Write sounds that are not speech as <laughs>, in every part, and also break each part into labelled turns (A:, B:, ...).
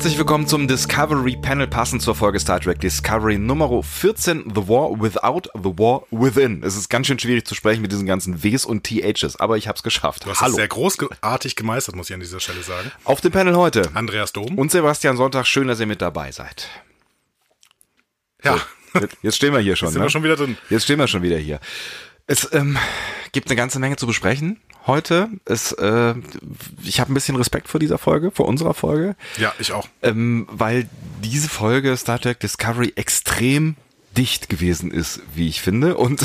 A: Herzlich willkommen zum Discovery Panel passend zur Folge Star Trek Discovery Nummer 14 The War Without the War Within. Es ist ganz schön schwierig zu sprechen mit diesen ganzen Ws und THs, aber ich habe es geschafft.
B: Du hast
A: Hallo.
B: sehr großartig gemeistert, muss ich an dieser Stelle sagen.
A: Auf dem Panel heute
B: Andreas Dom.
A: und Sebastian Sonntag, schön, dass ihr mit dabei seid.
B: ja,
A: Jetzt- Jetzt stehen wir hier schon.
B: sind
A: ne?
B: wir schon wieder drin.
A: Jetzt stehen wir schon wieder hier. Es ähm, gibt eine ganze Menge zu besprechen heute. Es, äh, ich habe ein bisschen Respekt vor dieser Folge, vor unserer Folge.
B: Ja, ich auch.
A: ähm, weil diese Folge Star Trek Discovery extrem dicht gewesen ist, wie ich finde. Und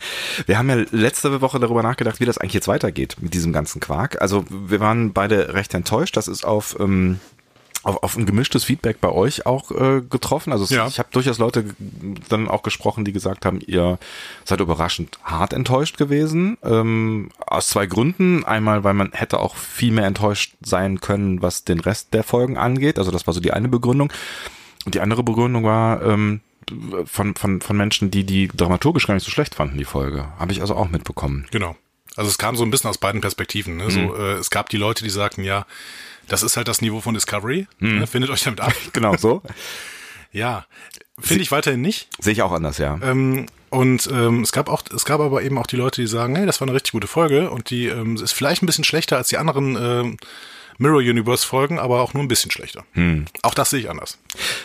A: <laughs> wir haben ja letzte Woche darüber nachgedacht, wie das eigentlich jetzt weitergeht mit diesem ganzen Quark. Also wir waren beide recht enttäuscht. Das ist auf ähm, auf, auf ein gemischtes Feedback bei euch auch äh, getroffen. Also
B: Ja.
A: ich habe durchaus Leute dann auch gesprochen, die gesagt haben, ihr seid überraschend hart enttäuscht gewesen. Ähm, aus zwei Gründen. Einmal, weil man hätte auch viel mehr enttäuscht sein können, was den Rest der Folgen angeht. Also das war so die eine Begründung. Und die andere Begründung war ähm, von, von, von Menschen, die die dramaturgisch gar nicht so schlecht fanden, die Folge. Habe ich also auch mitbekommen.
B: Genau. Also es kam so ein bisschen aus beiden Perspektiven. Ne?
A: Mhm.
B: So, äh, es gab die Leute, die sagten, ja, das ist halt das Niveau von Discovery.
A: Mhm.
B: Ne? Findet euch damit ab. <laughs>
A: Genau so.
B: ja, finde ich weiterhin nicht.
A: Sehe ich auch anders, ja.
B: Ähm, und ähm, es gab auch, es gab aber eben auch die Leute, die sagen, hey, das war eine richtig gute Folge und die ähm, ist vielleicht ein bisschen schlechter als die anderen ähm, Mirror Universe Folgen, aber auch nur ein bisschen schlechter.
A: Hm.
B: Auch das sehe ich anders.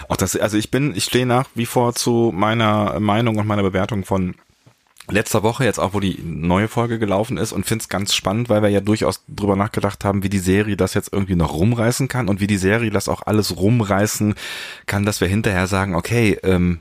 A: Auch das, also ich bin, ich stehe nach wie vor zu meiner Meinung und meiner Bewertung von letzter Woche, jetzt auch wo die neue Folge gelaufen ist und finde es ganz spannend, weil wir ja durchaus drüber nachgedacht haben, wie die Serie das jetzt irgendwie noch rumreißen kann und wie die Serie das auch alles rumreißen kann, dass wir hinterher sagen, okay, ähm,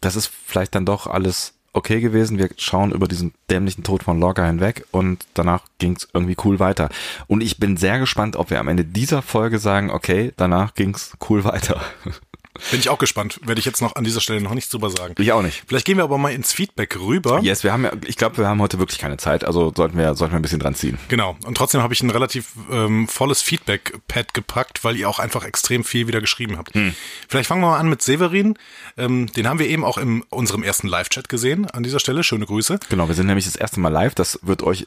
A: das ist vielleicht dann doch alles okay gewesen. Wir schauen über diesen dämlichen Tod von Lorca hinweg und danach ging es irgendwie cool weiter. Und ich bin sehr gespannt, ob wir am Ende dieser Folge sagen, okay, danach ging es cool weiter. <laughs>
B: Bin ich auch gespannt. Werde ich jetzt noch an dieser Stelle noch nichts drüber sagen.
A: Ich auch nicht.
B: Vielleicht gehen wir aber mal ins Feedback rüber.
A: Yes, wir haben ja, ich glaube, wir haben heute wirklich keine Zeit, also sollten wir, sollten wir ein bisschen dran ziehen.
B: Genau. Und trotzdem habe ich ein relativ ähm, volles Feedback-Pad gepackt, weil ihr auch einfach extrem viel wieder geschrieben habt.
A: Hm.
B: Vielleicht fangen wir mal an mit Severin. Ähm, den haben wir eben auch in unserem ersten Live-Chat gesehen. An dieser Stelle schöne Grüße.
A: Genau, wir sind nämlich das erste Mal live. Das wird euch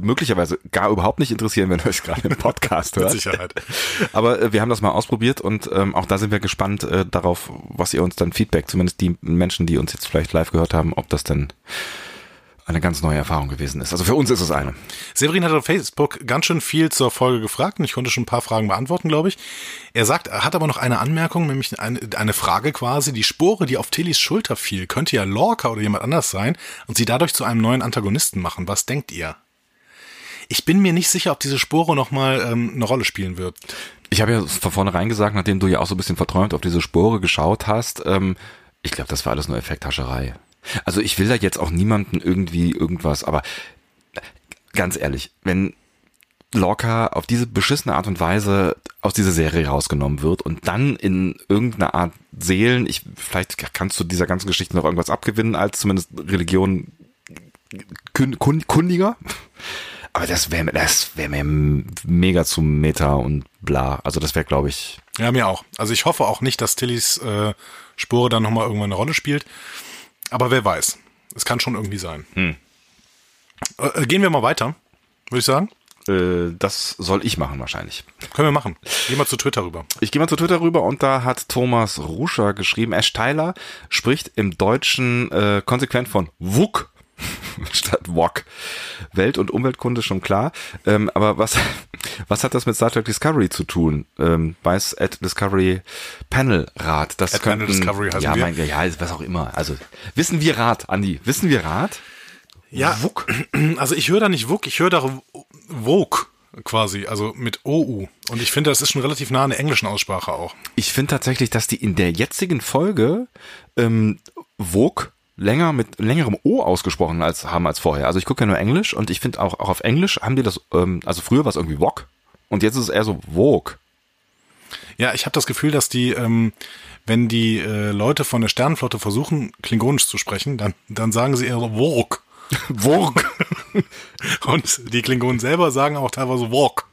A: möglicherweise gar überhaupt nicht interessieren, wenn ihr euch gerade im Podcast <laughs>
B: Mit
A: hört.
B: Sicherheit.
A: Aber äh, wir haben das mal ausprobiert und ähm, auch da sind wir gespannt äh, darauf, was ihr uns dann Feedback, zumindest die Menschen, die uns jetzt vielleicht live gehört haben, ob das denn eine ganz neue Erfahrung gewesen ist. Also für uns ist es eine.
B: Severin hat auf Facebook ganz schön viel zur Folge gefragt und ich konnte schon ein paar Fragen beantworten, glaube ich. Er sagt, er hat aber noch eine Anmerkung, nämlich eine, eine Frage quasi. Die Spore, die auf Tillys Schulter fiel, könnte ja Lorca oder jemand anders sein und sie dadurch zu einem neuen Antagonisten machen. Was denkt ihr? Ich bin mir nicht sicher, ob diese Spore nochmal ähm, eine Rolle spielen wird.
A: Ich habe ja von vornherein gesagt, nachdem du ja auch so ein bisschen verträumt auf diese Spore geschaut hast, ähm, ich glaube, das war alles nur Effekthascherei. Also ich will da jetzt auch niemanden irgendwie irgendwas, aber ganz ehrlich, wenn Lorca auf diese beschissene Art und Weise aus dieser Serie rausgenommen wird und dann in irgendeiner Art Seelen, ich vielleicht kannst du dieser ganzen Geschichte noch irgendwas abgewinnen als zumindest Religion kun, kun, kundiger. Aber das wäre das wäre mir mega zu Meta und bla. Also das wäre glaube ich
B: Ja, mir auch. Also ich hoffe auch nicht, dass Tillys äh, Spore dann nochmal irgendwann eine Rolle spielt. Aber wer weiß. Es kann schon irgendwie sein.
A: Hm.
B: Äh, äh, gehen wir mal weiter, würde ich sagen.
A: äh, das soll ich machen wahrscheinlich.
B: Können wir machen. Gehen wir zu Twitter rüber.
A: Ich gehe mal zu Twitter rüber und da hat Thomas Ruscher geschrieben, Ash Tyler spricht im Deutschen äh, konsequent von WUK <laughs> statt WOK. Welt- und Umweltkunde schon klar. Ähm, aber was, was hat das mit Star Trek Discovery zu tun? Ähm, weiß at Discovery Panel Rat. Das
B: At Panel
A: könnten,
B: Discovery heißen
A: ja,
B: wir.
A: Mein, ja, was auch immer. Also wissen wir Rat, Andi? Wissen wir Rat?
B: Ja,
A: WUK. <clears throat>
B: also ich höre da nicht WUK, ich höre da Vogue quasi, also mit OU. Und ich finde, das ist schon relativ nah an der englischen Aussprache auch.
A: Ich finde tatsächlich, dass die in der jetzigen Folge ähm, Vogue länger mit längerem O ausgesprochen als haben als vorher. Also ich gucke ja nur Englisch und ich finde auch, auch auf Englisch haben die das, ähm, also früher war es irgendwie Wok und jetzt ist es eher so Vogue.
B: Ja, ich habe das Gefühl, dass die, ähm, wenn die äh, Leute von der Sternenflotte versuchen, Klingonisch zu sprechen, dann, dann sagen sie eher so Vogue. <laughs> <laughs>
A: Vogue.
B: Und die Klingonen selber sagen auch teilweise Vogue.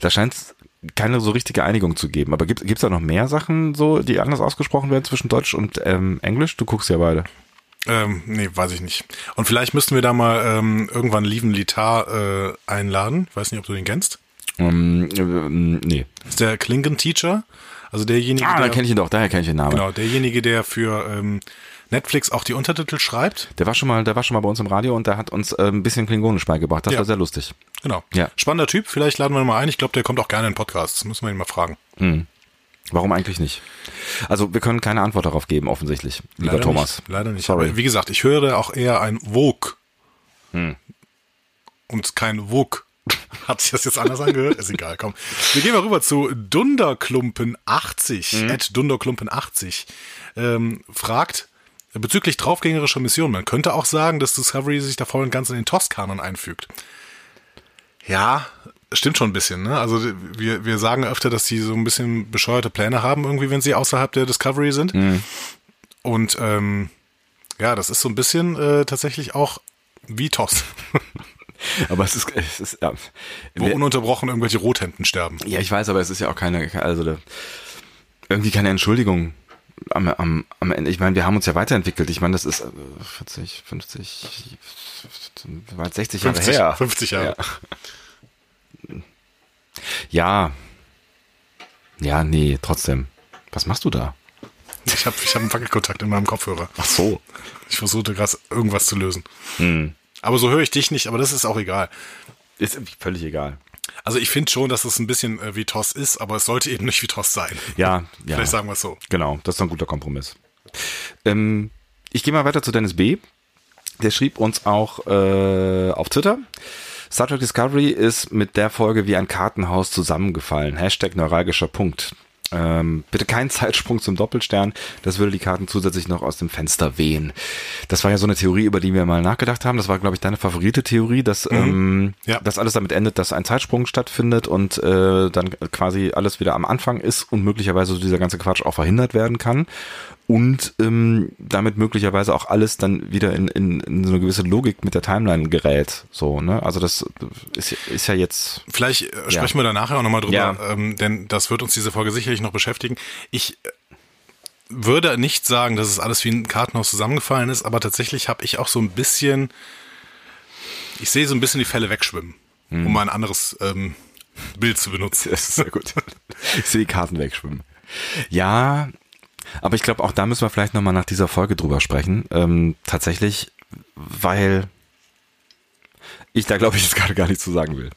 A: da scheint es keine so richtige Einigung zu geben. Aber gibt es da noch mehr Sachen, so, die anders ausgesprochen werden zwischen Deutsch und ähm, Englisch? Du guckst ja beide.
B: Ähm, nee, weiß ich nicht. Und vielleicht müssten wir da mal ähm, irgendwann Lieven Litar äh, einladen. Weiß nicht, ob du den kennst.
A: Ähm, äh, nee.
B: Ist der Klingon-Teacher. Also derjenige,
A: Ah, da
B: der,
A: kenne ich ihn doch, daher kenne ich den Namen.
B: genau, derjenige, der für ähm, Netflix auch die Untertitel schreibt.
A: Der war schon mal, der war schon mal bei uns im Radio und der hat uns äh, ein bisschen Klingonisch beigebracht. Das
B: Ja.
A: war sehr lustig.
B: Genau.
A: Ja.
B: Spannender Typ, vielleicht laden wir ihn mal ein. Ich glaube, der kommt auch gerne in Podcasts. Das müssen wir ihn mal fragen.
A: Warum eigentlich nicht? Also wir können keine Antwort darauf geben, offensichtlich, lieber
B: Leider
A: Thomas.
B: Nicht, leider nicht.
A: Sorry.
B: Aber wie gesagt, ich höre auch eher ein Vogue.
A: Hm.
B: Und kein Vogue. <laughs> Hat sich das jetzt anders angehört? Ist egal, komm. Wir gehen mal rüber zu Dunderklumpen80.
A: Hm.
B: Ed Dunderklumpen80. Ähm, fragt bezüglich draufgängerischer Missionen. Man könnte auch sagen, dass Discovery sich da voll und ganz in den TOS-Kanon einfügt. Ja, stimmt schon ein bisschen. Ne? Also wir, wir sagen öfter, dass sie so ein bisschen bescheuerte Pläne haben, irgendwie, wenn sie außerhalb der Discovery sind. Und ähm, ja, das ist so ein bisschen äh, tatsächlich auch wie TOS, <laughs>
A: Aber es ist, es ist ja,
B: wo ununterbrochen irgendwelche Rothemden sterben.
A: ja, ich weiß, aber es ist ja auch keine, also da, irgendwie keine Entschuldigung am, am, am Ende. Ich meine, wir haben uns ja weiterentwickelt. Ich meine, das ist äh, 40, 50, war jetzt 60 Jahre
B: 50,
A: her.
B: 50 Jahre.
A: Ja. Ja, nee, trotzdem. Was machst du da?
B: Ich habe ich hab einen Wackelkontakt in meinem Kopfhörer.
A: Ach so.
B: Ich versuchte gerade irgendwas zu lösen.
A: Hm.
B: Aber so höre ich dich nicht, aber das ist auch egal.
A: Ist völlig egal.
B: Also ich finde schon, dass es ein bisschen äh, wie TOS ist, aber es sollte eben nicht wie TOS sein.
A: Ja, <laughs> ja.
B: Vielleicht sagen wir es so.
A: Genau, das ist ein guter Kompromiss. Ähm, ich gehe mal weiter zu Dennis B. Der schrieb uns auch äh, auf Twitter. Star Trek Discovery ist mit der Folge wie ein Kartenhaus zusammengefallen. Hashtag neuralgischer Punkt. Ähm, bitte kein Zeitsprung zum Doppelstern. Das würde die Karten zusätzlich noch aus dem Fenster wehen. Das war ja so eine Theorie, über die wir mal nachgedacht haben. Das war, glaube ich, deine favorite Theorie, dass, ähm,
B: Ja.
A: dass alles damit endet, dass ein Zeitsprung stattfindet und äh, dann quasi alles wieder am Anfang ist und möglicherweise so dieser ganze Quatsch auch verhindert werden kann. Und ähm, damit möglicherweise auch alles dann wieder in, in, in so eine gewisse Logik mit der Timeline gerät. So, ne? Also das ist, ist ja jetzt.
B: Vielleicht äh, sprechen wir da nachher auch nochmal drüber,
A: Ja.
B: ähm, denn das wird uns diese Folge sicherlich noch beschäftigen. Ich äh, würde nicht sagen, dass es alles wie ein Kartenhaus zusammengefallen ist, aber tatsächlich habe ich auch so ein bisschen, ich sehe so ein bisschen die Fälle wegschwimmen,
A: Hm.
B: um mal ein anderes ähm, Bild zu benutzen. <laughs>
A: Das ist sehr gut. Ich sehe die Karten wegschwimmen. Ja, aber ich glaube, auch da müssen wir vielleicht nochmal nach dieser Folge drüber sprechen. Ähm, tatsächlich, weil ich da glaube ich jetzt <laughs> gerade gar nichts zu sagen will.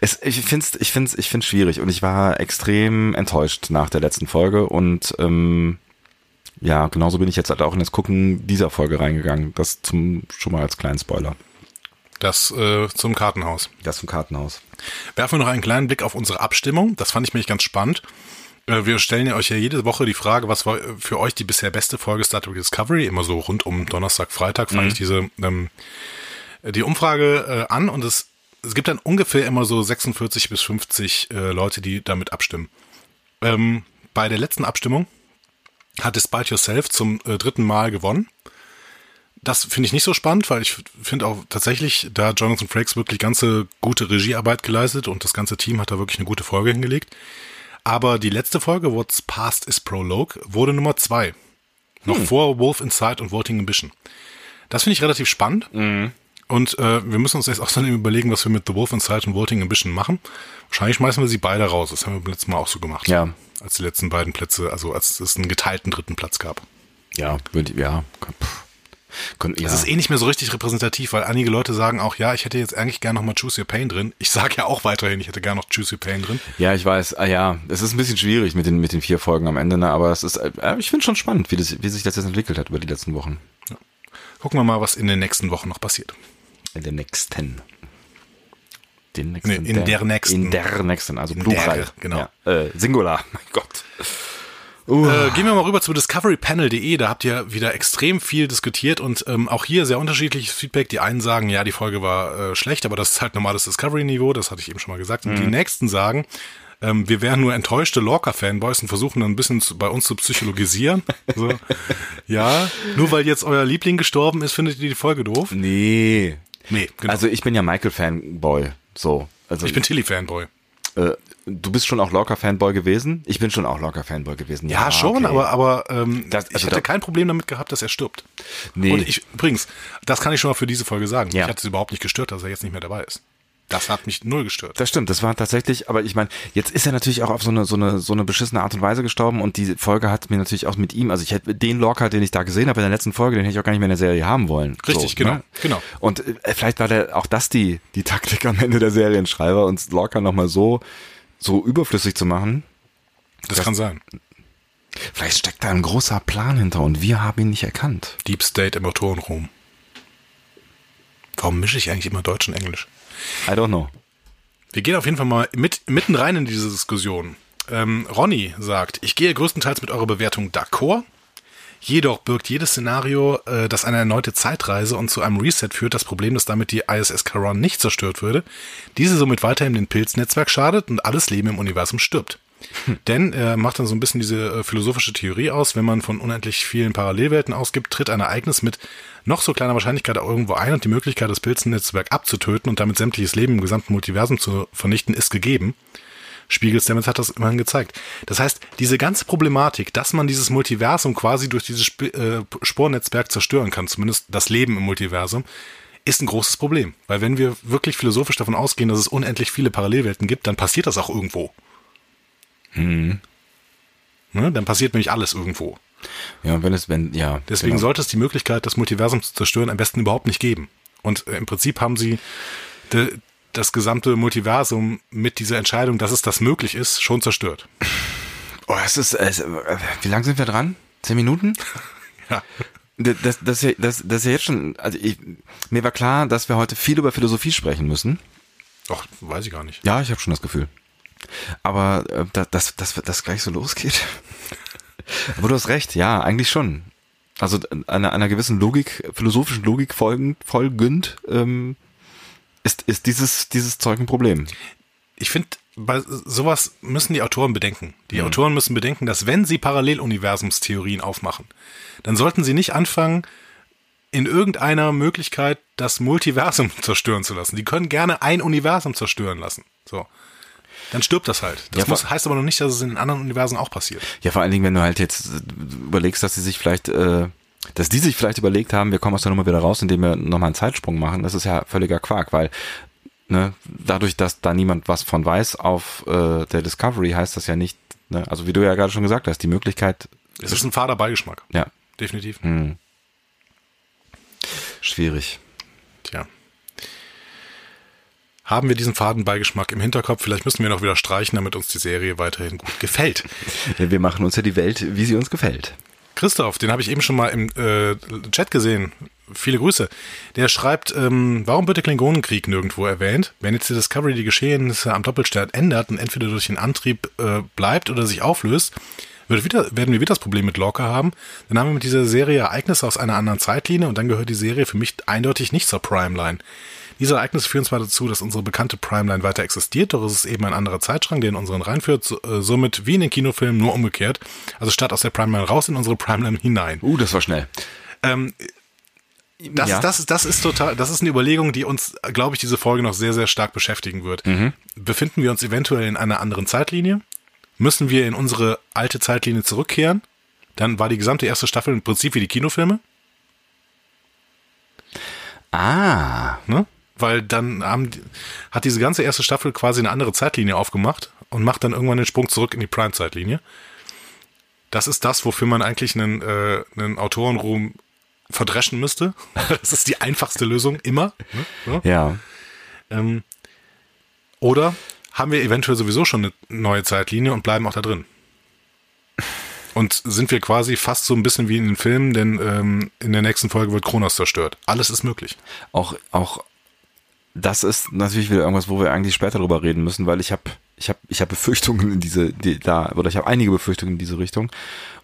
A: Es, ich finde es ich find's, ich find's schwierig und ich war extrem enttäuscht nach der letzten Folge und ähm, ja, genauso bin ich jetzt halt auch in das Gucken dieser Folge reingegangen. Das zum schon mal als kleinen Spoiler.
B: Das äh, zum Kartenhaus.
A: Das zum Kartenhaus.
B: Werfen wir noch einen kleinen Blick auf unsere Abstimmung. Das fand ich nämlich ganz spannend. Äh, Wir stellen ja euch ja jede Woche die Frage, was war äh, für euch die bisher beste Folge Star Trek Discovery? Immer so rund um Donnerstag, Freitag fange ich diese ähm, die Umfrage äh, an und es, es gibt dann ungefähr immer so 46 bis 50 äh, Leute, die damit abstimmen. Ähm, bei der letzten Abstimmung hat Despite Yourself zum äh, dritten Mal gewonnen. Das finde ich nicht so spannend, weil ich finde auch tatsächlich, da hat Jonathan Frakes wirklich ganze gute Regiearbeit geleistet und das ganze Team hat da wirklich eine gute Folge hingelegt. Aber die letzte Folge, What's Past is Prologue, wurde Nummer zwei. Noch vor Wolf Inside und Voting Ambition. Das finde ich relativ spannend. Und äh, wir müssen uns jetzt auch dann überlegen, was wir mit The Wolf Inside und Voting Ambition machen. Wahrscheinlich schmeißen wir sie beide raus. Das haben wir beim letzten Mal auch so gemacht.
A: Ja.
B: Als die letzten beiden Plätze, also als es einen geteilten dritten Platz gab.
A: Ja, würde ja. Pff. Ja.
B: Das ist eh nicht mehr so richtig repräsentativ, weil einige Leute sagen auch, ja, ich hätte jetzt eigentlich gerne noch mal Choose Your Pain drin. Ich sage ja auch weiterhin, ich hätte gerne noch Choose Your Pain drin.
A: Ja, ich weiß. Ah, ja, es ist ein bisschen schwierig mit den, mit den vier Folgen am Ende, ne? aber es ist, äh, ich finde schon spannend, wie, das, wie sich das jetzt entwickelt hat über die letzten Wochen.
B: Gucken wir mal, was in den nächsten Wochen noch passiert.
A: In der nächsten. Den nächsten.
B: Nee, in der nächsten.
A: In der nächsten, also
B: In
A: Plural.
B: der, genau.
A: Ja, äh, Singular, <laughs> mein Gott.
B: Äh, gehen wir mal rüber zu discoverypanel.de. Da habt ihr wieder extrem viel diskutiert und ähm, auch hier sehr unterschiedliches Feedback. Die einen sagen, ja, die Folge war äh, schlecht, aber das ist halt normales Discovery-Niveau. Das hatte ich eben schon mal gesagt. Und die nächsten sagen, ähm, wir wären nur enttäuschte Lorca-Fanboys und versuchen dann ein bisschen zu, bei uns zu psychologisieren. <laughs> So. ja, nur weil jetzt euer Liebling gestorben ist, findet ihr die Folge doof?
A: Nee.
B: Nee, genau.
A: Also ich bin ja Michael-Fanboy. So. Also
B: ich bin Tilly-Fanboy.
A: Äh, du bist schon auch Locker-Fanboy gewesen? Ich bin schon auch Locker-Fanboy gewesen.
B: Ja, schon,
A: okay.
B: aber, aber ähm,
A: Das-
B: ich
A: also
B: hätte
A: da-
B: kein Problem damit gehabt, dass er stirbt.
A: Nee.
B: Und ich, übrigens, das kann ich schon mal für diese Folge sagen.
A: Ja.
B: Ich hatte es überhaupt nicht gestört, dass er jetzt nicht mehr dabei ist. Das hat mich null gestört.
A: Das stimmt, das war tatsächlich, aber ich meine, jetzt ist er natürlich auch auf so eine, so eine, so eine beschissene Art und Weise gestorben und die Folge hat mir natürlich auch mit ihm, also ich hätte den Lorca, den ich da gesehen habe in der letzten Folge, den hätte ich auch gar nicht mehr in der Serie haben wollen.
B: Richtig,
A: so,
B: genau,
A: ne?
B: genau.
A: Und äh, vielleicht war der, auch das die, die Taktik am Ende der Serienschreiber, uns Lorca nochmal so, so überflüssig zu machen.
B: Das, das kann sein.
A: Vielleicht steckt da ein großer Plan hinter und wir haben ihn nicht erkannt.
B: Deep State im Autorenraum. Warum mische ich eigentlich immer Deutsch und Englisch?
A: I don't know.
B: Wir gehen auf jeden Fall mal mit, mitten rein in diese Diskussion. Ähm, Ronny sagt, ich gehe größtenteils mit eurer Bewertung d'accord. Jedoch birgt jedes Szenario, äh, das eine erneute Zeitreise und zu einem Reset führt, das Problem, dass damit die ISS Charon nicht zerstört würde, diese somit weiterhin dem Pilznetzwerk schadet und alles Leben im Universum stirbt. Hm. Denn er macht dann so ein bisschen diese äh, philosophische Theorie aus, wenn man von unendlich vielen Parallelwelten ausgibt, tritt ein Ereignis mit noch so kleiner Wahrscheinlichkeit irgendwo ein und die Möglichkeit, das Pilzennetzwerk abzutöten und damit sämtliches Leben im gesamten Multiversum zu vernichten, ist gegeben. Spiegel hat das immerhin gezeigt. Das heißt, diese ganze Problematik, dass man dieses Multiversum quasi durch dieses Sp äh, Spornetzwerk zerstören kann, zumindest das Leben im Multiversum, ist ein großes Problem. Weil wenn wir wirklich philosophisch davon ausgehen, dass es unendlich viele Parallelwelten gibt, dann passiert das auch irgendwo.
A: Hm.
B: Ne? Dann passiert nämlich alles irgendwo.
A: Ja, wenn es, wenn, ja.
B: Deswegen genau. sollte es die Möglichkeit, das Multiversum zu zerstören, am besten überhaupt nicht geben. Und äh, im Prinzip haben sie de, das gesamte Multiversum mit dieser Entscheidung, dass es das möglich ist, schon zerstört.
A: Oh, es ist, es, äh, wie lang sind wir dran? Zehn Minuten? <laughs>
B: ja.
A: Das, das, das, das, das ist ja jetzt schon, also ich, mir war klar, dass wir heute viel über Philosophie sprechen müssen.
B: Ach, weiß ich gar nicht.
A: Ja, ich habe schon das Gefühl. Aber äh, dass, dass, dass das gleich so losgeht. <laughs> Aber du hast recht, ja, eigentlich schon. Also einer, einer gewissen Logik, philosophischen Logik folgend, folgend ähm, ist, ist dieses, dieses Zeug ein Problem.
B: Ich finde, bei sowas müssen die Autoren bedenken. Die mhm. Autoren müssen bedenken, dass wenn sie Paralleluniversumstheorien aufmachen, dann sollten sie nicht anfangen, in irgendeiner Möglichkeit das Multiversum <laughs> zerstören zu lassen. Die können gerne ein Universum zerstören lassen. So dann stirbt das halt. Das ja, muss, heißt aber noch nicht, dass es in anderen Universen auch passiert.
A: Ja, vor allen Dingen, wenn du halt jetzt überlegst, dass sie sich vielleicht, äh, dass die sich vielleicht überlegt haben, wir kommen aus der Nummer wieder raus, indem wir nochmal einen Zeitsprung machen, das ist ja völliger Quark, weil ne, dadurch, dass da niemand was von weiß auf äh, der Discovery, heißt das ja nicht, ne, also wie du ja gerade schon gesagt hast, die Möglichkeit.
B: Es ist ein fader Beigeschmack.
A: Ja.
B: Definitiv.
A: Hm. Schwierig.
B: Haben wir diesen Fadenbeigeschmack im Hinterkopf. Vielleicht müssen wir noch wieder streichen, damit uns die Serie weiterhin gut gefällt. <laughs>
A: Wir machen uns ja die Welt, wie sie uns gefällt.
B: Christoph, den habe ich eben schon mal im äh, Chat gesehen. Viele Grüße. Der schreibt, ähm, warum wird der Klingonenkrieg nirgendwo erwähnt? Wenn jetzt die Discovery die Geschehnisse am Doppelstern ändert und entweder durch den Antrieb äh, bleibt oder sich auflöst, wieder, werden wir wieder das Problem mit Lorca haben. Dann haben wir mit dieser Serie Ereignisse aus einer anderen Zeitlinie und dann gehört die Serie für mich eindeutig nicht zur Primeline. Diese Ereignisse führen zwar dazu, dass unsere bekannte Primeline weiter existiert, doch es ist eben ein anderer Zeitstrang, der in unseren reinführt, so, äh, somit wie in den Kinofilmen nur umgekehrt. Also statt aus der Primeline raus in unsere Primeline hinein.
A: Uh, das war schnell.
B: Ähm, das, ja. das, das ist total, das ist eine Überlegung, die uns, glaube ich, diese Folge noch sehr, sehr stark beschäftigen wird.
A: Mhm.
B: Befinden wir uns eventuell in einer anderen Zeitlinie? Müssen wir in unsere alte Zeitlinie zurückkehren? Dann war die gesamte erste Staffel im Prinzip wie die Kinofilme.
A: Ah.
B: Ne? Weil dann haben, hat diese ganze erste Staffel quasi eine andere Zeitlinie aufgemacht und macht dann irgendwann den Sprung zurück in die Prime-Zeitlinie. Das ist das, wofür man eigentlich einen, äh, einen Autorenruhm verdreschen müsste. <laughs> das ist die einfachste Lösung, immer.
A: Ne? Ja.
B: Ähm, oder haben wir eventuell sowieso schon eine neue Zeitlinie und bleiben auch da drin? Und sind wir quasi fast so ein bisschen wie in den Filmen, denn ähm, in der nächsten Folge wird Kronos zerstört. Alles ist möglich.
A: Auch, auch das ist natürlich wieder irgendwas, wo wir eigentlich später drüber reden müssen, weil ich habe ich habe ich habe Befürchtungen in diese die, da oder ich habe einige Befürchtungen in diese Richtung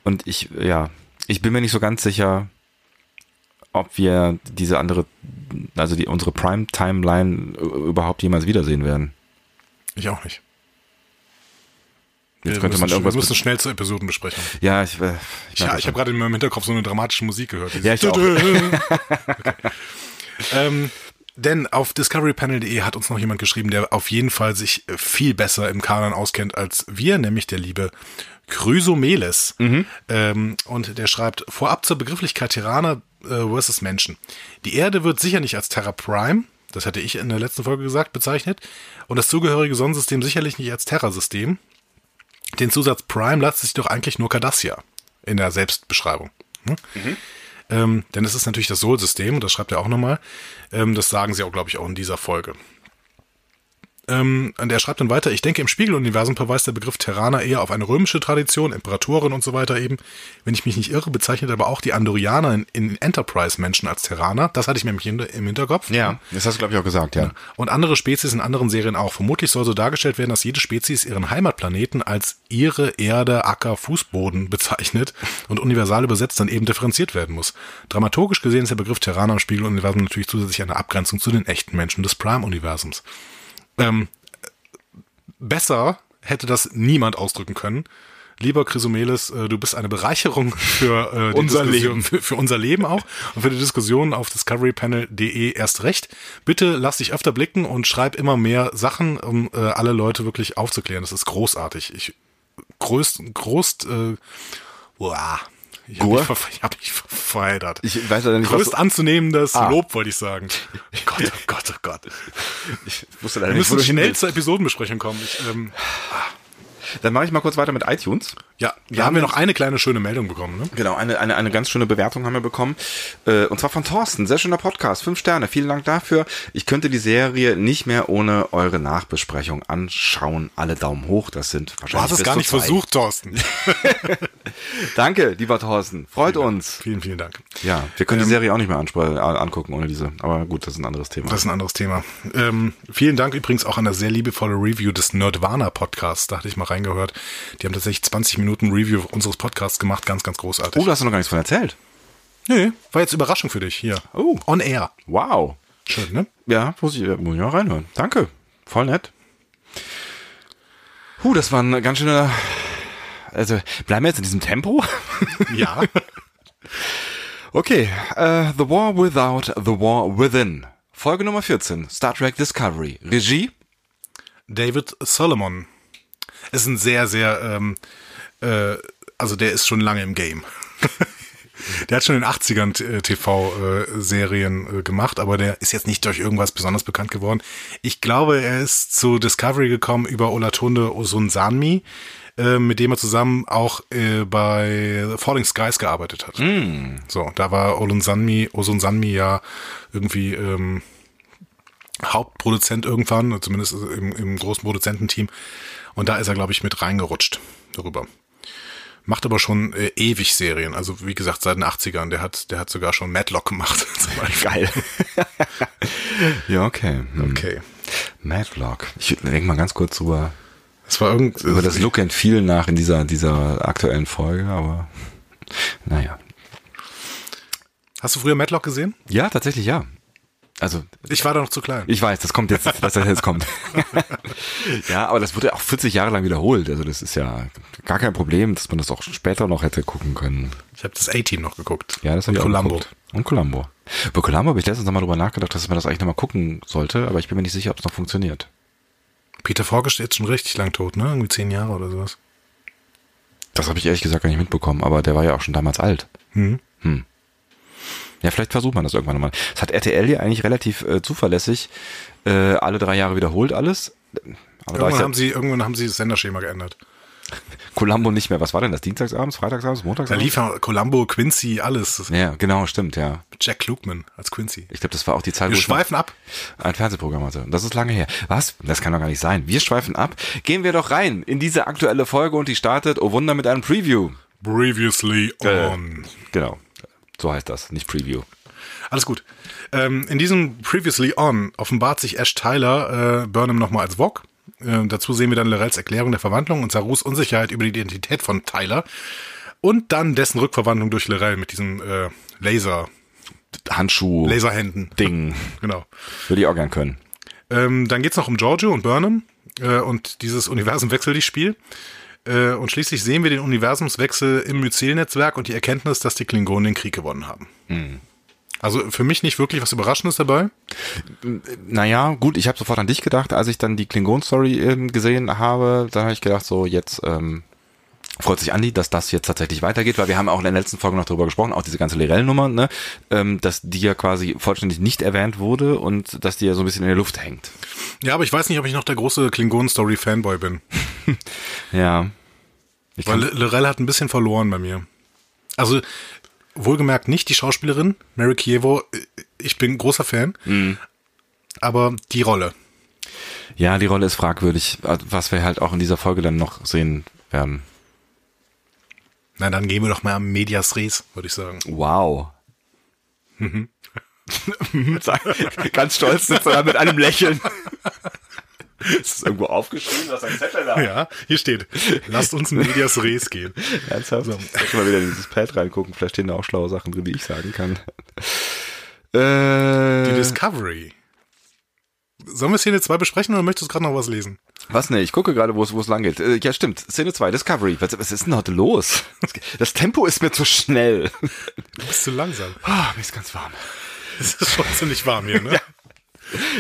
A: und ich ja, ich bin mir nicht so ganz sicher, ob wir diese andere also die unsere Prime Timeline überhaupt jemals wiedersehen werden.
B: Ich auch nicht.
A: Jetzt wir könnte man irgendwas.
B: Wir müssen schnell zur Episodenbesprechung.
A: Ja, ich, äh,
B: ich, ja, ich habe gerade in meinem Hinterkopf so eine dramatische Musik gehört.
A: Ja, ich auch. <laughs> <laughs> okay.
B: ähm, denn auf discoverypanel.de hat uns noch jemand geschrieben, der auf jeden Fall sich viel besser im Kanon auskennt als wir, nämlich der liebe Chrysomeles.
A: Mhm.
B: Ähm, und der schreibt, vorab zur Begrifflichkeit Terraner äh, versus Menschen. Die Erde wird sicher nicht als Terra Prime, das hätte ich in der letzten Folge gesagt, bezeichnet, und das zugehörige Sonnensystem sicherlich nicht als Terra-System. Den Zusatz Prime lasst sich doch eigentlich nur Cardassia in der Selbstbeschreibung. Hm? Mhm. Ähm, denn es ist natürlich das Sol-System, und das schreibt er auch nochmal. Ähm, das sagen sie auch, glaube ich, auch in dieser Folge. Ähm, und er schreibt dann weiter, ich denke, im Spiegeluniversum verweist der Begriff Terraner eher auf eine römische Tradition, Imperatoren und so weiter eben. Wenn ich mich nicht irre, bezeichnet aber auch die Andorianer in, in Enterprise-Menschen als Terraner. Das hatte ich nämlich im Hinterkopf.
A: Ja, das hast du, glaube ich, auch gesagt, ja.
B: Und andere Spezies in anderen Serien auch. Vermutlich soll so dargestellt werden, dass jede Spezies ihren Heimatplaneten als ihre Erde, Acker, Fußboden bezeichnet und universal übersetzt dann eben differenziert werden muss. Dramaturgisch gesehen ist der Begriff Terraner im Spiegeluniversum natürlich zusätzlich eine Abgrenzung zu den echten Menschen des Prime-Universums. Ähm, besser hätte das niemand ausdrücken können. Lieber Chrysomelis, äh, du bist eine Bereicherung für äh,
A: unser Leben,
B: für, für, unser Leben auch und für die Diskussion auf discoverypanel.de erst recht. Bitte lass dich öfter blicken und schreib immer mehr Sachen, um äh, alle Leute wirklich aufzuklären. Das ist großartig. Ich größt, groß, äh, wow, ich habe mich, ver hab mich verheddert.
A: Ich weiß ja nicht,
B: Größt anzunehmendes ah. Lob, wollte ich sagen. <laughs> Gott, oh Gott, oh Gott. Ich wusste leider Wir nicht, müssen schnell zur Episodenbesprechung kommen. Ich, ähm,
A: ah. Dann mache ich mal kurz weiter mit iTunes.
B: Ja, da haben wir noch eine kleine schöne Meldung bekommen. Ne?
A: Genau, eine, eine, eine ganz schöne Bewertung haben wir bekommen. Äh, und zwar von Thorsten. Sehr schöner Podcast. Fünf Sterne. Vielen Dank dafür. Ich könnte die Serie nicht mehr ohne eure Nachbesprechung anschauen. Alle Daumen hoch. Das sind wahrscheinlich.
B: Du hast es gar nicht zwei. versucht, Thorsten. <laughs>
A: Danke, lieber Thorsten. Freut
B: vielen
A: uns.
B: Dank. Vielen, vielen Dank.
A: Ja, wir können ähm, die Serie auch nicht mehr angucken ohne diese. Aber gut, das ist ein anderes Thema.
B: Das ist ein anderes Thema. Ähm, vielen Dank übrigens auch an das sehr liebevolle Review des Nerdwana Podcasts. Da hatte ich mal reingehört. Die haben tatsächlich 20 Minuten Review unseres Podcasts gemacht. Ganz, ganz großartig.
A: Oh, da hast du noch gar nichts von erzählt.
B: Nee, war jetzt Überraschung für dich hier.
A: Oh.
B: On air.
A: Wow.
B: Schön, ne?
A: Ja, muss ich, muss ich mal reinhören. Danke. Voll nett. Huh, das war ein ganz schöner. Also, bleiben wir jetzt in diesem Tempo? <laughs>
B: Ja. <laughs>
A: okay. Uh, the War Without the War Within. Folge Nummer 14. Star Trek Discovery. Regie?
B: David Solomon. Ist ein sehr, sehr ähm, äh, also der ist schon lange im Game. <laughs> der hat schon in den 80ern TV-Serien äh, gemacht, aber der ist jetzt nicht durch irgendwas besonders bekannt geworden. Ich glaube, er ist zu Discovery gekommen über Olatunde Osunsanmi, äh, mit dem er zusammen auch äh, bei Falling Skies gearbeitet hat.
A: Mm.
B: So, da war Olunsanmi, Osunsanmi ja irgendwie ähm, Hauptproduzent irgendwann, zumindest im, im großen Produzententeam. Und da ist er, glaube ich, mit reingerutscht darüber macht aber schon äh, ewig Serien. Also wie gesagt, seit den 80ern. Der hat, der hat sogar schon Madlock gemacht. <laughs> <laughs>
A: Geil. <laughs> ja, okay.
B: Hm. Okay.
A: Madlock. Ich denke mal ganz kurz drüber.
B: Das war irgend,
A: über das Look and Feel nach in dieser, dieser aktuellen Folge, aber naja.
B: Hast du früher Madlock gesehen?
A: Ja, tatsächlich ja. Also
B: ich war da noch zu klein.
A: Ich weiß, das kommt jetzt, dass das jetzt kommt. <laughs> ja, aber das wurde auch 40 Jahre lang wiederholt. Also das ist ja gar kein Problem, dass man das auch später noch hätte gucken können.
B: Ich habe das A-Team noch geguckt.
A: Ja, das habe ich Columbo. auch geguckt. Und Columbo. Bei Columbo habe ich letztens nochmal drüber nachgedacht, dass man das eigentlich nochmal gucken sollte, aber ich bin mir nicht sicher, ob es noch funktioniert.
B: Peter Falk ist jetzt schon richtig lang tot, ne? Irgendwie zehn Jahre oder sowas.
A: Das habe ich ehrlich gesagt gar nicht mitbekommen, aber der war ja auch schon damals alt.
B: Hm.
A: Hm. Ja, vielleicht versucht man das irgendwann nochmal. Das hat RTL ja eigentlich relativ äh, zuverlässig äh, alle drei Jahre wiederholt alles.
B: Aber irgendwann, haben sie, irgendwann haben sie das Senderschema geändert. <laughs>
A: Columbo nicht mehr. Was war denn das? Dienstagsabends, Freitagsabends, Montagsabends?
B: Da lief ja Columbo, Quincy, alles.
A: Ja, genau, stimmt, ja.
B: Jack Klugman als Quincy.
A: Ich glaube, das war auch die Zeit,
B: Wir wo schweifen ab.
A: Ein Fernsehprogramm hatte. Das ist lange her. Was? Das kann doch gar nicht sein. Wir schweifen ab. Gehen wir doch rein in diese aktuelle Folge und die startet, oh Wunder, mit einem Preview.
B: Previously on.
A: Äh, genau. So heißt das, nicht Preview.
B: Alles gut. Ähm, in diesem Previously On offenbart sich Ash Tyler äh, Burnham nochmal als Vogue. Äh, dazu sehen wir dann Lorels Erklärung der Verwandlung und Sarus Unsicherheit über die Identität von Tyler. Und dann dessen Rückverwandlung durch Lorel mit diesem äh, Laser.
A: Handschuh.
B: Laserhänden.
A: Ding. <laughs>
B: genau.
A: Würde ich auch gern können.
B: Ähm, dann geht's noch um Giorgio und Burnham äh, und dieses Universum wechselt das Spiel. Äh, und schließlich sehen wir den Universumswechsel im Myzel-Netzwerk und die Erkenntnis, dass die Klingonen den Krieg gewonnen haben.
A: Mhm.
B: Also für mich nicht wirklich was Überraschendes dabei.
A: Naja, gut, ich habe sofort an dich gedacht, als ich dann die Klingon-Story ähm, gesehen habe. Da habe ich gedacht, so jetzt ähm, freut sich Andi, dass das jetzt tatsächlich weitergeht, weil wir haben auch in der letzten Folge noch darüber gesprochen, auch diese ganze Lirel-Nummer, ne, ähm, dass die ja quasi vollständig nicht erwähnt wurde und dass die ja so ein bisschen in der Luft hängt.
B: Ja, aber ich weiß nicht, ob ich noch der große Klingon-Story-Fanboy bin. <laughs>
A: ja.
B: Ich weil Lirel hat ein bisschen verloren bei mir. Also, wohlgemerkt nicht die Schauspielerin, Mary Kievo, ich bin großer Fan, mhm. aber die Rolle.
A: Ja, die Rolle ist fragwürdig, was wir halt auch in dieser Folge dann noch sehen werden.
B: Na, dann gehen wir doch mal am Medias Res, würde ich sagen.
A: Wow. <laughs> Ganz stolz sitzt er da mit einem Lächeln. Ist das irgendwo aufgeschrieben? Ist ein Zettel da.
B: Ja, hier steht, lasst uns in Medias Res gehen.
A: Ernsthaft? So. Ich mal wieder in dieses Pad reingucken, vielleicht stehen da auch schlaue Sachen drin, die ich sagen kann.
B: Äh, die Discovery. Sollen wir Szene 2 besprechen oder möchtest du gerade noch was lesen?
A: Was ne? Ich gucke gerade, wo es wo es lang geht. Äh, ja, stimmt. Szene 2, Discovery. Was, was ist denn heute los? Das Tempo ist mir zu schnell.
B: Du bist zu langsam.
A: Oh, mir ist ganz warm.
B: Es ist schon ziemlich warm hier, ne? <laughs> ja.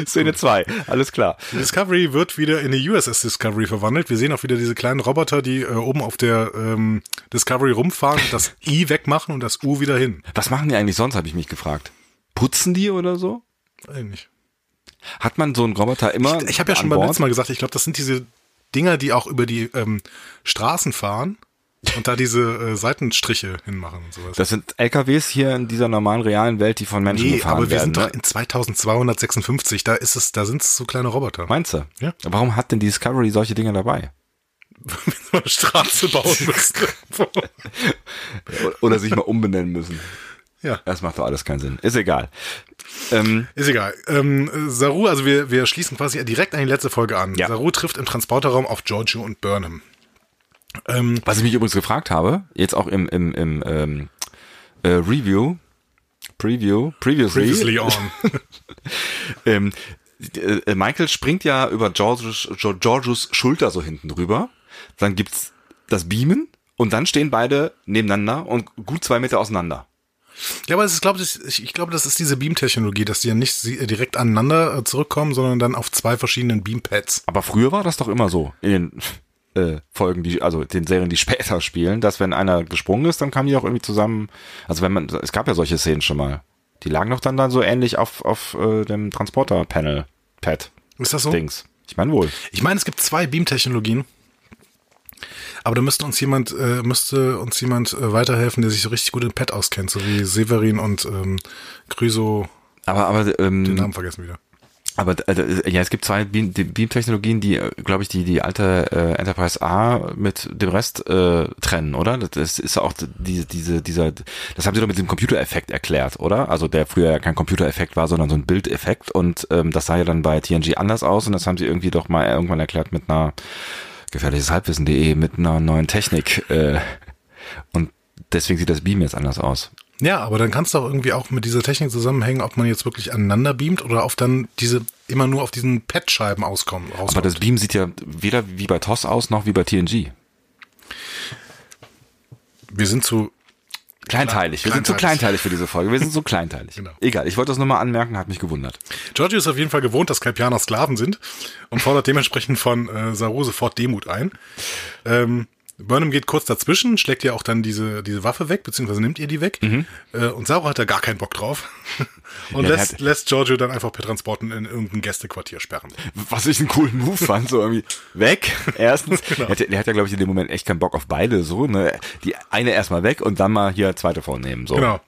A: Szene 2, alles klar.
B: Die Discovery wird wieder in die USS Discovery verwandelt. Wir sehen auch wieder diese kleinen Roboter, die äh, oben auf der ähm, Discovery rumfahren, das I wegmachen und das U wieder hin.
A: Was machen die eigentlich sonst, habe ich mich gefragt. Putzen die oder so?
B: Eigentlich.
A: Hat man so einen Roboter immer?
B: Ich, ich habe ja schon beim letzten Mal gesagt, ich glaube, das sind diese Dinger, die auch über die ähm, Straßen fahren und da diese äh, Seitenstriche hinmachen und sowas.
A: Das sind LKWs hier in dieser normalen realen Welt, die von Menschen nee, gefahren werden. aber wir werden, sind
B: ne? doch in 2256, da ist es, da sind es so kleine Roboter.
A: Meinst du?
B: Ja.
A: Warum hat denn die Discovery solche Dinge dabei? <laughs>
B: Wenn eine Straße bauen müssen. <laughs>
A: Oder sich mal umbenennen müssen.
B: Ja.
A: Das macht doch alles keinen Sinn. Ist egal.
B: Ähm, ist egal. Ähm, Saru, also wir, wir schließen quasi direkt an die letzte Folge an. Ja. Saru trifft im Transporterraum auf Giorgio und Burnham.
A: Ähm, Was ich mich übrigens gefragt habe, jetzt auch im, im, im ähm, äh, Review, Preview, previously,
B: previously on. <laughs>
A: ähm, äh, Michael springt ja über Georges, Georges Schulter so hinten drüber. Dann gibt's das Beamen und dann stehen beide nebeneinander und gut zwei Meter auseinander.
B: Ja, aber ich glaube, ich, ich glaube, das ist diese Beam-Technologie, dass die ja nicht direkt aneinander äh, zurückkommen, sondern dann auf zwei verschiedenen Beam-Pads.
A: Aber früher war das doch immer so in den äh, Folgen, die, also den Serien, die <laughs> später spielen, dass wenn einer gesprungen ist, dann kamen die auch irgendwie zusammen. Also wenn man, es gab ja solche Szenen schon mal. Die lagen doch dann dann so ähnlich auf, auf äh, dem Transporter-Panel-Pad.
B: Ist das so?
A: Dings. Ich meine wohl.
B: Ich meine, es gibt zwei Beam-Technologien. Aber da müsste uns jemand, äh, müsste uns jemand äh, weiterhelfen, der sich so richtig gut in Pad auskennt, so wie Severin und ähm, Crusoe.
A: Aber, aber ähm,
B: den Namen vergessen wieder.
A: Aber äh, ja, es gibt zwei Beam-Technologien, die, äh, glaube ich, die die alte äh, Enterprise A mit dem Rest äh, trennen, oder? Das ist auch diese, diese, dieser, das haben sie doch mit dem Computereffekt erklärt, oder? Also der früher ja kein Computereffekt war, sondern so ein Bildeffekt und ähm, das sah ja dann bei TNG anders aus und das haben sie irgendwie doch mal irgendwann erklärt mit einer gefährliches Halbwissen.de mit einer neuen Technik äh, und deswegen sieht das Beam jetzt anders aus.
B: Ja, aber dann kannst du auch irgendwie auch mit dieser Technik zusammenhängen, ob man jetzt wirklich aneinander beamt oder auf dann diese immer nur auf diesen Pad-Scheiben auskommen.
A: Rauskommt. Aber das Beam sieht ja weder wie bei TOS aus noch wie bei TNG.
B: Wir sind zu
A: Kleinteilig. Wir sind zu kleinteilig für diese Folge. Wir sind so <laughs> kleinteilig. genau. Egal. Ich wollte das nur mal anmerken, hat mich gewundert.
B: Giorgio ist auf jeden Fall gewohnt, dass Kalpianer Sklaven sind und fordert dementsprechend von äh, Saru sofort Demut ein. Ähm, Burnham geht kurz dazwischen, schlägt ja auch dann diese, diese Waffe weg, beziehungsweise nimmt ihr die weg. Mhm. Äh, und Saru hat da gar keinen Bock drauf. <laughs> und ja, lässt, lässt Giorgio dann einfach per Transporten in irgendein Gästequartier sperren.
A: Was ich einen coolen Move fand, so irgendwie weg. <laughs> Erstens, genau. er, hat, er hat ja, glaube ich, in dem Moment echt keinen Bock auf beide, so, ne? Die eine erstmal weg und dann mal hier zweite vornehmen, so.
B: Genau.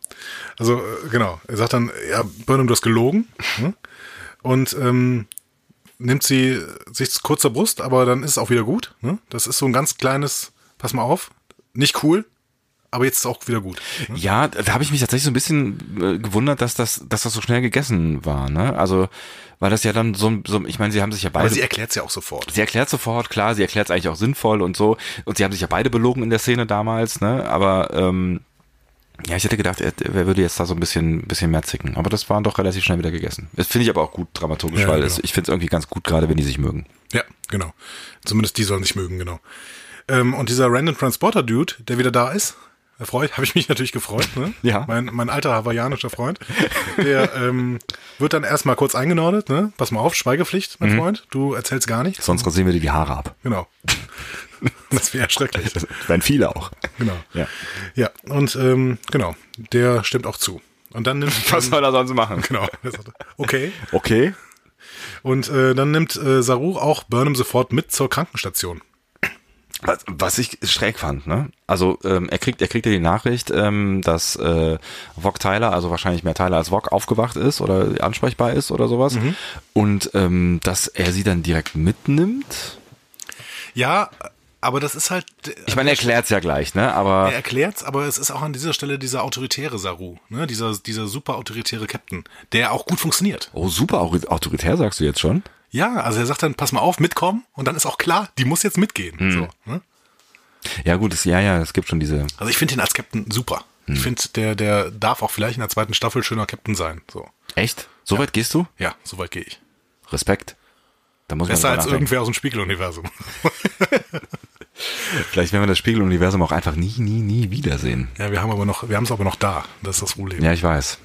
B: Also, äh, genau. Er sagt dann, ja, Burnham, du hast gelogen. Hm? Und, ähm, nimmt sie sich kurz zur Brust, aber dann ist es auch wieder gut. Ne? Das ist so ein ganz kleines pass mal auf, nicht cool, aber jetzt ist es auch wieder gut.
A: Ne? Ja, da habe ich mich tatsächlich so ein bisschen äh, gewundert, dass das, dass das so schnell gegessen war. Ne? Also weil das ja dann so, so ich meine, sie haben sich ja beide. Aber
B: sie erklärt es ja auch sofort.
A: Sie erklärt sofort, klar, sie erklärt es eigentlich auch sinnvoll und so. Und sie haben sich ja beide belogen in der Szene damals, ne? Aber ähm, ja, ich hätte gedacht, er, er würde jetzt da so ein bisschen, bisschen mehr zicken. Aber das war doch relativ schnell wieder gegessen. Das finde ich aber auch gut dramaturgisch, ja, weil genau. es, ich finde es irgendwie ganz gut, gerade wenn die sich mögen.
B: Ja, genau. Zumindest die sollen sich mögen, genau. Ähm, und dieser Random Transporter Dude, der wieder da ist, erfreut, <laughs> habe ich mich natürlich gefreut. Ne?
A: Ja.
B: Mein, mein alter hawaiianischer Freund. Der <laughs> ähm, wird dann erstmal kurz eingenordet. Ne? Pass mal auf, Schweigepflicht, mein mhm. Freund. Du erzählst gar nichts.
A: Sonst rasieren wir dir die Haare ab.
B: Genau. <laughs> Das wäre schrecklich.
A: Das wären viele auch.
B: Genau.
A: Ja.
B: Ja, und ähm, genau, der stimmt auch zu. Und dann nimmt
A: Was soll er sonst machen?
B: genau. Okay.
A: Okay.
B: Und äh, dann nimmt äh, Saru auch Burnham sofort mit zur Krankenstation.
A: Was, was ich schräg fand, ne? Also ähm, er kriegt, er kriegt ja die Nachricht, ähm, dass äh, Vog Tyler, also wahrscheinlich mehr Tyler als Vog, aufgewacht ist oder ansprechbar ist oder sowas. Und ähm, dass er sie dann direkt mitnimmt.
B: Ja, aber das ist halt.
A: Ich meine, er erklärt's ja gleich, ne? Aber
B: Er erklärt's, aber es ist auch an dieser Stelle dieser autoritäre Saru, ne? dieser, dieser super autoritäre Captain, der auch gut funktioniert.
A: oh super au- autoritär sagst du jetzt schon.
B: Ja, also er sagt dann, pass mal auf, mitkommen und dann ist auch klar, die muss jetzt mitgehen.
A: Hm.
B: So, ne?
A: Ja gut, es, ja ja, es gibt schon diese.
B: Also ich finde ihn als Captain super.
A: Hm.
B: Ich finde, der, der darf auch vielleicht in der zweiten Staffel schöner Captain sein. So.
A: Echt? So weit gehst du?
B: Ja, so weit gehe ich.
A: Respekt. Da muss man
B: Besser als irgendwer aus dem Spiegeluniversum. <laughs> <laughs>
A: Vielleicht werden wir das Spiegeluniversum auch einfach nie, nie, nie wiedersehen.
B: Ja, wir haben aber noch, wir haben es aber noch da. Das ist das Problem.
A: Ja, ich weiß.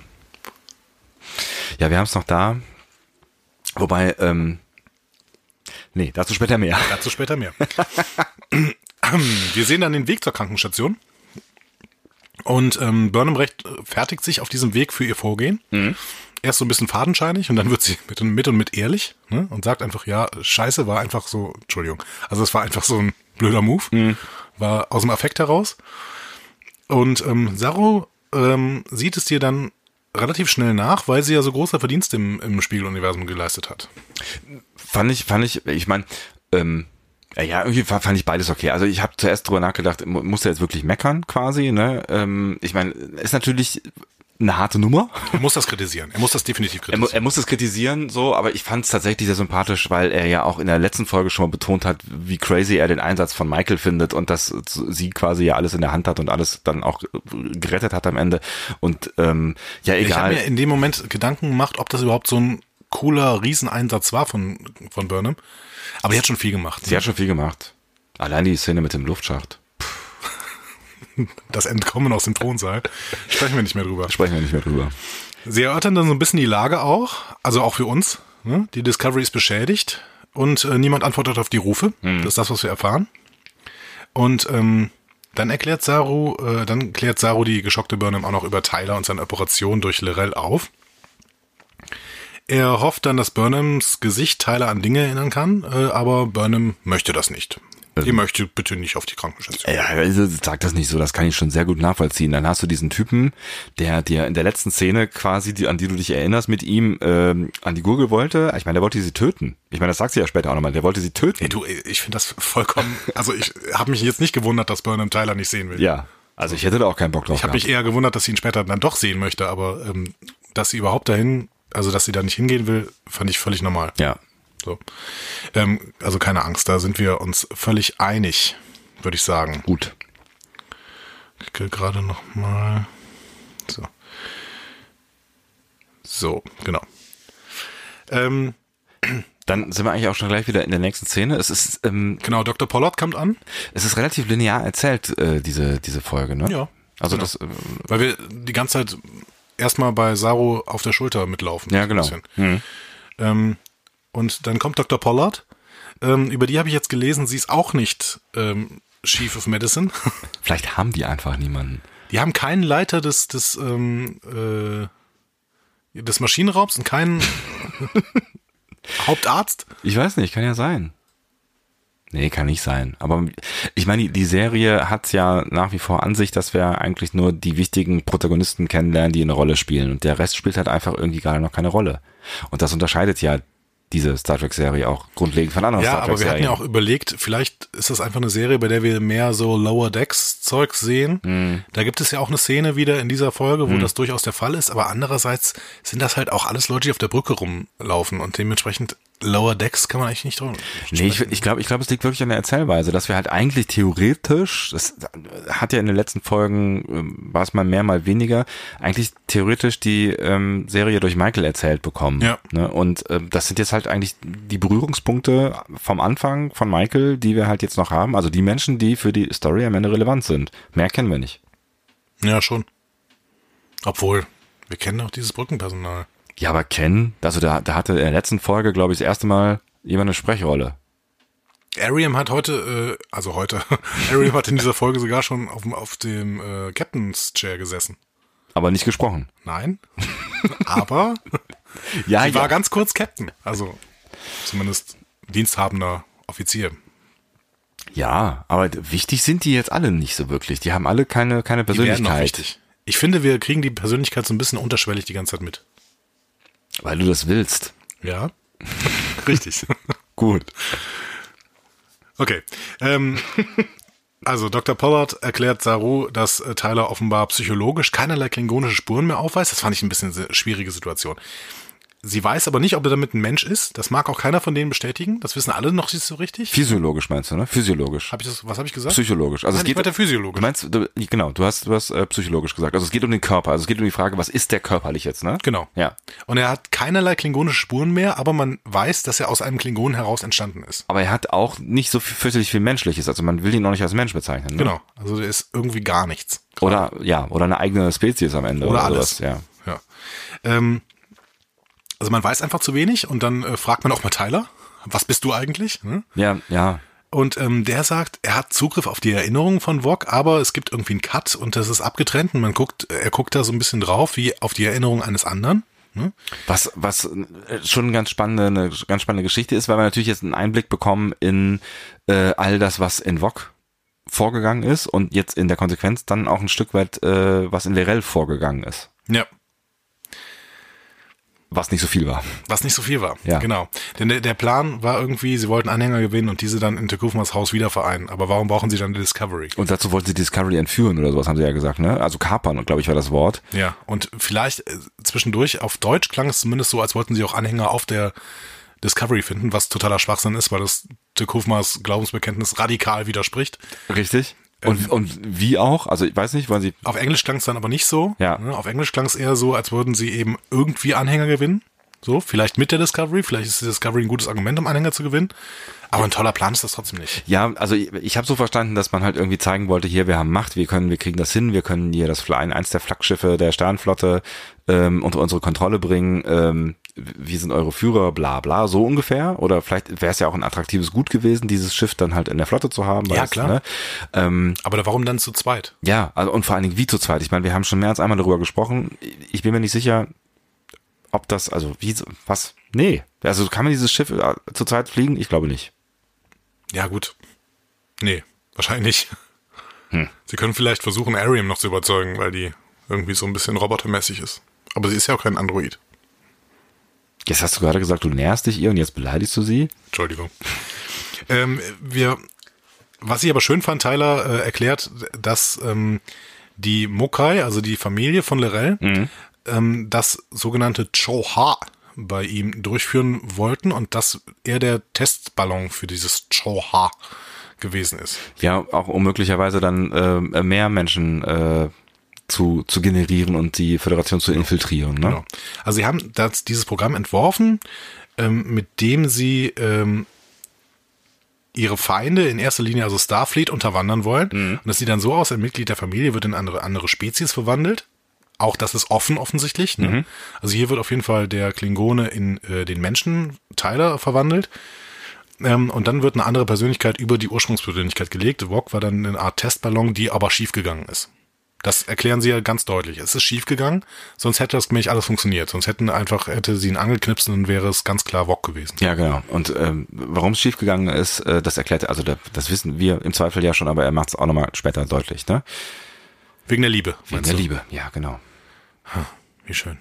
A: Ja, wir haben es noch da. Wobei, ähm, nee, dazu später mehr. <laughs>
B: Dazu später mehr. Wir sehen dann den Weg zur Krankenstation. Und ähm, Burnham recht äh, fertigt sich auf diesem Weg für ihr Vorgehen. Erst so ein bisschen fadenscheinig und dann wird sie mit und mit, und mit ehrlich ne? und sagt einfach, ja, scheiße, war einfach so, Entschuldigung, also es war einfach so ein blöder Move, war aus dem Affekt heraus. Und ähm, Saru ähm, sieht es dir dann relativ schnell nach, weil sie ja so große Verdienste im, im Spiegeluniversum geleistet hat.
A: Fand ich, fand ich, ich meine, ähm, ja, irgendwie fa- fand ich beides okay. Also ich habe zuerst drüber nachgedacht, mu- muss er jetzt wirklich meckern quasi, ne? Ähm, ich meine, ist natürlich eine harte Nummer.
B: Er muss das kritisieren. Er muss das definitiv
A: Er, mu-
B: kritisieren.
A: er muss es kritisieren, so, aber ich fand es tatsächlich sehr sympathisch, weil er ja auch in der letzten Folge schon mal betont hat, wie crazy er den Einsatz von Michael findet und dass sie quasi ja alles in der Hand hat und alles dann auch gerettet hat am Ende. Und ähm, ja,
B: Ich habe
A: egal.
B: mir in dem Moment Gedanken gemacht, ob das überhaupt so ein cooler Rieseneinsatz war von, von Burnham. Aber die hat schon viel gemacht.
A: Sie hat schon viel gemacht. Allein die Szene mit dem Luftschacht.
B: Das Entkommen aus dem Thronsaal. Sprechen wir nicht mehr drüber.
A: Sprechen wir nicht mehr drüber.
B: Sie erörtern dann so ein bisschen die Lage auch, also auch für uns. Ne? Die Discovery ist beschädigt und äh, niemand antwortet auf die Rufe. Das ist das, was wir erfahren. Und ähm, dann erklärt Saru, äh, dann klärt Saru die geschockte Burnham auch noch über Tyler und seine Operation durch Lorel auf. Er hofft dann, dass Burnhams Gesicht Tyler an Dinge erinnern kann, äh, aber Burnham möchte das nicht. Die möchte bitte nicht auf die Krankenstation.
A: Ja, also sag das nicht so, das kann ich schon sehr gut nachvollziehen. Dann hast du diesen Typen, der dir in der letzten Szene quasi, die, an die du dich erinnerst, mit ihm ähm, an die Gurgel wollte. Ich meine, der wollte sie töten. Ich meine, das sagt sie ja später auch nochmal, der wollte sie töten.
B: Ey, du, ich finde das vollkommen. Also ich habe mich jetzt nicht gewundert, dass Burnham Tyler nicht sehen will.
A: Ja, also ich hätte da auch keinen Bock drauf.
B: Ich habe mich eher gewundert, dass sie ihn später dann doch sehen möchte, aber ähm, dass sie überhaupt dahin, also dass sie da nicht hingehen will, fand ich völlig normal.
A: ja,
B: So. Ähm, also keine Angst, da sind wir uns völlig einig, würde ich sagen.
A: gut.
B: Ich gehe gerade noch mal. So. So, genau. Ähm,
A: Dann sind wir eigentlich auch schon gleich wieder in der nächsten Szene. Es ist, ähm,
B: genau, Dr. Pollard kommt an,
A: es ist relativ linear erzählt, äh, diese, diese Folge, ne?
B: Ja,
A: Also
B: genau.
A: das, äh,
B: weil wir die ganze Zeit erstmal bei Saru auf der Schulter mitlaufen.
A: ja genau.
B: bisschen.
A: Hm.
B: Ähm, und dann kommt Dr. Pollard. Ähm, über die habe ich jetzt gelesen, sie ist auch nicht ähm, Chief of Medicine. <laughs>
A: Vielleicht haben die einfach niemanden.
B: Die haben keinen Leiter des, des, ähm, äh, des Maschinenraums und keinen <laughs> Hauptarzt.
A: Ich weiß nicht, kann ja sein. Nee, kann nicht sein. Aber ich meine, die, die Serie hat ja nach wie vor an sich, dass wir eigentlich nur die wichtigen Protagonisten kennenlernen, die eine Rolle spielen. Und der Rest spielt halt einfach irgendwie gerade noch keine Rolle. Und das unterscheidet ja diese Star Trek-Serie auch grundlegend von anderen
B: Ja,
A: Star
B: aber wir
A: Trek-Serien.
B: hatten ja auch überlegt, vielleicht ist das einfach eine Serie, bei der wir mehr so Lower Decks Zeugs sehen.
A: Mhm.
B: Da gibt es ja auch eine Szene wieder in dieser Folge, wo das durchaus der Fall ist, aber andererseits sind das halt auch alles Leute, die auf der Brücke rumlaufen und dementsprechend Lower Decks kann man eigentlich nicht drüber.
A: Nee, ich, ich glaube, ich glaube, es liegt wirklich an der Erzählweise, dass wir halt eigentlich theoretisch, das hat ja in den letzten Folgen, ähm, war es mal mehr, mal weniger, eigentlich theoretisch die ähm, Serie durch Michael erzählt bekommen.
B: Ja.
A: Ne? Und ähm, das sind jetzt halt eigentlich die Berührungspunkte vom Anfang von Michael, die wir halt jetzt noch haben. Also die Menschen, die für die Story am Ende relevant sind. Mehr kennen wir nicht.
B: Ja, schon. Obwohl, wir kennen auch dieses Brückenpersonal.
A: Ja, aber Ken, also da, da hatte in der letzten Folge, glaube ich, das erste Mal jemand eine Sprechrolle.
B: Ariam hat heute, äh, also heute, <laughs> Ariam hat in dieser Folge sogar schon auf, dem- auf dem äh, Captain's Chair gesessen.
A: Aber nicht gesprochen.
B: Nein, <laughs> aber <laughs>
A: Ja,
B: sie war ganz kurz Captain, also zumindest diensthabender Offizier.
A: ja, aber wichtig sind die jetzt alle nicht so wirklich. Die haben alle keine, keine
B: Die werden noch
A: Persönlichkeit.
B: wichtig. Ich finde, wir kriegen die Persönlichkeit so ein bisschen unterschwellig die ganze Zeit mit.
A: Weil du das willst.
B: Ja, <laughs> richtig.
A: Gut.
B: Okay. Ähm, also Dr. Pollard erklärt Saru, dass äh, Tyler offenbar psychologisch keinerlei klingonische Spuren mehr aufweist. Das fand ich ein bisschen eine schwierige Situation. Sie weiß aber nicht, ob er damit ein Mensch ist. Das mag auch keiner von denen bestätigen. Das wissen alle noch nicht so richtig.
A: Physiologisch meinst du, ne? Physiologisch.
B: Hab ich das, was habe ich gesagt?
A: Psychologisch. Also
B: Nein,
A: es geht
B: meinte
A: Du
B: physiologisch.
A: meinst, du, genau, du hast, du hast äh, psychologisch gesagt. Also es geht um den Körper. Also es geht um die Frage, was ist der körperlich jetzt, ne?
B: Genau.
A: Ja.
B: Und er hat keinerlei klingonische Spuren mehr, aber man weiß, dass er aus einem Klingon heraus entstanden ist.
A: Aber er hat auch nicht so viel- fürchterlich viel Menschliches. Also man will ihn noch nicht als Mensch bezeichnen. Ne?
B: Genau. Also der ist irgendwie gar nichts.
A: Oder, ja, oder eine eigene Spezies am Ende.
B: Oder
A: Oder,
B: alles.
A: Sowas, ja.
B: Ja. Ähm, also man weiß einfach zu wenig und dann äh, fragt man auch mal Tyler, was bist du eigentlich? Ne?
A: Ja, ja.
B: Und ähm, der sagt, er hat Zugriff auf die Erinnerungen von Vog, aber es gibt irgendwie einen Cut und das ist abgetrennt und man guckt, er guckt da so ein bisschen drauf, wie auf die Erinnerung eines anderen. Ne?
A: Was, was äh, schon eine ganz spannende, eine ganz spannende Geschichte ist, weil wir natürlich jetzt einen Einblick bekommen in äh, all das, was in VOG vorgegangen ist und jetzt in der Konsequenz dann auch ein Stück weit, äh, was in Lerell vorgegangen ist.
B: Ja.
A: Was nicht so viel war.
B: Was nicht so viel war.
A: Ja.
B: Genau. Denn der, der Plan war irgendwie, sie wollten Anhänger gewinnen und diese dann in Tekufmas Haus wieder vereinen. Aber warum brauchen sie dann die Discovery?
A: Und dazu wollten sie Discovery entführen oder sowas, haben sie ja gesagt, ne? Also kapern, glaube ich, war das Wort.
B: Ja. Und vielleicht äh, zwischendurch, auf Deutsch klang es zumindest so, als wollten sie auch Anhänger auf der Discovery finden, was totaler Schwachsinn ist, weil das Tekufmas Glaubensbekenntnis radikal widerspricht.
A: Richtig. Und, und wie auch? Also ich weiß nicht, wollen sie.
B: Auf Englisch klang es dann aber nicht so.
A: Ja.
B: Ne, Auf Englisch klang es eher so, als würden sie eben irgendwie Anhänger gewinnen. So, vielleicht mit der Discovery, vielleicht ist die Discovery ein gutes Argument, um Anhänger zu gewinnen. Aber ein toller Plan ist das trotzdem nicht.
A: Ja, also ich, ich habe so verstanden, dass man halt irgendwie zeigen wollte, hier, wir haben Macht, wir können, wir kriegen das hin, wir können hier das Fly- eins der Flaggschiffe der Sternflotte ähm, unter unsere Kontrolle bringen. Ähm, wir sind eure Führer, bla bla, so ungefähr. Oder vielleicht wäre es ja auch ein attraktives Gut gewesen, dieses Schiff dann halt in der Flotte zu haben.
B: Ja,
A: weißt
B: klar.
A: Ne? Ähm,
B: Aber warum dann zu zweit?
A: ja, also und vor allen Dingen wie zu zweit. Ich meine, wir haben schon mehr als einmal darüber gesprochen. Ich bin mir nicht sicher, ob das, also wie, was? Nee. Also kann man dieses Schiff äh, zu zweit fliegen? Ich glaube nicht.
B: Ja, gut. Nee, wahrscheinlich nicht.
A: Hm.
B: Sie können vielleicht versuchen, Ariam noch zu überzeugen, weil die irgendwie so ein bisschen robotermäßig ist. Aber sie ist ja auch kein Android.
A: Jetzt hast du gerade gesagt, du näherst dich ihr und jetzt beleidigst du sie.
B: Entschuldigung. ähm, wir, was ich aber schön fand, Tyler äh, erklärt, dass ähm, die Mokai, also die Familie von Lorel, ähm, das sogenannte Choha bei ihm durchführen wollten und dass er der Testballon für dieses Choha gewesen ist.
A: Ja, auch um möglicherweise dann äh, mehr Menschen äh, zu, zu generieren und die Föderation zu infiltrieren. Ne?
B: Genau. Also sie haben das, dieses Programm entworfen, ähm, mit dem sie ähm, ihre Feinde in erster Linie, also Starfleet, unterwandern wollen. Und das sieht dann so aus, ein Mitglied der Familie wird in andere, andere Spezies verwandelt. Auch das ist offen offensichtlich. Ne? Also hier wird auf jeden Fall der Klingone in äh, den Menschen Tyler verwandelt. Ähm, und dann wird eine andere Persönlichkeit über die Ursprungspersönlichkeit gelegt. Wok war dann eine Art Testballon, die aber schiefgegangen ist. Das erklären sie ja ganz deutlich. Es ist schiefgegangen, sonst hätte das nämlich alles funktioniert. Sonst hätten einfach, hätte sie ihn angeknipst und wäre es ganz klar Wok gewesen.
A: Ja, genau. Und ähm, warum es schiefgegangen ist, äh, das erklärt er, also da, das wissen wir im Zweifel ja schon, aber er macht es auch nochmal später deutlich, ne?
B: Wegen der Liebe.
A: Wegen der
B: du?
A: Liebe, ja, genau.
B: Wie schön.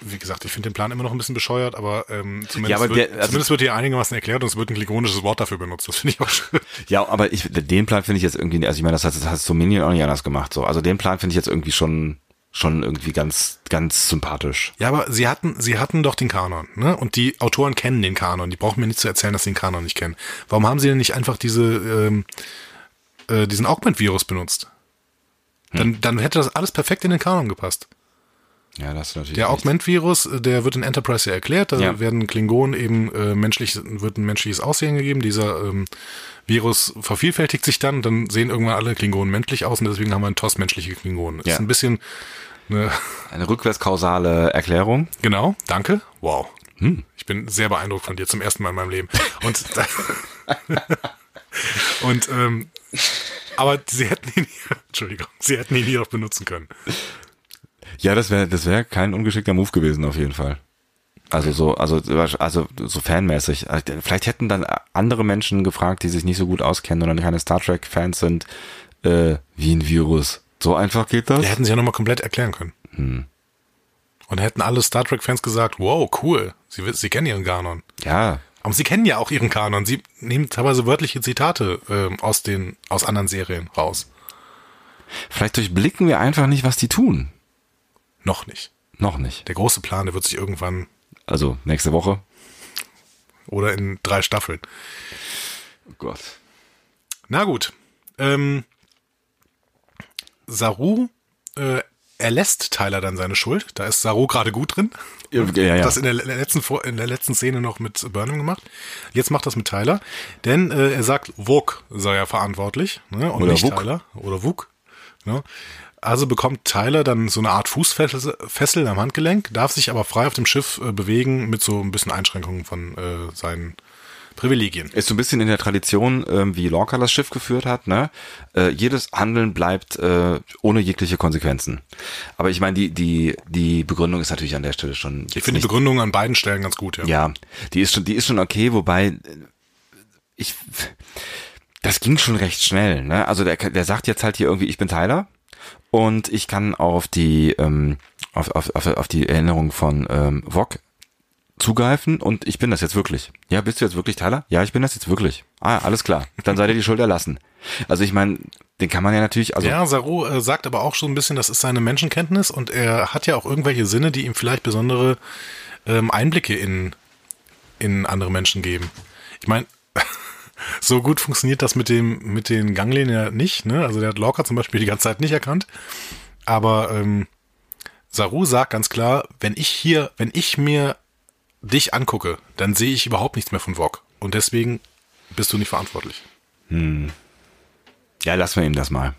B: Wie gesagt, ich finde den Plan immer noch ein bisschen bescheuert, aber, ähm, zumindest,
A: Ja, aber
B: wird,
A: der- also-
B: zumindest wird hier einigermaßen erklärt und es wird ein klingonisches Wort dafür benutzt. Das finde ich auch schön.
A: Ja, aber ich, den Plan finde ich jetzt irgendwie, also ich meine, das hat, das hat Dominion auch nicht anders gemacht, so. Also den Plan finde ich jetzt irgendwie schon, schon irgendwie ganz, ganz sympathisch.
B: Ja, aber sie hatten, sie hatten doch den Kanon, ne? Und die Autoren kennen den Kanon. Die brauchen mir nicht zu erzählen, dass sie den Kanon nicht kennen. Warum haben sie denn nicht einfach diese, ähm, äh, diesen Augment-Virus benutzt? Dann, dann hätte das alles perfekt in den Kanon gepasst.
A: Ja, das ist natürlich.
B: Der. Augment-Virus, äh, der wird in Enterprise ja erklärt. Da
A: Ja.
B: werden Klingonen eben äh, menschlich, wird ein menschliches Aussehen gegeben. Dieser ähm, Virus vervielfältigt sich dann, dann sehen irgendwann alle Klingonen menschlich aus und deswegen haben wir einen TOS menschliche Klingonen.
A: Ja.
B: Ist ein bisschen, ne,
A: Eine rückwärtskausale Erklärung.
B: genau, danke. Wow. Hm. Ich bin sehr beeindruckt von dir zum ersten Mal in meinem Leben. Und, <laughs> und ähm, aber sie hätten ihn, <laughs> Entschuldigung, sie hätten ihn hier auch benutzen können.
A: Ja, das wäre das wäre kein ungeschickter Move gewesen auf jeden Fall. Also so, also also so fanmäßig. Vielleicht hätten dann andere Menschen gefragt, die sich nicht so gut auskennen oder keine Star Trek Fans sind, äh, wie ein Virus. So einfach geht das?
B: Die hätten sie ja nochmal komplett erklären können. Hm. Und hätten alle Star Trek Fans gesagt, wow, cool, sie, sie kennen ihren Kanon.
A: Ja.
B: Aber sie kennen ja auch ihren Kanon. Sie nehmen teilweise wörtliche Zitate äh, aus den aus anderen Serien raus.
A: Vielleicht durchblicken wir einfach nicht, was die tun.
B: Noch nicht.
A: Noch nicht.
B: Der große Plan, der wird sich irgendwann.
A: Also nächste Woche.
B: Oder in drei Staffeln.
A: Oh Gott.
B: Na gut. Ähm, Saru äh, erlässt Tyler dann seine Schuld. Da ist Saru gerade gut drin. Ja, ja, ja. Das in der letzten in der letzten Szene noch mit Burnham gemacht. Jetzt macht das mit Tyler, denn äh, er sagt, Vuk sei ja verantwortlich, ne? Und Oder nicht Vuk. Tyler oder Vuk. Ne? Also bekommt Tyler dann so eine Art Fußfessel am Handgelenk, darf sich aber frei auf dem Schiff äh, bewegen mit so ein bisschen Einschränkungen von äh, seinen Privilegien.
A: Ist so ein bisschen in der Tradition, äh, wie Lorca das Schiff geführt hat. Ne? Äh, jedes Handeln bleibt äh, ohne jegliche Konsequenzen. Aber ich meine, die, die, die Begründung ist natürlich an der Stelle schon.
B: Ich finde die Begründung an beiden Stellen ganz gut. Ja,
A: ja die, ist schon, die ist schon okay, wobei äh, ich... Das ging schon recht schnell. Ne? Also der, der sagt jetzt halt hier irgendwie, ich bin Tyler und ich kann auf die ähm, auf, auf, auf, auf die Erinnerung von ähm, Vog zugreifen und ich bin das jetzt wirklich. Ja, bist du jetzt wirklich Tyler? Ja, ich bin das jetzt wirklich. Ah, alles klar. Dann seid ihr die Schuld erlassen. Also ich meine, den kann man ja natürlich. Also
B: ja, Saru äh, sagt aber auch schon ein bisschen, das ist seine Menschenkenntnis und er hat ja auch irgendwelche Sinne, die ihm vielleicht besondere ähm, Einblicke in in andere Menschen geben. Ich meine, <laughs> so gut funktioniert das mit dem, mit den Ganglien ja nicht, ne? Also der hat Lorca zum Beispiel die ganze Zeit nicht erkannt. Aber ähm, Saru sagt ganz klar, wenn ich hier, wenn ich mir dich angucke, dann sehe ich überhaupt nichts mehr von Vog. Und deswegen bist du nicht verantwortlich. Hm.
A: Ja, lassen wir ihm das mal.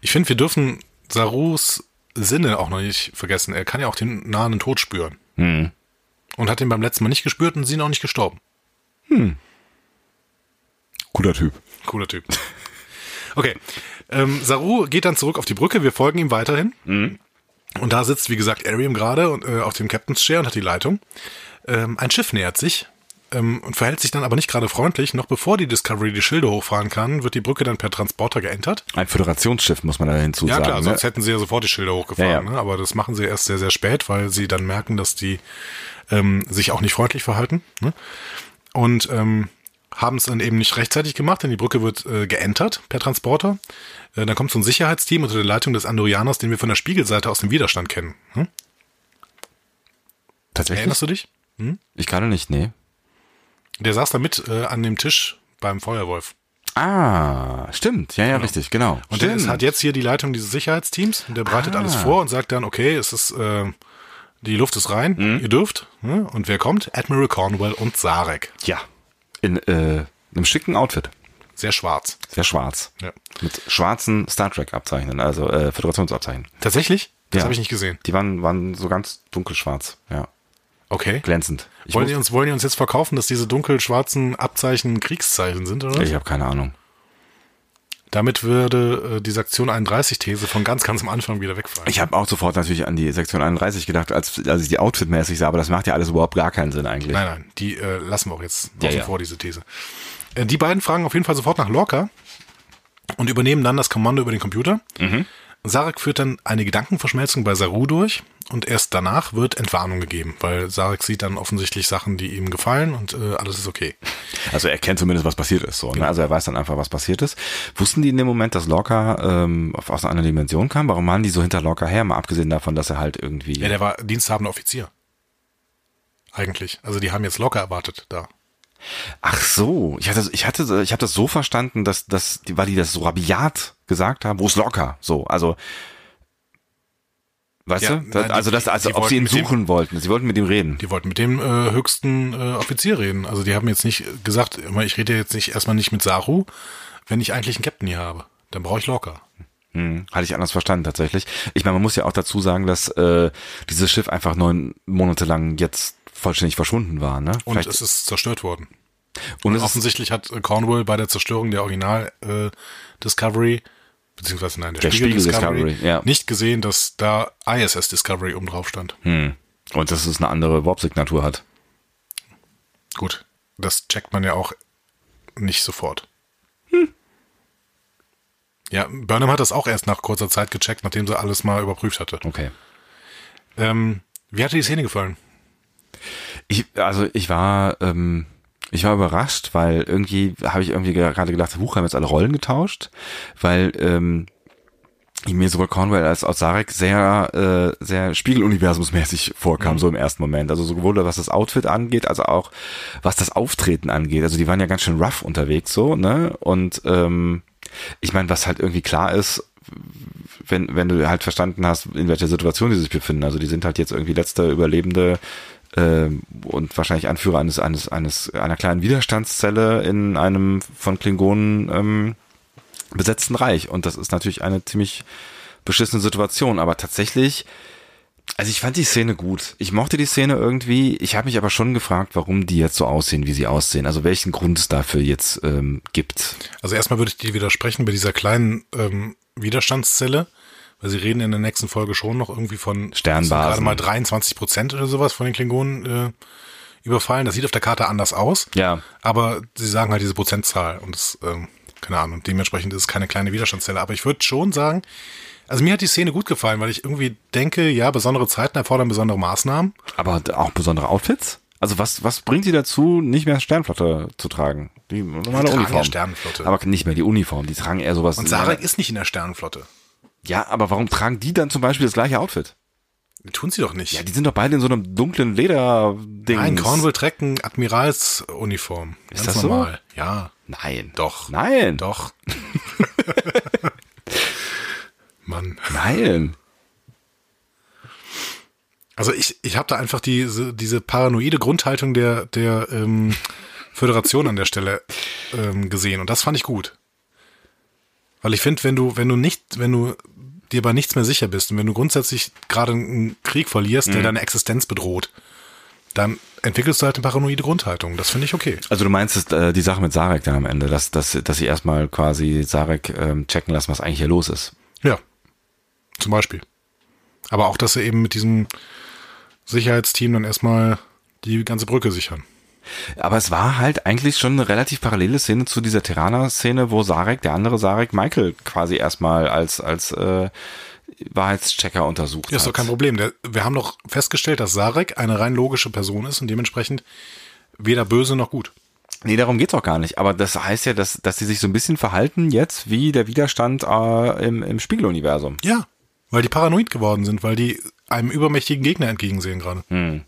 B: Ich finde, wir dürfen Sarus Sinne auch noch nicht vergessen. Er kann ja auch den nahen Tod spüren. Hm. Und hat ihn beim letzten Mal nicht gespürt und sie auch nicht gestorben. Hm.
A: Cooler Typ.
B: Cooler Typ. <laughs> Okay. Ähm, Saru geht dann zurück auf die Brücke. Wir folgen ihm weiterhin. Mhm. Und da sitzt, wie gesagt, Ariam gerade äh, auf dem Captain's Chair und hat die Leitung. Ähm, ein Schiff nähert sich ähm, und verhält sich dann aber nicht gerade freundlich. Noch bevor die Discovery die Schilde hochfahren kann, wird die Brücke dann per Transporter geentert.
A: Ein Föderationsschiff, muss man da hinzusagen.
B: Ja klar, ne? sonst hätten sie ja sofort die Schilder hochgefahren. Ja, ja. Ne? Aber das machen sie erst sehr, sehr spät, weil sie dann merken, dass die ähm, sich auch nicht freundlich verhalten. Ne? Und ähm, haben es dann eben nicht rechtzeitig gemacht, denn die Brücke wird äh, geentert per Transporter. Äh, dann kommt so ein Sicherheitsteam unter der Leitung des Andorianers, den wir von der Spiegelseite aus dem Widerstand kennen. Hm?
A: Tatsächlich?
B: Erinnerst du dich?
A: Hm? Ich kann nicht, nee.
B: Der saß da mit äh, an dem Tisch beim Feuerwolf.
A: Ah, stimmt. Ja, ja, genau. richtig, genau.
B: Und
A: stimmt.
B: der hat jetzt hier die Leitung dieses Sicherheitsteams und der bereitet ah. alles vor und sagt dann, okay, es ist, äh, die Luft ist rein, mhm. ihr dürft. Ne? Und wer kommt? Admiral Cornwell und Sarek.
A: Ja. In äh, einem schicken Outfit.
B: Sehr schwarz.
A: Sehr schwarz. Ja. Mit schwarzen Star Trek Abzeichen, also äh, Föderationsabzeichen.
B: Tatsächlich? Das
A: ja.
B: habe ich nicht gesehen.
A: Die waren, waren so ganz dunkelschwarz, ja.
B: Okay.
A: Glänzend.
B: Ich wollen, die uns, wollen die uns jetzt verkaufen, dass diese dunkelschwarzen Abzeichen Kriegszeichen sind, oder?
A: Ich habe keine Ahnung.
B: Damit würde äh, die Sektion 31-These von ganz, ganz am Anfang wieder wegfallen.
A: Ich habe auch sofort natürlich an die Sektion 31 gedacht, als, als ich die outfitmäßig sah, aber das macht ja alles überhaupt gar keinen Sinn eigentlich.
B: Nein, nein, die äh, lassen wir auch jetzt ja, ja. vor, diese These. Äh, die beiden fragen auf jeden Fall sofort nach Lorca und übernehmen dann das Kommando über den Computer. Mhm. Sarek führt dann eine Gedankenverschmelzung bei Saru durch und erst danach wird Entwarnung gegeben, weil Sarek sieht dann offensichtlich Sachen, die ihm gefallen und äh, alles ist okay.
A: Also er kennt zumindest, was passiert ist. So, ne? genau. ne? Also er weiß dann einfach, was passiert ist. Wussten die in dem Moment, dass Lorca ähm, aus einer anderen Dimension kam? Warum waren die so hinter Lorca her? Mal abgesehen davon, dass er halt irgendwie...
B: Ja, der war diensthabender Offizier. Eigentlich. Also die haben jetzt Lorca erwartet da.
A: Ach so, ich hatte, ich hatte, ich habe das so verstanden, dass, dass, weil die das so rabiat gesagt haben, wo ist locker, so, also, weißt ja, du, nein, also das, also ob sie ihn suchen dem, wollten, sie wollten mit ihm reden.
B: Die wollten mit dem äh, höchsten äh, Offizier reden, also die haben jetzt nicht gesagt, ich rede jetzt nicht erstmal nicht mit Saru, wenn ich eigentlich einen Captain hier habe, dann brauche ich locker.
A: Hm, hatte ich anders verstanden tatsächlich. Ich meine, man muss ja auch dazu sagen, dass äh, dieses Schiff einfach neun Monate lang jetzt vollständig verschwunden war. Ne?
B: Und
A: Vielleicht,
B: es ist zerstört worden.
A: und ist,
B: Offensichtlich hat Cornwall bei der Zerstörung der Original äh, Discovery, beziehungsweise nein, der,
A: Der
B: Spiegel,
A: Spiegel
B: Discovery,
A: Discovery, ja.
B: nicht gesehen, dass da ISS Discovery oben drauf stand.
A: hm, und dass es eine andere Warp-Signatur hat.
B: Gut, das checkt man ja auch nicht sofort.
A: Hm.
B: Ja, Burnham hat das auch erst nach kurzer Zeit gecheckt, nachdem sie alles mal überprüft hatte.
A: Okay.
B: Ähm, wie hat dir die Szene gefallen?
A: Ich, also ich war, ähm, ich war überrascht, weil irgendwie habe ich irgendwie gerade gedacht, Huch, haben jetzt alle Rollen getauscht, weil ähm, mir sowohl Cornwell als auch Sarek sehr, äh, sehr Spiegeluniversumsmäßig vorkam, so im ersten Moment. Also sowohl was das Outfit angeht, als auch was das Auftreten angeht. Also die waren ja ganz schön rough unterwegs so, ne? Und ähm, ich meine, was halt irgendwie klar ist, wenn, wenn du halt verstanden hast, in welcher Situation die sich befinden. Also die sind halt jetzt irgendwie letzte Überlebende und wahrscheinlich Anführer eines, eines, eines, einer kleinen Widerstandszelle in einem von Klingonen ähm, besetzten Reich. Und das ist natürlich eine ziemlich beschissene Situation. Aber tatsächlich, also ich fand die Szene gut. Ich mochte die Szene irgendwie. Ich habe mich aber schon gefragt, warum die jetzt so aussehen, wie sie aussehen. Also welchen Grund es dafür jetzt ähm, gibt.
B: Also erstmal würde ich dir widersprechen bei dieser kleinen ähm, Widerstandszelle, weil sie reden in der nächsten Folge schon noch irgendwie von
A: Sternbasen.
B: gerade mal 23 Prozent oder sowas von den Klingonen äh, überfallen. Das sieht auf der Karte anders aus.
A: Ja.
B: Aber sie sagen halt diese Prozentzahl und das, ähm, keine Ahnung, dementsprechend ist es keine kleine Widerstandszelle. Aber ich würde schon sagen, also mir hat die Szene gut gefallen, weil ich irgendwie denke, ja, besondere Zeiten erfordern besondere Maßnahmen.
A: Aber auch besondere Outfits? Also was, was bringt sie dazu, nicht mehr Sternflotte zu tragen? Die normale
B: Die tragen ja
A: Uniform.
B: Sternenflotte.
A: Aber nicht mehr die Uniform, die tragen eher sowas.
B: Und Sarek ist nicht in der Sternenflotte.
A: Ja, aber warum tragen die dann zum Beispiel das gleiche Outfit?
B: Tun sie doch nicht.
A: Ja, die sind doch beide in so einem dunklen Leder-Ding.
B: Nein, Cornwall trägt eine Admiralsuniform.
A: Ist
B: Ganz
A: das so?
B: normal. Ja,
A: Nein.
B: doch.
A: Nein.
B: Doch. <laughs> Mann.
A: Nein.
B: Also ich, ich habe da einfach diese, diese paranoide Grundhaltung der, der ähm, Föderation an der Stelle ähm, gesehen und das fand ich gut. Weil ich finde, wenn du, wenn du nicht, wenn du dir bei nichts mehr sicher bist und wenn du grundsätzlich gerade einen Krieg verlierst,
A: Mhm.
B: der deine Existenz bedroht, dann entwickelst du halt eine paranoide Grundhaltung. Das finde ich okay.
A: Also du meinst es, äh, die Sache mit Sarek dann am Ende, dass, dass, dass sie erstmal quasi Sarek ähm, checken lassen, was eigentlich hier los ist.
B: Ja. Zum Beispiel. Aber auch, dass sie eben mit diesem Sicherheitsteam dann erstmal die ganze Brücke sichern.
A: Aber es war halt eigentlich schon eine relativ parallele Szene zu dieser Terraner-Szene, wo Sarek, der andere Sarek, Michael quasi erstmal als, als äh, Wahrheitschecker untersucht
B: Ja, ist doch kein Problem. Wir haben doch festgestellt, dass Sarek eine rein logische Person ist und dementsprechend weder böse noch gut.
A: Nee, darum geht's auch gar nicht. Aber das heißt ja, dass, dass sie sich so ein bisschen verhalten jetzt wie der Widerstand äh, im, im Spiegeluniversum.
B: Ja, weil die paranoid geworden sind, weil die einem übermächtigen Gegner entgegensehen gerade.
A: Hm.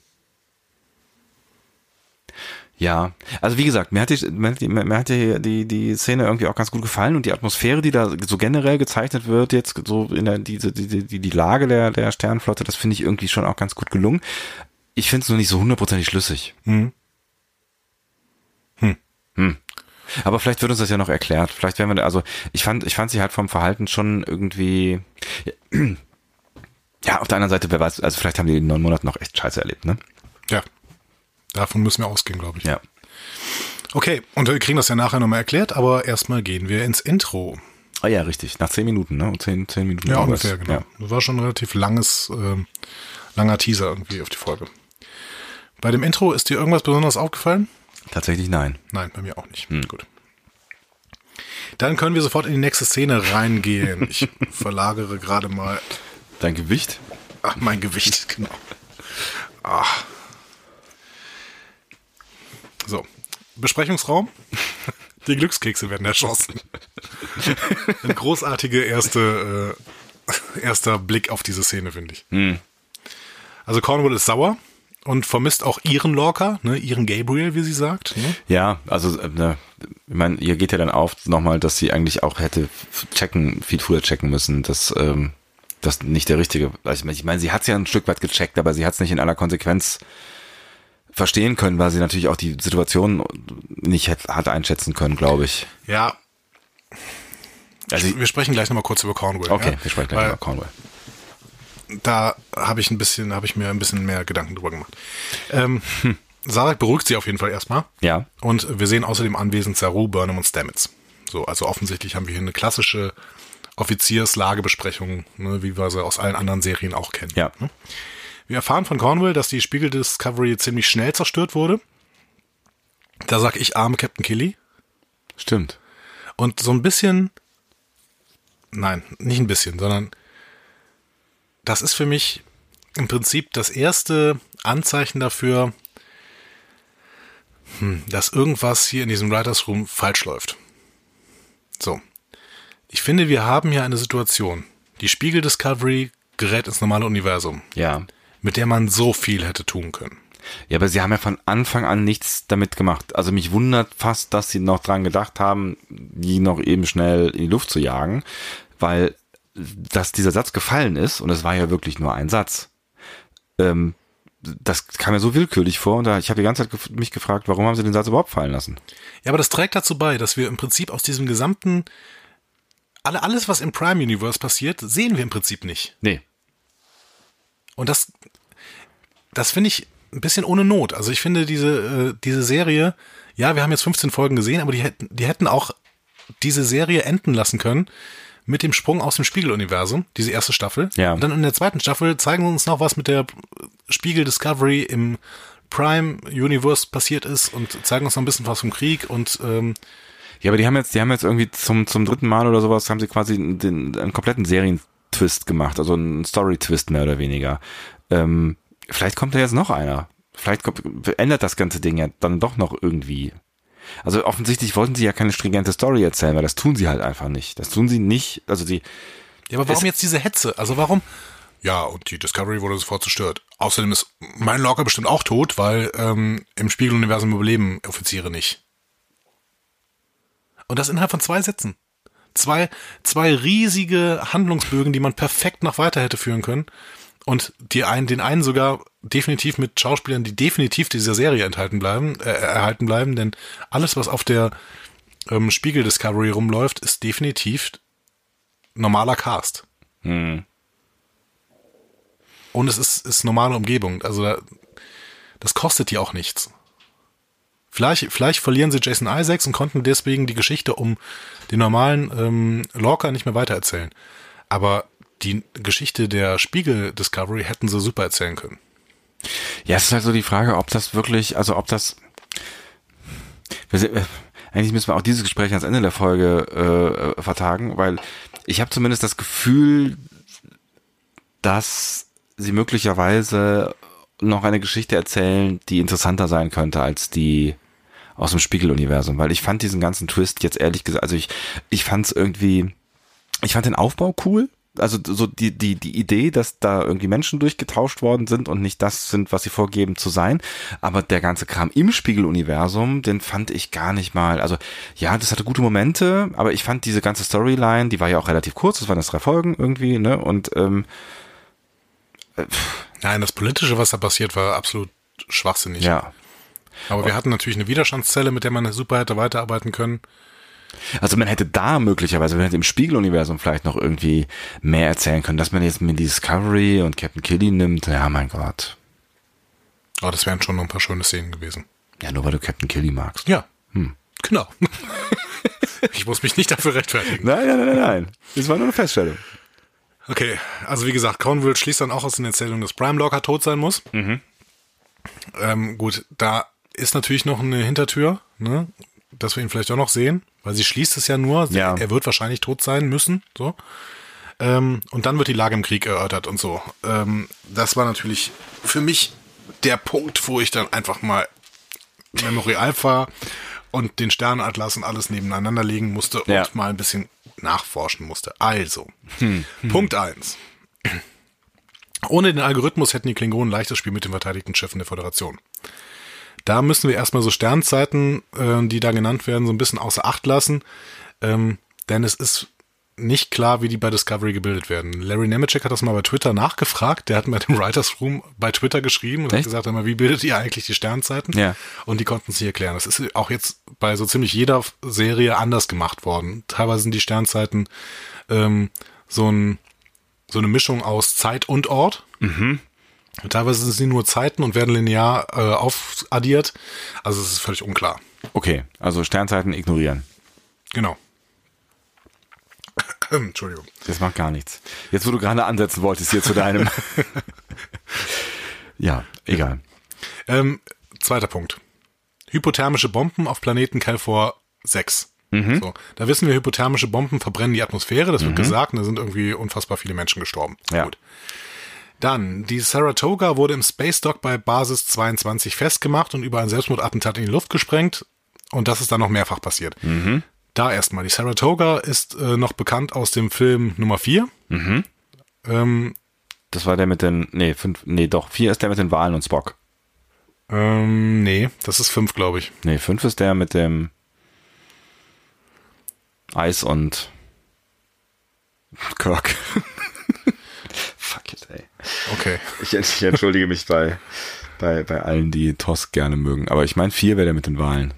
A: Ja, also wie gesagt, mir hat die, mir hat die, mir hat die, die, die Szene irgendwie auch ganz gut gefallen und die Atmosphäre, die da so generell gezeichnet wird, jetzt so in der, diese, die, die, die Lage der, der Sternenflotte, das finde ich irgendwie schon auch ganz gut gelungen. Ich finde es nur nicht so hundertprozentig schlüssig.
B: Hm.
A: Hm. Aber vielleicht wird uns das ja noch erklärt. Vielleicht werden wir, da- also ich fand, ich fand sie halt vom Verhalten schon irgendwie, ja, auf der anderen Seite, wer weiß, also vielleicht haben die in neun Monaten noch echt Scheiße erlebt, ne?
B: Ja. Davon müssen wir ausgehen, glaube ich.
A: Ja.
B: Okay, und wir kriegen das ja nachher nochmal erklärt, aber erstmal gehen wir ins Intro.
A: Oh ja, richtig. Nach zehn Minuten, ne? Zehn, zehn Minuten.
B: Ja, ungefähr, genau.
A: Ja.
B: Das war schon ein relativ langes, ähm, langer Teaser irgendwie auf die Folge. Bei dem Intro ist dir irgendwas besonders aufgefallen?
A: Tatsächlich nein.
B: Nein, bei mir auch nicht.
A: Hm.
B: Gut. Dann können wir sofort in die nächste Szene reingehen. Ich <laughs> verlagere gerade mal
A: Dein Gewicht?
B: ach, mein Gewicht, <laughs> genau. Ach. So. Besprechungsraum. <laughs> Die Glückskekse werden erschossen. <laughs> Eine großartige erste, äh, erster Blick auf diese Szene, finde ich. Also Cornwall ist sauer und vermisst auch ihren Lorca, ne, ihren Gabriel, wie sie sagt. Ne?
A: Ja, also, äh, ne, ich meine, ihr geht ja dann auf nochmal, dass sie eigentlich auch hätte checken, viel früher checken müssen, dass ähm, das nicht der richtige, also ich meine, sie hat es ja ein Stück weit gecheckt, aber sie hat es nicht in aller Konsequenz verstehen können, weil sie natürlich auch die Situation nicht hat, einschätzen können, glaube ich.
B: Ja,
A: Also,
B: wir sprechen gleich nochmal kurz über Cornwall.
A: okay,
B: ja?
A: wir sprechen gleich
B: Weil
A: über Cornwall.
B: da habe ich ein bisschen, habe ich mir ein bisschen mehr Gedanken drüber gemacht. Ähm, hm. Sarek beruhigt sie auf jeden Fall erstmal.
A: Ja.
B: Und wir sehen außerdem anwesend Saru, Burnham und Stamets. So, also offensichtlich haben wir hier eine klassische Offizierslagebesprechung, ne, wie wir sie aus allen anderen Serien auch kennen.
A: Ja.
B: Ne? Wir erfahren von Cornwall, dass die Spiegel Discovery ziemlich schnell zerstört wurde. Da sag ich arme Captain Killy.
A: Stimmt.
B: Und so ein bisschen, nein, nicht ein bisschen, sondern das ist für mich im Prinzip das erste Anzeichen dafür, hm, dass irgendwas hier in diesem Writers Room falsch läuft. So. Ich finde, wir haben hier eine Situation. Die Spiegel Discovery gerät ins normale Universum.
A: Ja.
B: Mit der man so viel hätte tun können.
A: Ja, aber sie haben ja von Anfang an nichts damit gemacht. Also mich wundert fast, dass sie noch dran gedacht haben, die noch eben schnell in die Luft zu jagen, weil dass dieser Satz gefallen ist, und es war ja wirklich nur ein Satz, ähm, das kam mir so willkürlich vor und da, ich habe die ganze Zeit mich gefragt, warum haben sie den Satz überhaupt fallen lassen?
B: Ja, aber das trägt dazu bei, dass wir im Prinzip aus diesem gesamten, alle, alles, was im Prime Universe passiert, sehen wir im Prinzip nicht.
A: Nee.
B: Und das, das finde ich ein bisschen ohne Not. Also ich finde diese, äh, diese Serie, ja, wir haben jetzt 15 Folgen gesehen, aber die hätten, die hätten auch diese Serie enden lassen können mit dem Sprung aus dem Spiegeluniversum, diese erste Staffel.
A: Ja.
B: Und dann in der zweiten Staffel zeigen sie uns noch, was mit der Spiegel Discovery im Prime Universe passiert ist und zeigen uns noch ein bisschen was vom Krieg und ähm,
A: ja, aber die haben jetzt, die haben jetzt irgendwie zum zum dritten Mal oder sowas haben sie quasi den einen kompletten Serientwist gemacht, also einen Story-Twist mehr oder weniger. Ähm, vielleicht kommt da jetzt noch einer. Vielleicht kommt, ändert das ganze Ding ja dann doch noch irgendwie. Also offensichtlich wollten sie ja keine stringente Story erzählen, weil das tun sie halt einfach nicht. Das tun sie nicht. Also sie.
B: Ja, aber warum jetzt diese Hetze? Also warum? Ja, und die Discovery wurde sofort zerstört. Außerdem ist mein Locker bestimmt auch tot, weil ähm, im Spiegeluniversum überleben Offiziere nicht. Und das innerhalb von zwei Sätzen. Zwei, zwei riesige Handlungsbögen, die man perfekt noch weiter hätte führen können und die einen, den einen sogar definitiv mit Schauspielern, die definitiv dieser Serie enthalten bleiben, äh, erhalten bleiben, denn alles, was auf der ähm, Spiegel Discovery rumläuft, ist definitiv normaler Cast.
A: Hm.
B: Und es ist, ist normale Umgebung. Also das kostet die auch nichts. Vielleicht, vielleicht verlieren sie Jason Isaacs und konnten deswegen die Geschichte um den normalen ähm, Lorca nicht mehr weitererzählen. Aber die Geschichte der Spiegel Discovery hätten sie super erzählen können.
A: Ja, es ist halt so die Frage, ob das wirklich, also ob das. Äh, eigentlich müssen wir auch dieses Gespräch ans Ende der Folge äh, vertagen, weil ich habe zumindest das Gefühl, dass sie möglicherweise noch eine Geschichte erzählen, die interessanter sein könnte als die aus dem Spiegeluniversum, weil ich fand diesen ganzen Twist jetzt ehrlich gesagt, also ich ich fand es irgendwie, ich fand den Aufbau cool, also so die, die, die Idee, dass da irgendwie Menschen durchgetauscht worden sind und nicht das sind, was sie vorgeben zu sein. Aber der ganze Kram im Spiegeluniversum, den fand ich gar nicht mal, also ja, das hatte gute Momente, aber ich fand diese ganze Storyline, die war ja auch relativ kurz, das waren das drei Folgen irgendwie, ne? Und ähm,
B: äh, Nein, das Politische, was da passiert, war absolut schwachsinnig.
A: Ja.
B: Aber wir hatten natürlich eine Widerstandszelle, mit der man super hätte weiterarbeiten können.
A: Also man hätte da möglicherweise, man hätte im Spiegeluniversum vielleicht noch irgendwie mehr erzählen können, dass man jetzt mit Discovery und Captain Killy nimmt. Ja, mein Gott.
B: Aber oh, das wären schon noch ein paar schöne Szenen gewesen.
A: Ja, nur weil du Captain Killy magst.
B: Ja. Hm. Genau. <laughs> ich muss mich nicht dafür rechtfertigen.
A: Nein, nein, nein, nein. Das war nur eine Feststellung.
B: Okay, also wie gesagt, Cornwall schließt dann auch aus den Erzählungen, dass Prime Locker tot sein muss.
A: Mhm.
B: Ähm, gut, da ist natürlich noch eine Hintertür, ne? Dass wir ihn vielleicht auch noch sehen, weil sie schließt es ja nur.
A: Ja.
B: Er wird wahrscheinlich tot sein müssen. So. Ähm, und dann wird die Lage im Krieg erörtert und so. Ähm, das war natürlich für mich der Punkt, wo ich dann einfach mal Memory Alpha und den Sternenatlas und alles nebeneinander legen musste
A: ja.
B: und mal ein bisschen nachforschen musste. Also, hm. Punkt eins. Ohne den Algorithmus hätten die Klingonen leichtes Spiel mit den verteidigten Schiffen der Föderation. Da müssen wir erstmal so Sternzeiten, äh, die da genannt werden, so ein bisschen außer Acht lassen. Ähm, denn es ist nicht klar, wie die bei Discovery gebildet werden. Larry Nemeczek hat das mal bei Twitter nachgefragt. Der hat mal dem Writers Room bei Twitter geschrieben und Echt? hat gesagt, immer, wie bildet ihr eigentlich die Sternzeiten?
A: Ja.
B: Und die konnten es nicht erklären. Das ist auch jetzt bei so ziemlich jeder Serie anders gemacht worden. Teilweise sind die Sternzeiten ähm, so ein so eine Mischung aus Zeit und Ort. Mhm. Teilweise sind sie nur Zeiten und werden linear äh, aufaddiert. Also es ist völlig unklar.
A: Okay, also Sternzeiten ignorieren.
B: Genau. <clears throat> Entschuldigung.
A: Das macht gar nichts. Jetzt, wo du gerade ansetzen wolltest hier zu deinem. <laughs> ja, egal.
B: Ähm, zweiter Punkt. Hypothermische Bomben auf Planeten Kelfor 6. Mhm. So, da wissen wir, hypothermische Bomben verbrennen die Atmosphäre, das wird mhm. gesagt, und da sind irgendwie unfassbar viele Menschen gestorben.
A: Ja. Gut.
B: Dann, die Saratoga wurde im Space Dock bei Basis 22 festgemacht und über ein Selbstmordattentat in die Luft gesprengt. Und das ist dann noch mehrfach passiert.
A: Mhm.
B: Da erstmal. Die Saratoga ist äh, noch bekannt aus dem Film Nummer 4.
A: Mhm.
B: Ähm,
A: das war der mit den, nee, fünf, nee, doch, vier ist der mit den Wahlen und Spock.
B: Ähm, nee, das ist fünf, glaube ich.
A: Nee, fünf ist der mit dem Eis und Kirk. <laughs> Fuck it, ey.
B: Okay.
A: Ich, ich entschuldige mich bei, bei, bei allen, die TOS gerne mögen. Aber ich meine, vier wäre der mit den Wahlen.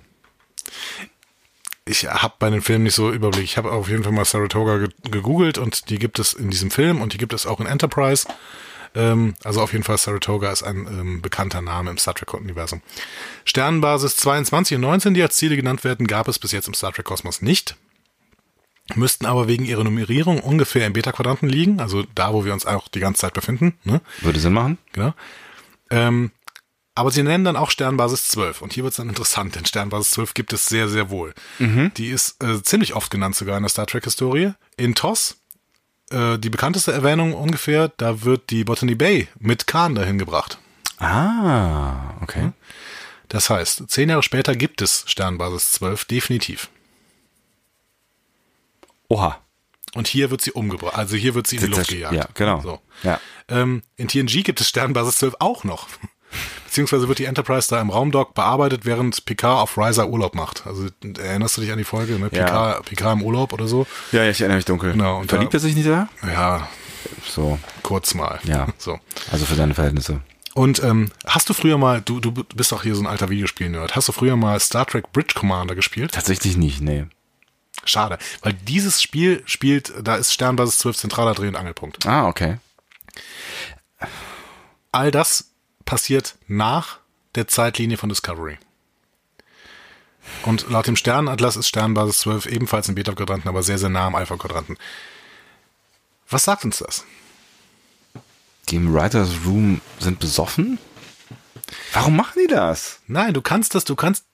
B: Ich habe bei den Filmen nicht so Überblick. Ich habe auf jeden Fall mal Saratoga ge gegoogelt und die gibt es in diesem Film und die gibt es auch in Enterprise. Ähm, also auf jeden Fall Saratoga ist ein ähm, bekannter Name im Star Trek-Universum. Sternenbasis 22 und 19, die als Ziele genannt werden, gab es bis jetzt im Star Trek-Kosmos nicht müssten aber wegen ihrer Nummerierung ungefähr im Beta-Quadranten liegen, also da, wo wir uns auch die ganze Zeit befinden. Ne?
A: Würde Sinn machen.
B: Genau. Ähm, aber sie nennen dann auch Sternbasis 12 und hier wird es dann interessant, denn Sternbasis 12 gibt es sehr, sehr wohl.
A: Mhm.
B: Die ist äh, ziemlich oft genannt sogar in der Star Trek-Historie. In TOS, äh, die bekannteste Erwähnung ungefähr, da wird die Botany Bay mit Khan dahin gebracht.
A: Ah, okay.
B: Das heißt, zehn Jahre später gibt es Sternbasis 12 definitiv.
A: Oha.
B: Und hier wird sie umgebracht. Also hier wird sie in die Luft gejagt.
A: Ja, genau.
B: So.
A: Ja.
B: Ähm, in TNG gibt es Sternbasis 12 auch noch. <laughs> Beziehungsweise wird die Enterprise da im Raumdock bearbeitet, während Picard auf Riser Urlaub macht. Also erinnerst du dich an die Folge, ne? Picard,
A: Ja.
B: Picard im Urlaub oder so?
A: Ja, ich erinnere mich dunkel.
B: Genau, und
A: Verliebt
B: da-
A: er sich nicht da?
B: Ja,
A: So,
B: kurz mal.
A: Ja. <laughs>
B: So.
A: also für seine Verhältnisse.
B: Und ähm, hast du früher mal, du, du bist auch hier so ein alter Videospiel-Nerd, hast du früher mal Star Trek Bridge Commander gespielt?
A: Tatsächlich nicht, nee.
B: Schade, weil dieses Spiel spielt, da ist Sternbasis 12 zentraler Dreh- und Angelpunkt.
A: Ah, okay.
B: All das passiert nach der Zeitlinie von Discovery. Und laut dem Sternenatlas ist Sternbasis 12 ebenfalls im Beta-Quadranten, aber sehr, sehr nah am Alpha-Quadranten. Was sagt uns das?
A: Die im Writers Room sind besoffen? Warum machen die das?
B: Nein, du kannst das, du kannst,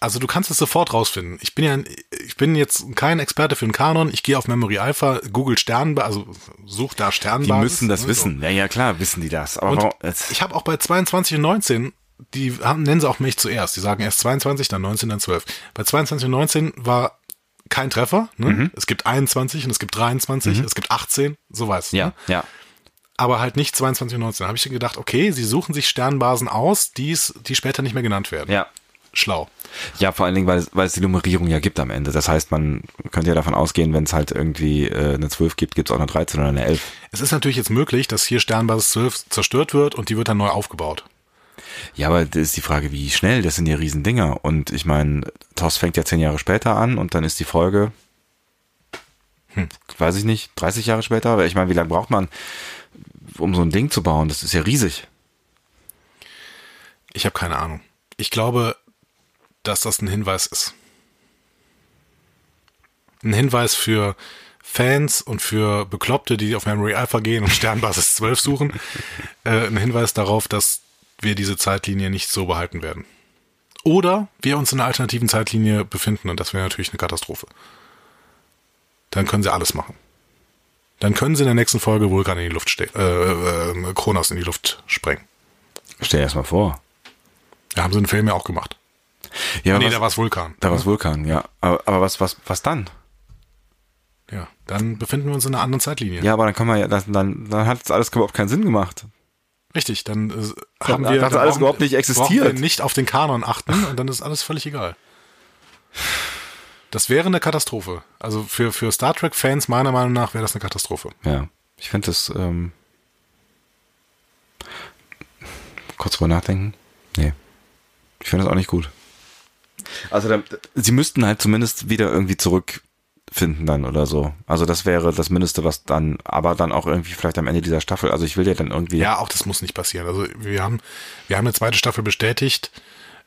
B: also du kannst es sofort rausfinden. Ich bin ja, ich bin jetzt kein Experte für den Kanon. Ich gehe auf Memory Alpha, Google Sternbasis, also such da
A: Die
B: Sternbasis.
A: müssen das
B: ne, so.
A: wissen. Ja, ja, klar, wissen die das. Aber warum?
B: ich habe auch bei 22 und 19, die haben, nennen sie auch mich zuerst. Die sagen erst 22, dann 19, dann 12. Bei 22 und 19 war kein Treffer. Ne?
A: Mhm.
B: Es gibt 21 und es gibt 23, es gibt 18, so weiß.
A: ja,
B: Ne?
A: ja.
B: Aber halt nicht 22 und 19. Da habe ich gedacht, okay, sie suchen sich Sternbasen aus, die's, die später nicht mehr genannt werden.
A: Ja.
B: Schlau.
A: Ja, vor allen Dingen, weil es, weil es die Nummerierung ja gibt am Ende. Das heißt, man könnte ja davon ausgehen, wenn es halt irgendwie äh, eine 12 gibt, gibt es auch eine 13 oder eine 11.
B: Es ist natürlich jetzt möglich, dass hier Sternbasis 12 zerstört wird und die wird dann neu aufgebaut.
A: Ja, aber das ist die Frage, wie schnell, das sind ja Riesendinger. Und ich meine, TOS fängt ja zehn Jahre später an und dann ist die Folge,
B: Hm.
A: weiß ich nicht, 30 Jahre später. Aber ich meine, wie lange braucht man, um so ein Ding zu bauen? Das ist ja riesig.
B: Ich habe keine Ahnung. Ich glaube, dass das ein Hinweis ist. Ein Hinweis für Fans und für Bekloppte, die auf Memory Alpha gehen und <laughs> Sternbasis 12 suchen. äh, ein Hinweis darauf, dass wir diese Zeitlinie nicht so behalten werden. Oder wir uns in einer alternativen Zeitlinie befinden und das wäre natürlich eine Katastrophe. Dann können sie alles machen. Dann können sie in der nächsten Folge Vulkan in die Luft stecken, äh, äh, Kronos in die Luft sprengen.
A: Stell dir erst mal vor.
B: Da haben sie einen Film ja auch gemacht.
A: Ja,
B: nee,
A: was,
B: da war es Vulkan.
A: da war es Vulkan, ja. Aber, aber was, was, was dann?
B: Ja, dann befinden wir uns in einer anderen Zeitlinie.
A: Ja, aber dann kann man ja, dann, dann, dann hat es alles überhaupt keinen Sinn gemacht.
B: Richtig, dann äh, haben wir
A: hat das alles überhaupt nicht existiert.
B: wir nicht auf den Kanon achten und dann ist alles völlig egal. Das wäre eine Katastrophe. Also für, für Star Trek-Fans meiner Meinung nach wäre das eine Katastrophe.
A: Ja, ich finde das, ähm, kurz drüber nachdenken. Nee. Ich finde das auch nicht gut. Also, dann, sie müssten halt zumindest wieder irgendwie zurück finden dann oder so. Also das wäre das Mindeste, was dann, aber dann auch irgendwie vielleicht am Ende dieser Staffel. Also ich will ja dann irgendwie.
B: Ja, auch das muss nicht passieren. Also wir haben, wir haben eine zweite Staffel bestätigt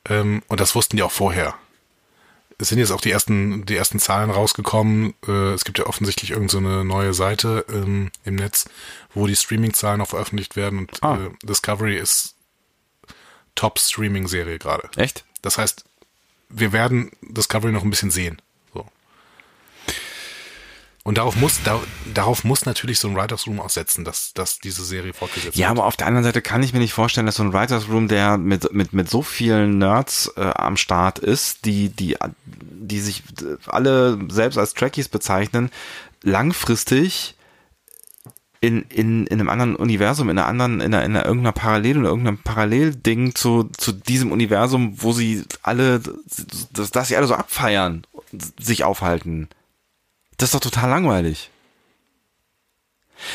B: ähm, und das wussten die auch vorher. Es sind jetzt auch die ersten, die ersten Zahlen rausgekommen. Äh, es gibt ja offensichtlich irgendeine so neue Seite ähm, im Netz, wo die Streaming-Zahlen auch veröffentlicht werden und ah. äh, Discovery ist Top-Streaming-Serie gerade.
A: Echt?
B: Das heißt, wir werden Discovery noch ein bisschen sehen. So. Und darauf muss, da, darauf muss natürlich so ein Writers Room auch setzen, dass, dass diese Serie fortgesetzt
A: wird. Ja, aber auf der anderen Seite kann ich mir nicht vorstellen, dass so ein Writers Room, der mit, mit, mit so vielen Nerds äh, am Start ist, die, die, die sich alle selbst als Trekkies bezeichnen, langfristig in, in, in einem anderen Universum, in einer anderen, in einer, in einer irgendeiner Parallel oder irgendeinem Parallelding zu, zu diesem Universum, wo sie alle, dass, dass sie alle so abfeiern, sich aufhalten. Das ist doch total langweilig.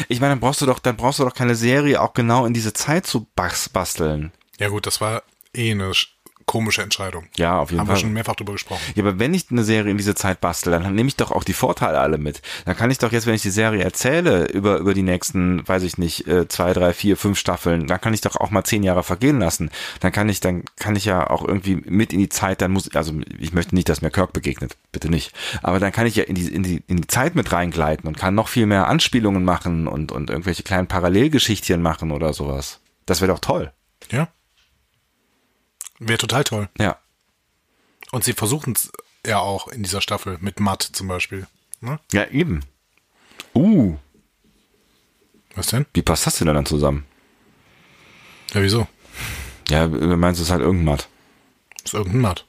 A: Ich meine, dann brauchst du doch, dann brauchst du doch keine Serie auch genau in diese Zeit zu basteln.
B: Ja gut, das war eh eine komische Entscheidung.
A: Ja, auf jeden
B: Haben
A: Fall.
B: Haben wir schon mehrfach drüber gesprochen.
A: Ja, aber wenn ich eine Serie in diese Zeit bastel, dann nehme ich doch auch die Vorteile alle mit. Dann kann ich doch jetzt, wenn ich die Serie erzähle, über, über die nächsten, weiß ich nicht, äh, zwei, drei, vier, fünf Staffeln, dann kann ich doch auch mal zehn Jahre vergehen lassen. Dann kann ich, dann kann ich ja auch irgendwie mit in die Zeit, dann muss, also ich möchte nicht, dass mir Kirk begegnet. Bitte nicht. Aber dann kann ich ja in die, in die, in die Zeit mit reingleiten und kann noch viel mehr Anspielungen machen und, und irgendwelche kleinen Parallelgeschichtchen machen oder sowas. Das wäre doch toll.
B: Ja. Wäre total toll.
A: Ja.
B: Und sie versuchen es ja auch in dieser Staffel mit Matt zum Beispiel. Ne?
A: Ja, eben. Uh.
B: Was denn?
A: Wie passt das denn dann zusammen?
B: Ja, wieso?
A: Ja, du meinst, es ist halt irgendein Matt.
B: Ist irgendein Matt.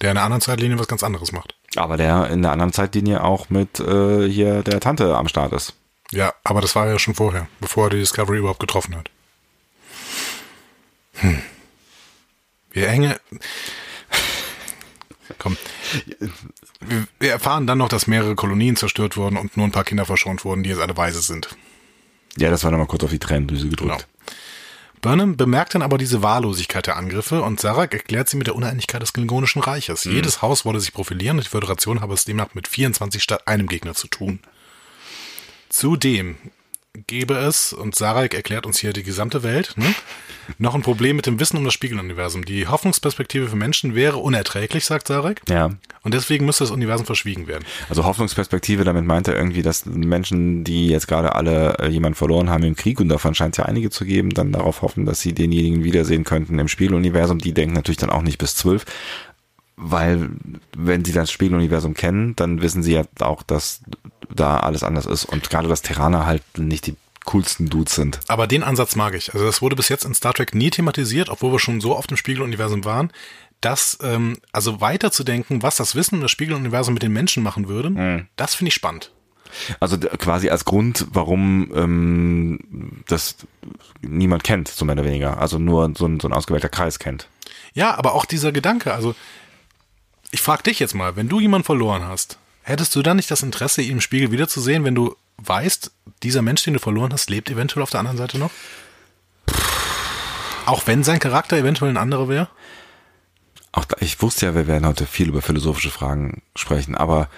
B: Der in einer anderen Zeitlinie was ganz anderes macht.
A: Aber der in der anderen Zeitlinie auch mit äh, hier der Tante am Start ist.
B: Ja, aber das war ja schon vorher, bevor er die Discovery überhaupt getroffen hat. Hm. Wir hängen. Komm. Wir erfahren dann noch, dass mehrere Kolonien zerstört wurden und nur ein paar Kinder verschont wurden, die jetzt alle weise sind.
A: Ja, das war nochmal kurz auf die Tränendrüse gedrückt. Genau.
B: Burnham bemerkt dann aber diese Wahllosigkeit der Angriffe und Sarak erklärt sie mit der Uneinigkeit des Klingonischen Reiches. Mhm. Jedes Haus wolle sich profilieren und die Föderation habe es demnach mit 24 statt einem Gegner zu tun. Zudem gäbe es, und Sarek erklärt uns hier die gesamte Welt, ne, noch ein Problem mit dem Wissen um das Spiegeluniversum. Die Hoffnungsperspektive für Menschen wäre unerträglich, sagt Sarek.
A: Ja.
B: Und deswegen müsste das Universum verschwiegen werden.
A: Also Hoffnungsperspektive, damit meint er irgendwie, dass Menschen, die jetzt gerade alle äh, jemanden verloren haben im Krieg, und davon scheint es ja einige zu geben, dann darauf hoffen, dass sie denjenigen wiedersehen könnten im Spiegeluniversum. Die denken natürlich dann auch nicht bis zwölf weil wenn sie das Spiegeluniversum kennen, dann wissen sie ja auch, dass da alles anders ist und gerade dass Terraner halt nicht die coolsten Dudes sind.
B: Aber den Ansatz mag ich. Also das wurde bis jetzt in Star Trek nie thematisiert, obwohl wir schon so oft im Spiegeluniversum waren, dass ähm, also weiterzudenken, was das Wissen um das Spiegeluniversum mit den Menschen machen würde, mhm. das finde ich spannend.
A: Also quasi als Grund, warum ähm, das niemand kennt, so mehr oder weniger. Also nur so ein, so ein ausgewählter Kreis kennt.
B: Ja, aber auch dieser Gedanke, also ich frage dich jetzt mal, wenn du jemanden verloren hast, Hättest du dann nicht das Interesse, ihn im Spiegel wiederzusehen, wenn du weißt, dieser Mensch, den du verloren hast, lebt eventuell auf der anderen Seite noch? Auch wenn sein Charakter eventuell ein anderer wäre?
A: Auch da, ich wusste ja, wir werden heute viel über philosophische Fragen sprechen, aber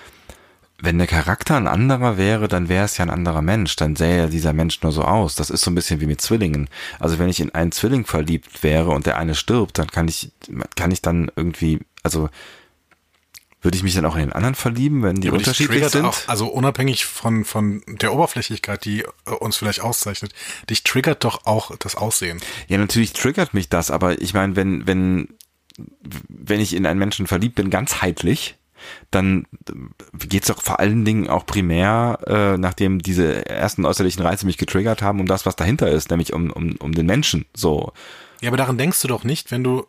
A: wenn der Charakter ein anderer wäre, dann wäre es ja ein anderer Mensch. Dann sähe dieser Mensch nur so aus. Das ist so ein bisschen wie mit Zwillingen. Also wenn ich in einen Zwilling verliebt wäre und der eine stirbt, dann kann ich, kann ich dann irgendwie, also würde ich mich dann auch in den anderen verlieben, wenn die ja, unterschiedlich sind? Auch,
B: also unabhängig von, von der Oberflächlichkeit, die äh, uns vielleicht auszeichnet, dich triggert doch auch das Aussehen.
A: Ja, natürlich triggert mich das, aber ich meine, wenn, wenn, wenn ich in einen Menschen verliebt bin, ganzheitlich, dann geht's doch vor allen Dingen auch primär, äh, nachdem diese ersten äußerlichen Reize mich getriggert haben, um das, was dahinter ist, nämlich um, um, um den Menschen. So.
B: Ja, aber daran denkst du doch nicht, wenn du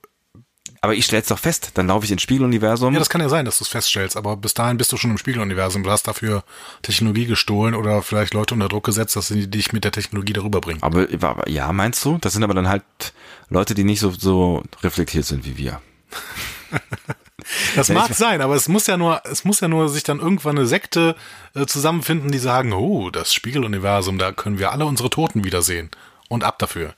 A: aber ich stell's doch fest, dann laufe ich ins Spiegeluniversum.
B: Ja, das kann ja sein, dass du es feststellst, aber bis dahin bist du schon im Spiegeluniversum. Du hast dafür Technologie gestohlen oder vielleicht Leute unter Druck gesetzt, dass sie dich mit der Technologie darüber bringen.
A: Aber, aber ja, meinst du? Das sind aber dann halt Leute, die nicht so, so reflektiert sind wie wir. <laughs>
B: Das mag sein, aber es muss ja nur, es muss ja nur sich dann irgendwann eine Sekte äh, zusammenfinden, die sagen, oh, das Spiegeluniversum, da können wir alle unsere Toten wiedersehen. Und ab dafür.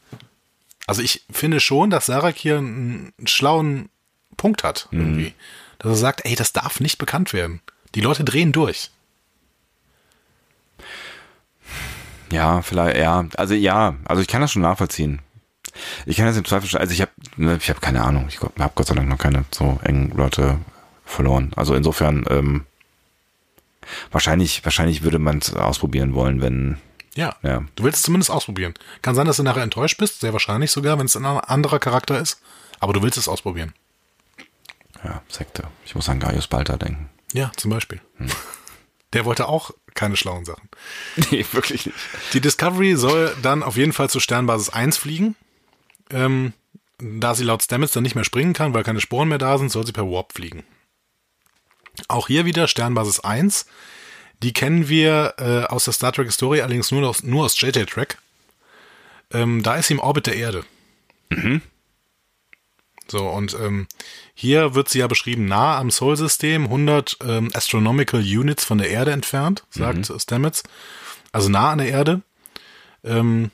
B: Also ich finde schon, dass Sarak hier einen schlauen Punkt hat, mhm. irgendwie. Mhm. Dass er sagt, ey, das darf nicht bekannt werden. Die Leute drehen durch.
A: Ja, vielleicht, ja. Also ja, also ich kann das schon nachvollziehen. Ich kann das im Zweifel schon, also ich habe ne, ich habe keine Ahnung, ich habe Gott sei Dank noch keine so engen Leute verloren. Also insofern, ähm, wahrscheinlich, wahrscheinlich würde man es ausprobieren wollen, wenn.
B: Ja,
A: Ja.
B: Du willst es zumindest ausprobieren. Kann sein, dass du nachher enttäuscht bist, sehr wahrscheinlich sogar, wenn es ein anderer Charakter ist. Aber du willst es ausprobieren.
A: Ja, Sekte. Ich muss an Gaius Balta denken.
B: Ja, zum Beispiel. <laughs> Der wollte auch keine schlauen Sachen. <laughs>
A: Nee, wirklich nicht.
B: Die Discovery soll dann auf jeden Fall zur Sternbasis 1 fliegen. Ähm, da sie laut Stamets dann nicht mehr springen kann, weil keine Sporen mehr da sind, soll sie per Warp fliegen. Auch hier wieder Sternbasis 1. Die kennen wir äh, aus der Star Trek Historie, allerdings nur aus, nur aus JJ Trek. Ähm, da ist sie im Orbit der Erde. So, und ähm, hier wird sie ja beschrieben, nah am Sol-System, 100 ähm, Astronomical Units von der Erde entfernt, sagt Stamets. Also nah an der Erde. Ähm,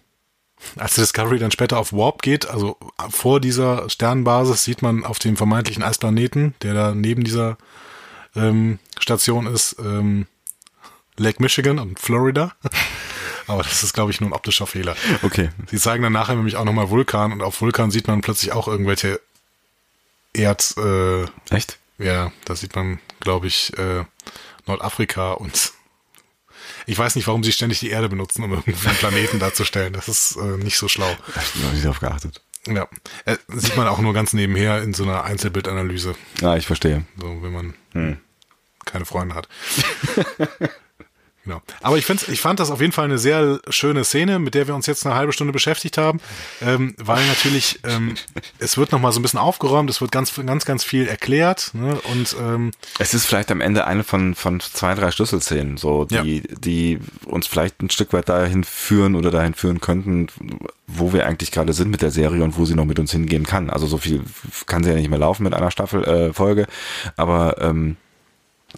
B: als die Discovery dann später auf Warp geht, also vor dieser Sternbasis, sieht man auf dem vermeintlichen Eisplaneten, der da neben dieser ähm, Station ist, ähm, Lake Michigan und Florida. <laughs> Aber das ist, glaube ich, nur ein optischer Fehler.
A: Okay.
B: Sie zeigen dann nachher nämlich auch nochmal Vulkan und auf Vulkan sieht man plötzlich auch irgendwelche Erd, äh,
A: Echt?
B: ja, da sieht man, glaube ich, äh, Nordafrika und ich weiß nicht, warum sie ständig die Erde benutzen, um irgendwie einen Planeten darzustellen. Das ist äh, nicht so schlau.
A: Ich noch nicht drauf geachtet.
B: Ja, äh, sieht man auch nur ganz nebenher in so einer Einzelbildanalyse,
A: Ah, ich verstehe.
B: so wenn man keine Freunde hat. <laughs> Genau. Aber ich, find's, ich fand das auf jeden Fall eine sehr schöne Szene, mit der wir uns jetzt eine halbe Stunde beschäftigt haben, ähm, weil natürlich ähm, es wird nochmal so ein bisschen aufgeräumt, es wird ganz, ganz, ganz viel erklärt ne? und ähm,
A: Es ist vielleicht am Ende eine von, von zwei, drei Schlüsselszenen, so, die, die uns vielleicht ein Stück weit dahin führen oder dahin führen könnten, wo wir eigentlich gerade sind mit der Serie und wo sie noch mit uns hingehen kann. Also so viel kann sie ja nicht mehr laufen mit einer Staffel, äh, Folge, aber ähm,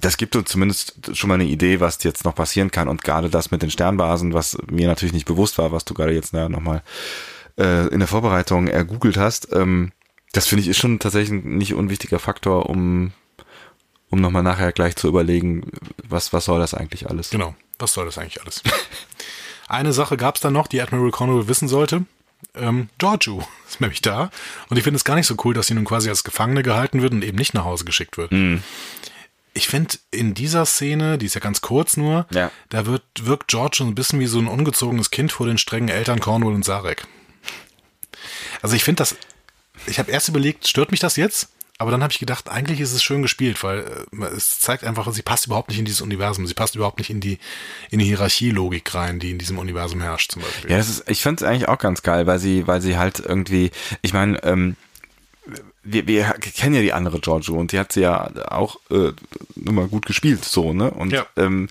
A: das gibt uns zumindest schon mal eine Idee, was jetzt noch passieren kann. Und gerade das mit den Sternbasen, was mir natürlich nicht bewusst war, was du gerade jetzt ja, nochmal äh, in der Vorbereitung ergoogelt hast, ähm, das finde ich ist schon tatsächlich ein nicht unwichtiger Faktor, um, um nochmal nachher gleich zu überlegen, was, was soll das eigentlich alles?
B: Genau. Was soll das eigentlich alles? <laughs> Eine Sache gab es dann noch, die Admiral Cornwall wissen sollte. Ähm, Giorgio <laughs> ist nämlich da. Und ich finde es gar nicht so cool, dass sie nun quasi als Gefangene gehalten wird und eben nicht nach Hause geschickt wird. Ich finde, in dieser Szene, die ist ja ganz kurz nur,
A: Ja.
B: da wird, wirkt George schon ein bisschen wie so ein ungezogenes Kind vor den strengen Eltern Cornwall und Sarek. Also ich finde das, ich habe erst überlegt, stört mich das jetzt? Aber dann habe ich gedacht, eigentlich ist es schön gespielt, weil äh, es zeigt einfach, sie passt überhaupt nicht in dieses Universum. Sie passt überhaupt nicht in die, in die Hierarchielogik rein, die in diesem Universum herrscht, zum Beispiel.
A: Ja, das ist, ich finde es eigentlich auch ganz geil, weil sie, weil sie halt irgendwie, ich meine, ähm, wir, wir kennen ja die andere Giorgio und die hat sie ja auch äh, immer gut gespielt, so, ne? Und
B: Ja.
A: ähm,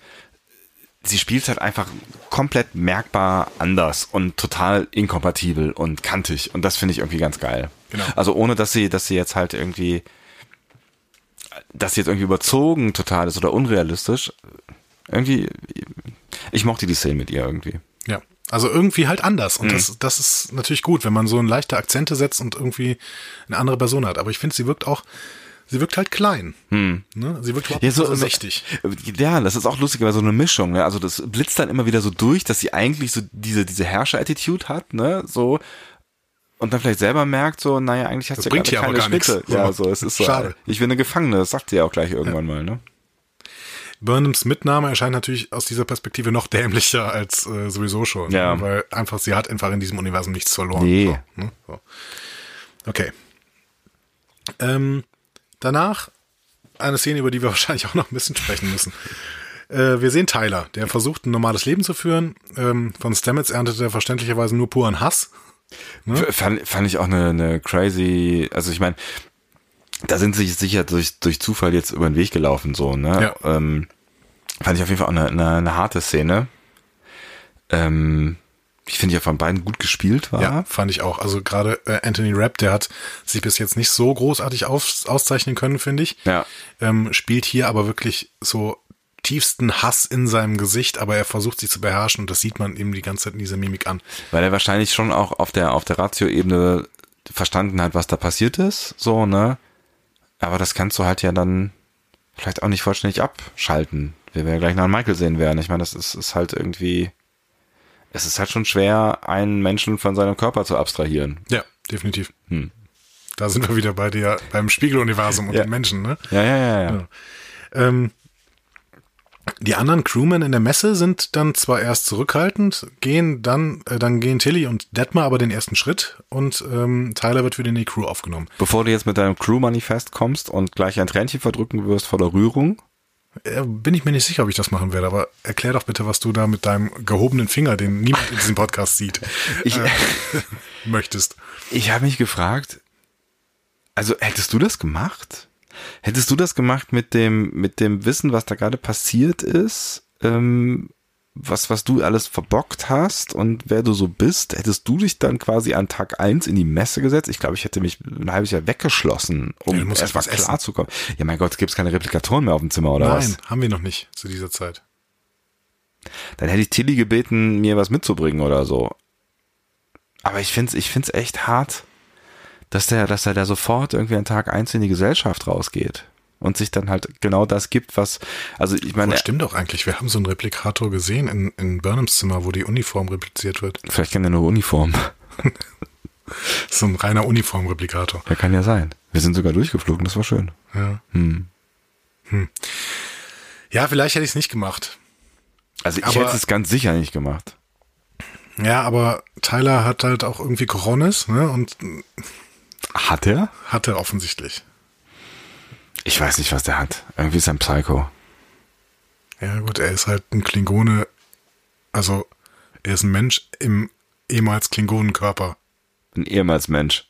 A: sie spielt halt einfach komplett merkbar anders und total inkompatibel und kantig. Und das finde ich irgendwie ganz geil.
B: Genau.
A: Also ohne, dass sie, dass sie jetzt halt irgendwie, dass sie jetzt irgendwie überzogen total ist oder unrealistisch. Irgendwie, ich mochte die Szene mit ihr irgendwie.
B: Ja. Also irgendwie halt anders. Und das, das ist natürlich gut, wenn man so ein leichte Akzente setzt und irgendwie eine andere Person hat. Aber ich finde, sie wirkt auch, sie wirkt halt klein. Ne? Sie wirkt überhaupt
A: Ja, so,
B: so
A: so
B: mächtig.
A: Ja, das ist auch lustig, weil so eine Mischung, ne? Also das blitzt dann immer wieder so durch, dass sie eigentlich so diese, diese Herrscher-Attitude hat, ne? So. Und dann vielleicht selber merkt, so, naja, eigentlich hat sie
B: bringt
A: gerade
B: hier aber
A: keine Schnitte.
B: nichts.
A: Ja,
B: So.
A: es ist so.
B: Schade.
A: Ich bin eine Gefangene, das sagt sie ja auch gleich irgendwann mal, ne?
B: Burnhams Mitnahme erscheint natürlich aus dieser Perspektive noch dämlicher als äh, sowieso schon.
A: Ja.
B: ne? Weil einfach, sie hat einfach in diesem Universum nichts verloren.
A: Nee.
B: So, ne? so. Okay. Ähm, danach eine Szene, über die wir <laughs> wahrscheinlich auch noch ein bisschen sprechen müssen. Äh, wir sehen Tyler, der versucht, ein normales Leben zu führen. Ähm, von Stamets erntet er verständlicherweise nur puren Hass.
A: F- Fand, fand ich auch eine, eine crazy, also ich meine, da sind sie sich sicher durch, durch Zufall jetzt über den Weg gelaufen, so, ne?
B: Ja.
A: Ähm, fand ich auf jeden Fall auch eine, eine, eine harte Szene. Ähm, ich finde ja von beiden gut gespielt war.
B: Ja, fand ich auch. Also gerade äh, Anthony Rapp, der hat sich bis jetzt nicht so großartig auf, auszeichnen können, finde ich.
A: Ja.
B: Ähm, spielt hier aber wirklich so tiefsten Hass in seinem Gesicht, aber er versucht sich zu beherrschen und das sieht man eben die ganze Zeit in dieser Mimik an.
A: Weil er wahrscheinlich schon auch auf der, auf der Ratio-Ebene verstanden hat, was da passiert ist, so, ne? Aber das kannst du halt ja dann, vielleicht auch nicht vollständig abschalten, wie wir ja gleich nach Michael sehen werden. Ich meine, das ist, ist halt irgendwie, es ist halt schon schwer, einen Menschen von seinem Körper zu abstrahieren.
B: Ja, definitiv.
A: Hm.
B: Da sind wir wieder bei dir, beim Spiegeluniversum und
A: Ja.
B: den Menschen, ne?
A: Ja, ja, ja, ja.
B: Ja. Ähm, die anderen Crewmen in der Messe sind dann zwar erst zurückhaltend, gehen dann, äh, dann gehen Tilly und Detmar aber den ersten Schritt und ähm, Tyler wird wieder in die Crew aufgenommen.
A: Bevor du jetzt mit deinem Crew-Manifest kommst und gleich ein Tränchen verdrücken wirst vor der Rührung,
B: bin ich mir nicht sicher, ob ich das machen werde, aber erklär doch bitte, was du da mit deinem gehobenen Finger, den niemand in diesem Podcast sieht,
A: Ich-
B: äh, <laughs> möchtest.
A: ich habe mich gefragt, also hättest du das gemacht? Hättest du das gemacht mit dem, mit dem Wissen, was da gerade passiert ist? Ähm, was, was du alles verbockt hast und wer du so bist, hättest du dich dann quasi an Tag eins in die Messe gesetzt? Ich glaube, ich hätte mich ein halbes Jahr weggeschlossen, um
B: Ja, du musst
A: erstmal klar zu kommen. Ja, mein Gott, gibt es keine Replikatoren mehr auf dem Zimmer oder
B: Nein,
A: was?
B: haben wir noch nicht zu dieser Zeit.
A: Dann hätte ich Tilly gebeten, mir was mitzubringen oder so. Aber ich finde es ich find's echt hart, dass der, dass er da sofort irgendwie an Tag eins in die Gesellschaft rausgeht und sich dann halt genau das gibt, was, also ich meine,
B: Das stimmt doch eigentlich. Wir haben so einen Replikator gesehen in, in Burnhams Zimmer, wo die Uniform repliziert wird.
A: vielleicht kann er nur Uniform. <laughs>
B: So ein reiner Uniformreplikator.
A: Ja, kann ja sein. Wir sind sogar durchgeflogen, das war schön.
B: Ja.
A: Hm.
B: ja, vielleicht hätte ich es nicht gemacht.
A: Also ich
B: Aber-
A: hätte es ganz sicher nicht gemacht.
B: Ja, aber Tyler hat halt auch irgendwie Coronis, ne? Und
A: Hat er?
B: hatte offensichtlich.
A: Ich weiß nicht, was der hat. Irgendwie ist er ein Psycho.
B: Ja, gut, er ist halt ein Klingone. Also, er ist ein Mensch im ehemals Klingonenkörper.
A: Ein ehemals Mensch.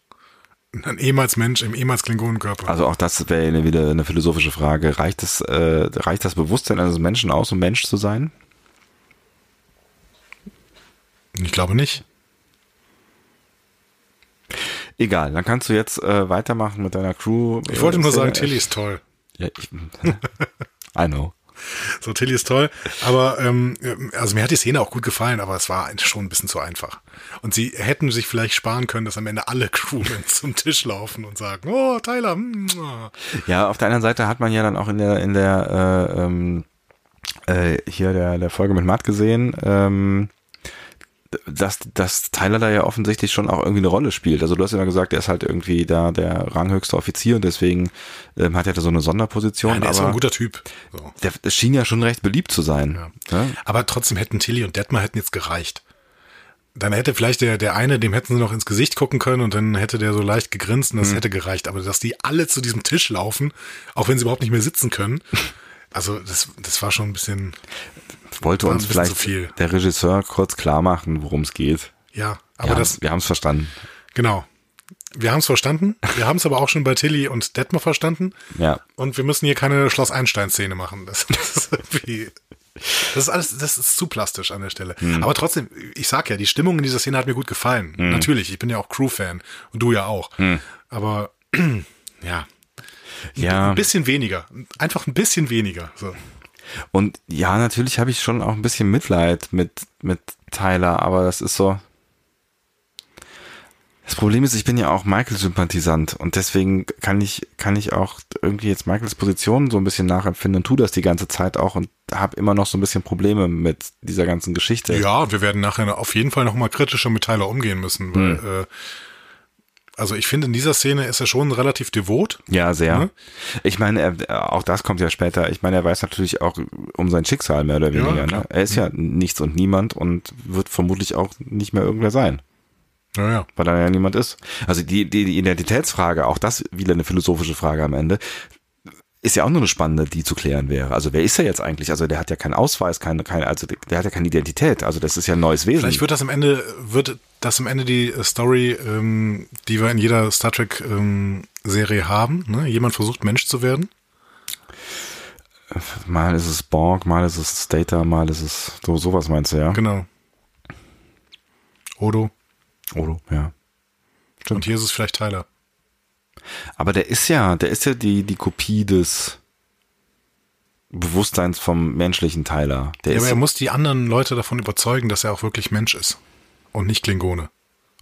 B: Ein ehemals Mensch im ehemals Klingonenkörper.
A: Also auch das wäre eine- wieder eine philosophische Frage. Reicht es, äh, reicht das Bewusstsein eines Menschen aus, um Mensch zu sein?
B: ich glaube nicht.
A: Egal, dann kannst du jetzt äh, weitermachen mit deiner Crew.
B: Ich wollte nur
A: Äh,
B: sagen,
A: sehr-
B: Tilly ist toll.
A: Ja, ich, <laughs> I know.
B: So, Tilly ist toll. Aber, ähm, also mir hat die Szene auch gut gefallen, aber es war schon ein bisschen zu einfach. Und sie hätten sich vielleicht sparen können, dass am Ende alle Crewmen <laughs> zum Tisch laufen und sagen, oh, Tyler, mm, ah.
A: Ja, auf der anderen Seite hat man ja dann auch in der in der äh, ähm, äh, hier der der Folge mit Matt gesehen, ähm, dass, dass Tyler da ja offensichtlich schon auch irgendwie eine Rolle spielt. Also du hast ja gesagt, er ist halt irgendwie da der ranghöchste Offizier und deswegen ähm, hat er da so eine Sonderposition.
B: Ja, der ist
A: aber
B: ein guter Typ. So.
A: der, das schien ja schon recht beliebt zu sein.
B: Ja.
A: Ja?
B: Aber trotzdem hätten Tilly und Detmar hätten jetzt gereicht. Dann hätte vielleicht der, der eine, dem hätten sie noch ins Gesicht gucken können und dann hätte der so leicht gegrinst und das hätte gereicht. Aber dass die alle zu diesem Tisch laufen, auch wenn sie überhaupt nicht mehr sitzen können, also das, das war schon ein bisschen,
A: Wollte uns vielleicht
B: zu viel.
A: der Regisseur kurz klar machen, worum es geht.
B: ja, aber
A: ja,
B: das,
A: wir haben es verstanden.
B: genau. Wir haben es verstanden. Wir haben es aber auch schon bei Tilly und Detmar verstanden.
A: Ja.
B: Und wir müssen hier keine Schloss Einstein-Szene machen. Das, das ist irgendwie. Das ist alles, das ist zu plastisch an der Stelle.
A: Hm.
B: Aber trotzdem, ich sag ja, die Stimmung in dieser Szene hat mir gut gefallen. Natürlich, ich bin ja auch Crew-Fan und du ja auch.
A: Hm.
B: Aber <clears throat> ja,
A: Ja.
B: ein bisschen weniger. Einfach ein bisschen weniger. So.
A: Und ja, natürlich habe ich schon auch ein bisschen Mitleid mit, mit Tyler, aber das ist so. Das Problem ist, ich bin ja auch Michael-Sympathisant und deswegen kann ich, kann ich auch irgendwie jetzt Michaels Position so ein bisschen nachempfinden und tu das die ganze Zeit auch und habe immer noch so ein bisschen Probleme mit dieser ganzen Geschichte.
B: Ja, wir werden nachher auf jeden Fall noch mal kritischer mit Tyler umgehen müssen. Weil,
A: Hm.
B: äh, also ich finde, in dieser Szene ist er schon relativ devot.
A: Ja, sehr.
B: Ne?
A: Ich meine, er, auch das kommt ja später. Ich meine, er weiß natürlich auch um sein Schicksal mehr oder weniger.
B: klar.
A: ne? Er ist ja nichts und niemand und wird vermutlich auch nicht mehr irgendwer sein.
B: Ja, ja.
A: weil er ja niemand ist. Also die, die, die Identitätsfrage, auch das wieder eine philosophische Frage am Ende, ist ja auch nur eine spannende, die zu klären wäre. Also wer ist er jetzt eigentlich? Also der hat ja keinen Ausweis, keine, keine, also der hat ja keine Identität. Also das ist ja ein neues Wesen.
B: Vielleicht wird das am Ende, wird das am Ende die Story, ähm, die wir in jeder Star Trek ähm, Serie haben. Ne? Jemand versucht Mensch zu werden.
A: mal ist es Borg, mal ist es Data, mal ist es so sowas meinst du ja?
B: Genau. Odo.
A: Odo, ja.
B: Und hier ist es vielleicht Tyler.
A: Aber der ist ja, der ist ja die die Kopie des Bewusstseins vom menschlichen Tyler. Der
B: Ja, aber er muss die anderen Leute davon überzeugen, dass er auch wirklich Mensch ist. Und nicht Klingone.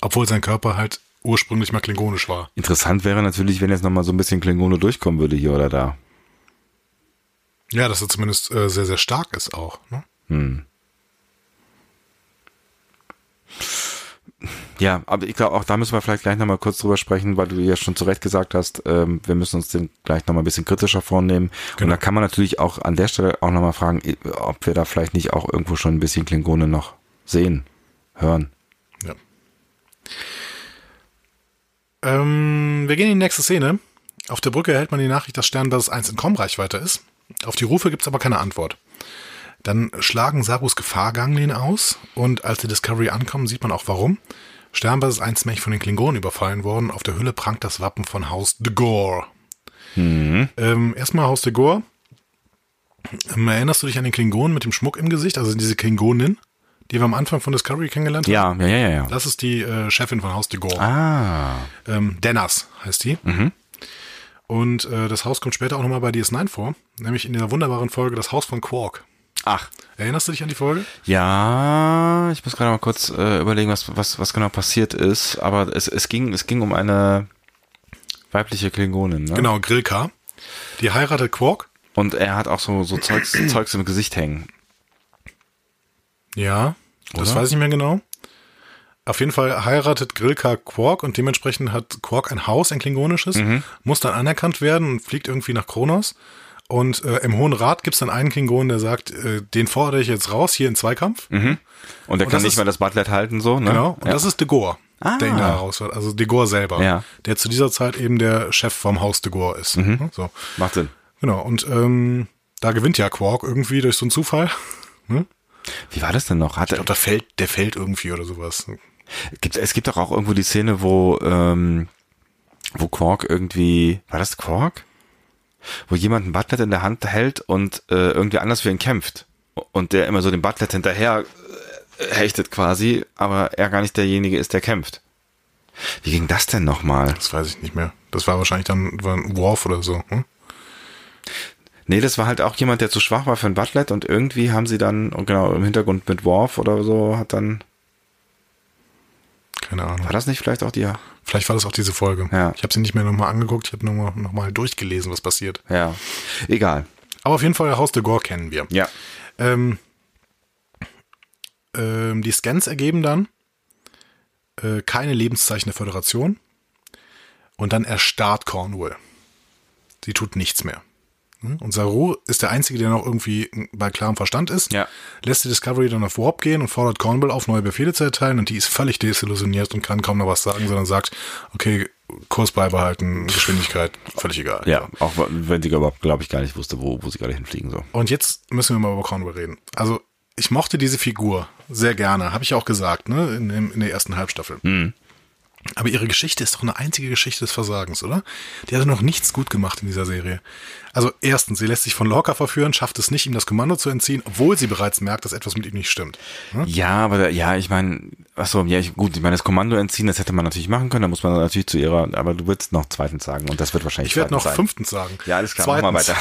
B: Obwohl sein Körper halt ursprünglich mal klingonisch war.
A: interessant wäre natürlich, wenn jetzt noch mal so ein bisschen Klingone durchkommen würde hier oder da.
B: Ja, dass er zumindest äh, sehr, sehr stark ist auch. Ne? Hm.
A: Ja, aber ich glaube, auch da müssen wir vielleicht gleich nochmal kurz drüber sprechen, weil du ja schon zu Recht gesagt hast, ähm, wir müssen uns den gleich nochmal ein bisschen kritischer vornehmen. Genau. Und da kann man natürlich auch an der Stelle auch nochmal fragen, ob wir da vielleicht nicht auch irgendwo schon ein bisschen Klingone noch sehen, hören. Ja.
B: Ähm, wir gehen in die nächste Szene. Auf der Brücke erhält man die Nachricht, dass Sternbasis 1 in Kommreichweite ist. Auf die Rufe gibt es aber keine Antwort. Dann schlagen Sarus Gefahrganglinien aus und als die Discovery ankommen, sieht man auch warum. Sternbasis 1 Mech von den Klingonen überfallen worden. Auf der Hülle prangt das Wappen von Haus de Gore. Mhm. Ähm, erstmal Haus de Gore. Ähm, erinnerst du dich an den Klingonen mit dem Schmuck im Gesicht? Also diese Klingonin, die wir am Anfang von Discovery kennengelernt
A: haben? Ja, ja, ja, ja.
B: Das ist die äh, Chefin von Haus de Gore.
A: Ah.
B: Ähm, Dennas heißt die. Mhm. Und äh, das Haus kommt später auch nochmal bei DS9 vor, nämlich in dieser wunderbaren Folge Das Haus von Quark.
A: Ach.
B: Erinnerst du dich an die Folge?
A: Ja, ich muss gerade mal kurz äh, überlegen, was, was, was genau passiert ist. Aber es, es, ging, es ging um eine weibliche Klingonin, ne?
B: Genau, Grilka. Die heiratet Quark.
A: Und er hat auch so, so Zeugs, <clears throat> Zeugs im Gesicht hängen.
B: Ja, das Oder? weiß ich nicht mehr genau. Auf jeden Fall heiratet Grilka Quark und dementsprechend hat Quark ein Haus, ein klingonisches, mhm. muss dann anerkannt werden und fliegt irgendwie nach Kronos. Und äh, im Hohen Rat gibt es dann einen Klingon, der sagt, äh, den fordere ich jetzt raus, hier in Zweikampf.
A: Mhm. Und der und kann nicht ist, mehr das Butlet halten, so, ne?
B: Genau, und ja. das ist de Gore, ah. der ihn da herausfordert. Also de Gore selber, ja. der zu dieser Zeit eben der Chef vom Haus de Gore ist.
A: Mhm. So. Macht Sinn.
B: Genau, und ähm, da gewinnt ja Quark irgendwie durch so einen Zufall.
A: hm? <laughs> Wie war das denn noch?
B: Hat ich glaube, der fällt, der fällt irgendwie oder sowas.
A: Gibt, es gibt doch auch irgendwo die Szene, wo, ähm, wo Quark irgendwie, war das Quark? Wo jemand ein Butlet in der Hand hält und äh, irgendwie anders für ihn kämpft. Und der immer so den Butlet hinterher äh, hechtet quasi, aber er gar nicht derjenige ist, der kämpft. Wie ging das denn nochmal?
B: Das weiß ich nicht mehr. Das war wahrscheinlich dann war ein Worf oder so. Hm?
A: Nee, das war halt auch jemand, der zu schwach war für ein Butlet und irgendwie haben sie dann, genau, im Hintergrund mit Worf oder so, hat dann.
B: Keine Ahnung.
A: War das nicht vielleicht auch die
B: Vielleicht war das auch diese Folge.
A: Ja.
B: Ich habe sie nicht mehr nochmal angeguckt, ich habe nochmal noch mal durchgelesen, was passiert.
A: Ja, egal.
B: Aber auf jeden Fall Haus de Gore kennen wir.
A: Ja.
B: Ähm, ähm, die Scans ergeben dann äh, keine Lebenszeichen der Föderation. Und dann erstarrt Cornwall. Sie tut nichts mehr. Hm? Und Saru ist der Einzige, der noch irgendwie bei klarem Verstand ist.
A: Ja.
B: Lässt die Discovery dann auf Warp gehen und fordert Cornwall auf, neue Befehle zu erteilen. Und die ist völlig desillusioniert und kann kaum noch was sagen, sondern sagt, okay, Kurs beibehalten, Geschwindigkeit, völlig egal.
A: Ja, auch wenn sie überhaupt, glaube ich, gar nicht wusste, wo, wo sie gerade hinfliegen soll.
B: Und jetzt müssen wir mal über Cornwall reden. Also, ich mochte diese Figur sehr gerne, habe ich auch gesagt, ne, in, in der ersten Halbstaffel.
A: Mhm.
B: Aber ihre Geschichte ist doch eine einzige Geschichte des Versagens, oder? Die hatte noch nichts gut gemacht in dieser Serie. Also erstens, sie lässt sich von Lorca verführen, schafft es nicht, ihm das Kommando zu entziehen, obwohl sie bereits merkt, dass etwas mit ihm nicht stimmt.
A: Hm? Ja, aber ja, ich meine, achso, ja, ich, gut, ich meine, das Kommando entziehen, das hätte man natürlich machen können, da muss man natürlich zu ihrer, aber du willst noch zweitens sagen und das wird wahrscheinlich
B: Ich werde noch sein. fünftens sagen.
A: Ja, alles klar, Zweitens, mach mal weiter.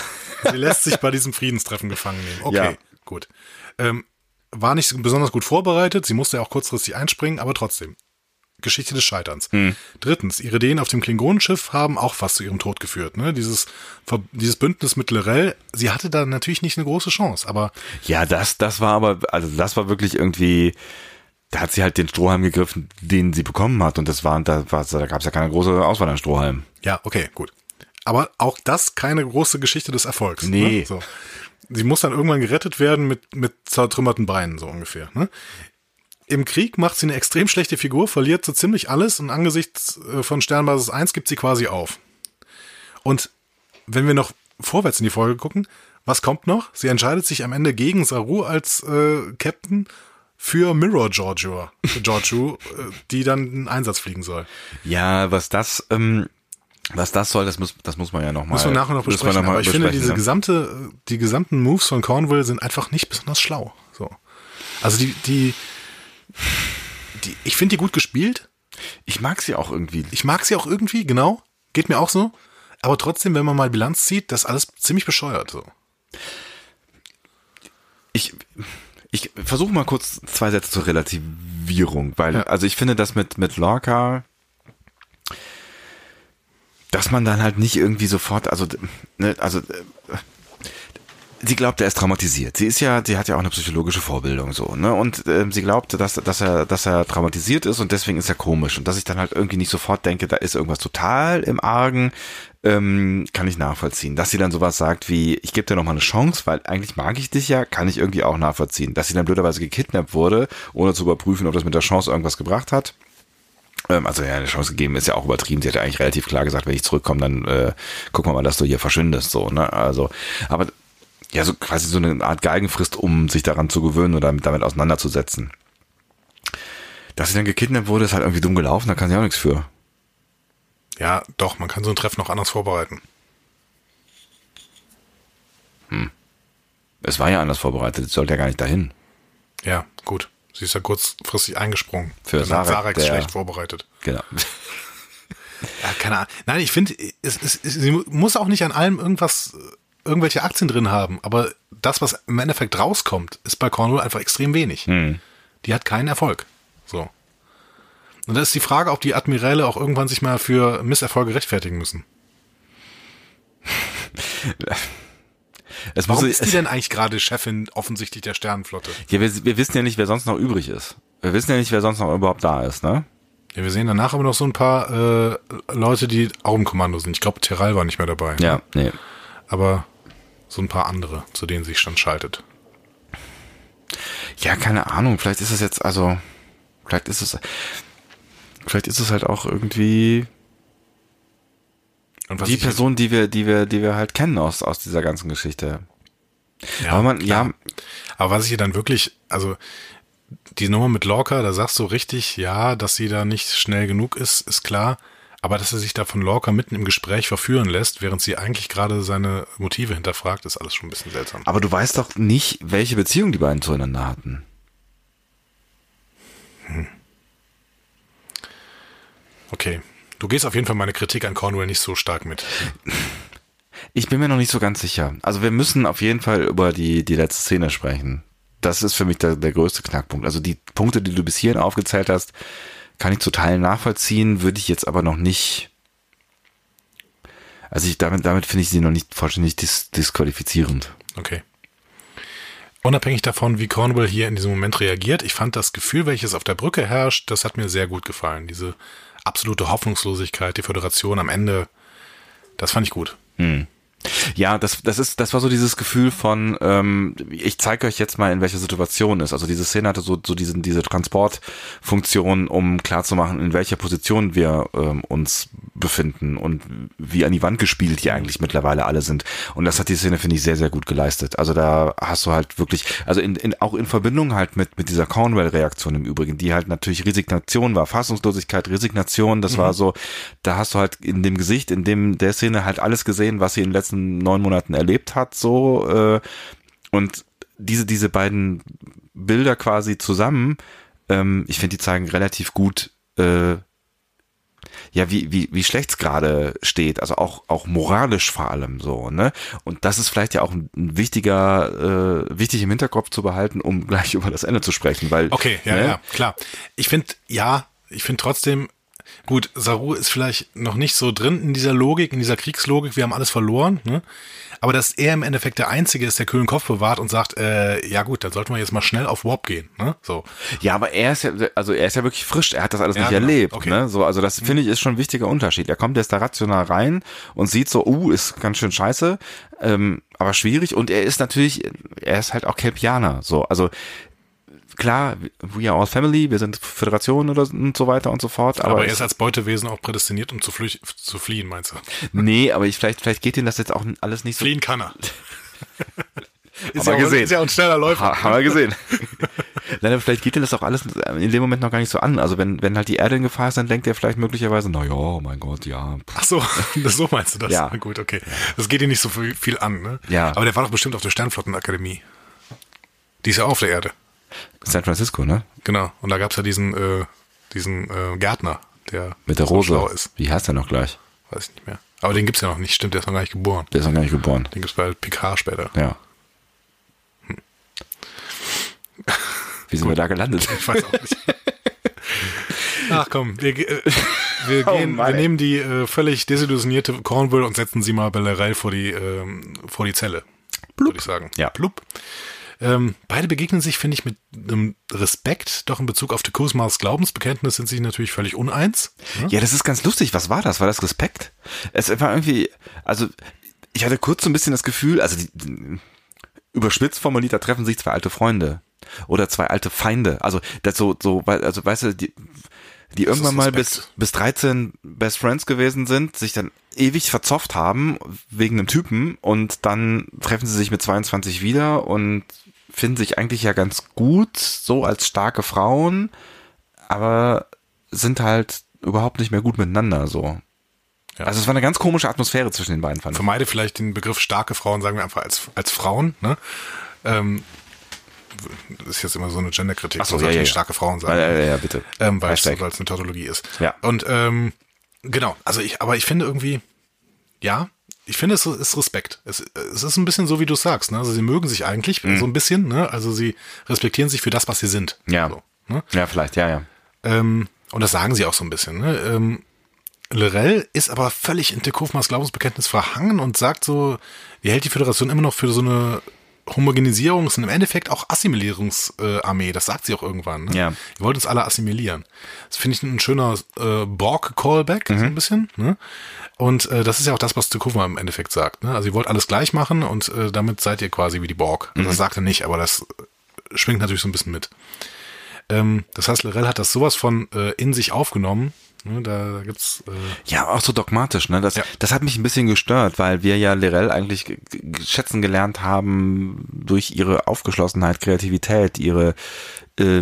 B: sie lässt sich bei diesem Friedenstreffen gefangen nehmen. Okay, ja. gut. Ähm, war nicht besonders gut vorbereitet, sie musste ja auch kurzfristig einspringen, aber trotzdem. Geschichte des Scheiterns.
A: Hm.
B: Drittens, ihre Ideen auf dem Klingonenschiff haben auch fast zu ihrem Tod geführt. Ne? Dieses, dieses Bündnis mit Lorel, sie hatte da natürlich nicht eine große Chance, aber.
A: Ja, das, das war aber, also das war wirklich irgendwie, da hat sie halt den Strohhalm gegriffen, den sie bekommen hat. Und das war, da, war, da gab es ja keine große Auswahl an Strohhalmen.
B: Ja, okay, gut. Aber auch das keine große Geschichte des Erfolgs.
A: Nee.
B: Ne? So. Sie muss dann irgendwann gerettet werden mit, mit zertrümmerten Beinen, so ungefähr. Ne? Im Krieg macht sie eine extrem schlechte Figur, verliert so ziemlich alles und angesichts äh, von Sternbasis 1 gibt sie quasi auf. Und wenn wir noch vorwärts in die Folge gucken, was kommt noch? Sie entscheidet sich am Ende gegen Saru als äh, Captain für Mirror Giorgio, Giorgio <laughs> äh, die dann in Einsatz fliegen soll.
A: Ja, was das, ähm, was das soll, das muss, das muss man ja noch mal.
B: Müssen wir nachher noch besprechen. Noch aber ich finde, diese ja. gesamte, die gesamten Moves von Cornwall sind einfach nicht besonders schlau. So. Also die, die, die, ich finde die gut gespielt.
A: Ich mag sie auch irgendwie.
B: Ich mag sie auch irgendwie, genau. Geht mir auch so. Aber trotzdem, wenn man mal Bilanz zieht, das ist alles ziemlich bescheuert. So.
A: Ich, ich versuche mal kurz zwei Sätze zur Relativierung, weil, ja. also ich finde das mit, mit Lorca, dass man dann halt nicht irgendwie sofort, also, ne, also, sie glaubt, er ist traumatisiert. Sie ist ja, sie hat ja auch eine psychologische Vorbildung so, ne? Und äh, sie glaubt, dass, dass er, dass er traumatisiert ist und deswegen ist er komisch und dass ich dann halt irgendwie nicht sofort denke, da ist irgendwas total im Argen, ähm, kann ich nachvollziehen. Dass sie dann sowas sagt wie, ich gebe dir noch mal eine Chance, weil eigentlich mag ich dich ja, kann ich irgendwie auch nachvollziehen. Dass sie dann blöderweise gekidnappt wurde, ohne zu überprüfen, ob das mit der Chance irgendwas gebracht hat. Ähm, also ja, eine Chance gegeben ist ja auch übertrieben. Sie hat ja eigentlich relativ klar gesagt, wenn ich zurückkomme, dann äh, guck mal, dass du hier verschwindest, so, ne? Also, aber ja, so quasi so eine Art Geigenfrist, um sich daran zu gewöhnen oder damit, damit auseinanderzusetzen. Dass sie dann gekidnappt wurde, ist halt irgendwie dumm gelaufen, da kann sie auch nichts für.
B: Ja, doch, man kann so ein Treffen noch anders vorbereiten.
A: Hm. Es war ja anders vorbereitet, es sollte ja gar nicht dahin.
B: Ja, gut. Sie ist ja kurzfristig eingesprungen.
A: Für Sarek,
B: Sarek
A: der-
B: schlecht vorbereitet.
A: Genau. <laughs>
B: Ja, keine Ahnung. Nein, ich finde, es, es, es, sie muss auch nicht an allem irgendwas, äh, irgendwelche Aktien drin haben, aber das, was im Endeffekt rauskommt, ist bei Cornwall einfach extrem wenig.
A: Hm.
B: Die hat keinen Erfolg. So. Und da ist die Frage, ob die Admiräle auch irgendwann sich mal für Misserfolge rechtfertigen müssen. <laughs>
A: Es muss,
B: Warum ist die denn eigentlich gerade Chefin offensichtlich der Sternenflotte?
A: ja, wir, wir wissen ja nicht, wer sonst noch übrig ist. Wir wissen ja nicht, wer sonst noch überhaupt da ist, ne?
B: Ja, wir sehen danach aber noch so ein paar äh, Leute, die auch im Kommando sind. Ich glaube, Terral war nicht mehr dabei.
A: Ja, nee.
B: Aber so ein paar andere, zu denen sich dann schaltet.
A: Ja, keine Ahnung. Vielleicht ist es jetzt, also, vielleicht ist es, vielleicht ist es halt auch irgendwie
B: Und was
A: die Person, die wir, die wir, die wir halt kennen aus, aus dieser ganzen Geschichte.
B: Ja,
A: Aber man,
B: klar.
A: ja,
B: Aber was ich ihr dann wirklich, also die Nummer mit Lorca, da sagst du richtig, ja, dass sie da nicht schnell genug ist, ist klar. Aber dass er sich da von Lorca mitten im Gespräch verführen lässt, während sie eigentlich gerade seine Motive hinterfragt, ist alles schon ein bisschen seltsam.
A: aber du weißt doch nicht, welche Beziehung die beiden zueinander hatten.
B: Okay. Du gehst auf jeden Fall meine Kritik an Cornwall nicht so stark mit. <laughs>
A: Ich bin mir noch nicht so ganz sicher. Also wir müssen auf jeden Fall über die, die letzte Szene sprechen. Das ist für mich der, der größte Knackpunkt. Also die Punkte, die du bis hierhin aufgezählt hast, kann ich zu Teilen nachvollziehen, würde ich jetzt aber noch nicht. Also ich, damit, damit finde ich sie noch nicht vollständig dis disqualifizierend.
B: Okay. Unabhängig davon, wie Cornwall hier in diesem Moment reagiert, ich fand das Gefühl, welches auf der Brücke herrscht, das hat mir sehr gut gefallen. Diese absolute Hoffnungslosigkeit, die Föderation am Ende, das fand ich gut.
A: Ja, das, das ist, das war so dieses Gefühl von, ähm, ich zeige euch jetzt mal, in welcher Situation ist. Also diese Szene hatte so, so diesen, diese Transportfunktion, um klarzumachen, in welcher Position wir ähm, uns befinden und wie an die Wand gespielt die eigentlich mittlerweile alle sind. Und das hat die Szene, finde ich, sehr, sehr gut geleistet. Also da hast du halt wirklich, also in, in, auch in Verbindung halt mit, mit dieser Cornwell-Reaktion im Übrigen, die halt natürlich Resignation war, Fassungslosigkeit, Resignation, das war so, da hast du halt in dem Gesicht, in dem der Szene halt alles gesehen, was sie in den letzten neun Monaten erlebt hat, so, äh, und diese, diese beiden Bilder quasi zusammen, ähm, ich finde, die zeigen relativ gut, äh, ja, wie, wie, wie schlecht es gerade steht, also auch, auch moralisch vor allem so, ne? Und das ist vielleicht ja auch ein, ein wichtiger, äh, wichtig im Hinterkopf zu behalten, um gleich <laughs> über das Ende zu sprechen, weil.
B: Okay, ja,
A: ne?
B: ja, klar. Ich finde, ja, ich finde trotzdem, gut, Saru ist vielleicht noch nicht so drin in dieser Logik, in dieser Kriegslogik, wir haben alles verloren, ne? Aber dass er im Endeffekt der Einzige ist, der kühlen Kopf bewahrt und sagt, äh, ja gut, dann sollten wir jetzt mal schnell auf Warp gehen, ne? So.
A: Ja, aber er ist ja, also er ist ja wirklich frisch, er hat das alles
B: Ja,
A: nicht
B: genau.
A: erlebt,
B: Okay.
A: ne? So, also das finde ich ist schon ein wichtiger Unterschied. Er kommt jetzt da rational rein und sieht so, uh, ist ganz schön scheiße, ähm, aber schwierig und er ist natürlich, er ist halt auch Kelpianer, so, also klar, we are all family, wir sind Föderation oder so- und so weiter und so fort, aber,
B: Aber, er ist als Beutewesen auch prädestiniert, um zu, flüch zu fliehen, meinst du?
A: nee, aber ich vielleicht vielleicht geht ihm das jetzt auch alles nicht so
B: Fliehen kann er. <laughs> ist, ja auch,
A: gesehen.
B: ist ja auch ein schneller Läufer.
A: Ha, haben wir gesehen. Nein, aber vielleicht geht dir das auch alles in dem Moment noch gar nicht so an. Also wenn, wenn halt die Erde in Gefahr ist, dann denkt er vielleicht möglicherweise, na ja, oh mein Gott, ja. pff.
B: Ach so, <laughs> so meinst du das?
A: Ja.
B: Na gut, okay. Das geht dir nicht so viel, viel an, ne?
A: Ja.
B: Aber der war doch bestimmt auf der Sternflottenakademie. Die ist ja auch auf der Erde.
A: San Francisco, ne?
B: Genau. Und da gab's ja diesen, äh, diesen äh, Gärtner, der
A: Mit der
B: so
A: Rose.
B: ist.
A: Wie heißt der noch gleich?
B: Weiß ich nicht mehr. Aber den gibt's ja noch nicht. Stimmt, der ist noch gar nicht geboren.
A: Der ist noch gar nicht geboren.
B: Den gibt's bei Picard später.
A: Ja. <laughs> Wie sind wir da gelandet?
B: Ich weiß auch nicht. <laughs> Ach komm, wir, äh, wir,
A: Oh
B: gehen, wir nehmen die äh, völlig desillusionierte Cornwall und setzen sie mal Bellerell vor die, ähm, vor die Zelle. würde ich sagen.
A: Ja.
B: Plupp. Ähm, beide begegnen sich, finde ich, mit einem Respekt, doch in Bezug auf die Kusmas Glaubensbekenntnis sind sie natürlich völlig uneins. Ne?
A: Ja, das ist ganz lustig. Was war das? War das Respekt? Es war irgendwie, also ich hatte kurz so ein bisschen das Gefühl, also die, die, überspitzt formuliert, da treffen sich zwei alte Freunde oder zwei alte Feinde. Also das so, so, also weißt du, die, die irgendwann mal bis, bis 13 Best Friends gewesen sind, sich dann ewig verzofft haben wegen einem Typen und dann treffen sie sich mit 22 wieder und finden sich eigentlich ja ganz gut, so als starke Frauen, aber sind halt überhaupt nicht mehr gut miteinander, so. Ja. Also es war eine ganz komische Atmosphäre zwischen den beiden.
B: Fand Vermeide vielleicht den Begriff starke Frauen, sagen wir einfach als, als Frauen, ne? Ähm, das ist jetzt immer so eine Genderkritik,
A: Ach so, ja, ja,
B: starke Frauen sagen.
A: Ja, ja, ja bitte.
B: Ähm, weil es eine Tautologie ist.
A: Ja.
B: Und ähm, genau, also ich, aber ich finde irgendwie, ja, ich finde, es ist Respekt. Es, es ist ein bisschen so, wie du sagst. Ne? Also sie mögen sich eigentlich mhm. so ein bisschen. Ne? Also sie respektieren sich für das, was sie sind.
A: Ja.
B: So,
A: ne? Ja, vielleicht, ja, ja.
B: Ähm, und das sagen sie auch so ein bisschen. Ne? Ähm, Lorel ist aber völlig in Tekofmas Glaubensbekenntnis verhangen und sagt so, die hält die Föderation immer noch für so eine Homogenisierungs- und im Endeffekt auch Assimilierungsarmee. Äh, das sagt sie auch irgendwann. Ne?
A: Ja.
B: Ihr wollt uns alle assimilieren. Das finde ich ein schöner äh, Borg-Callback, mhm. so ein bisschen. Ne? Und äh, das ist ja auch das, was Tukuma im Endeffekt sagt. Ne? Also ihr wollt alles gleich machen und äh, damit seid ihr quasi wie die Borg. Mhm. Das sagt er nicht, aber das schwingt natürlich so ein bisschen mit. Ähm, das heißt, Lorel hat das sowas von äh, in sich aufgenommen, Ne, da, da gibt's äh
A: ja auch so dogmatisch. Ne, das ja. das hat mich ein bisschen gestört, weil wir ja Lirel eigentlich schätzen gelernt haben durch ihre Aufgeschlossenheit, Kreativität, ihre äh,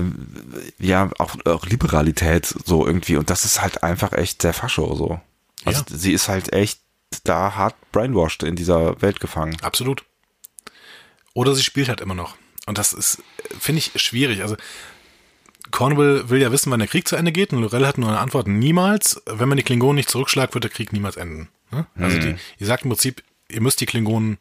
A: ja auch, auch Liberalität so irgendwie. Und das ist halt einfach echt sehr Fascho so. Also ja. sie ist halt echt da hart brainwashed in dieser Welt gefangen.
B: Absolut. Oder sie spielt halt immer noch. Und das ist, finde ich, schwierig. Also Cornwall will ja wissen, wann der Krieg zu Ende geht und Lorel hat nur eine Antwort, niemals. Wenn man die Klingonen nicht zurückschlägt, wird der Krieg niemals enden. Ne? Also mhm. die, ihr sagt im Prinzip, ihr müsst die Klingonen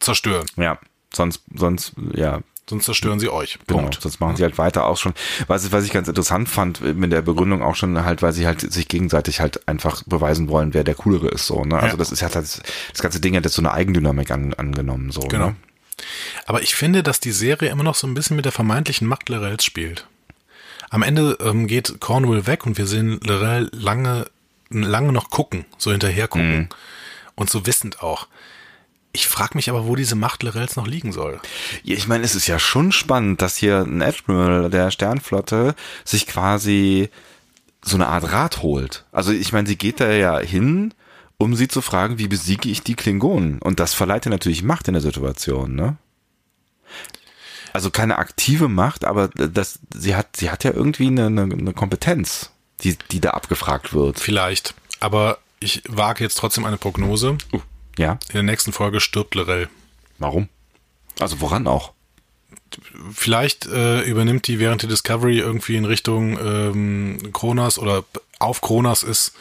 B: zerstören.
A: Ja, sonst, sonst, ja.
B: Sonst zerstören sie euch.
A: Genau, Punkt. sonst machen sie halt weiter auch schon. Was, was ich ganz interessant fand mit der Begründung auch schon halt, weil sie halt sich gegenseitig halt einfach beweisen wollen, wer der coolere ist, so, ne? Also ja. das ist halt das, das ganze Ding hat jetzt so eine Eigendynamik an, angenommen, so.
B: Genau.
A: Ne?
B: Aber ich finde, dass die Serie immer noch so ein bisschen mit der vermeintlichen Macht Lorels spielt. Am Ende ähm, geht Cornwall weg und wir sehen Lorel lange, lange noch gucken, so hinterher gucken. Mhm. Und so wissend auch. Ich frage mich aber, wo diese Macht Lorels noch liegen soll.
A: Ja, ich meine, es ist ja schon spannend, dass hier ein Admiral der Sternflotte sich quasi so eine Art Rat holt. Also ich meine, sie geht da ja hin um sie zu fragen, wie besiege ich die Klingonen? Und das verleiht ja natürlich Macht in der Situation, ne? Also keine aktive Macht, aber das, sie hat, sie hat ja irgendwie eine, eine, eine Kompetenz, die, die da abgefragt wird.
B: Vielleicht. Aber ich wage jetzt trotzdem eine Prognose.
A: Uh, ja.
B: In der nächsten Folge stirbt Lorel.
A: Warum? Also woran auch?
B: Vielleicht äh, übernimmt die während der Discovery irgendwie in Richtung ähm, Kronas oder auf Kronas ist,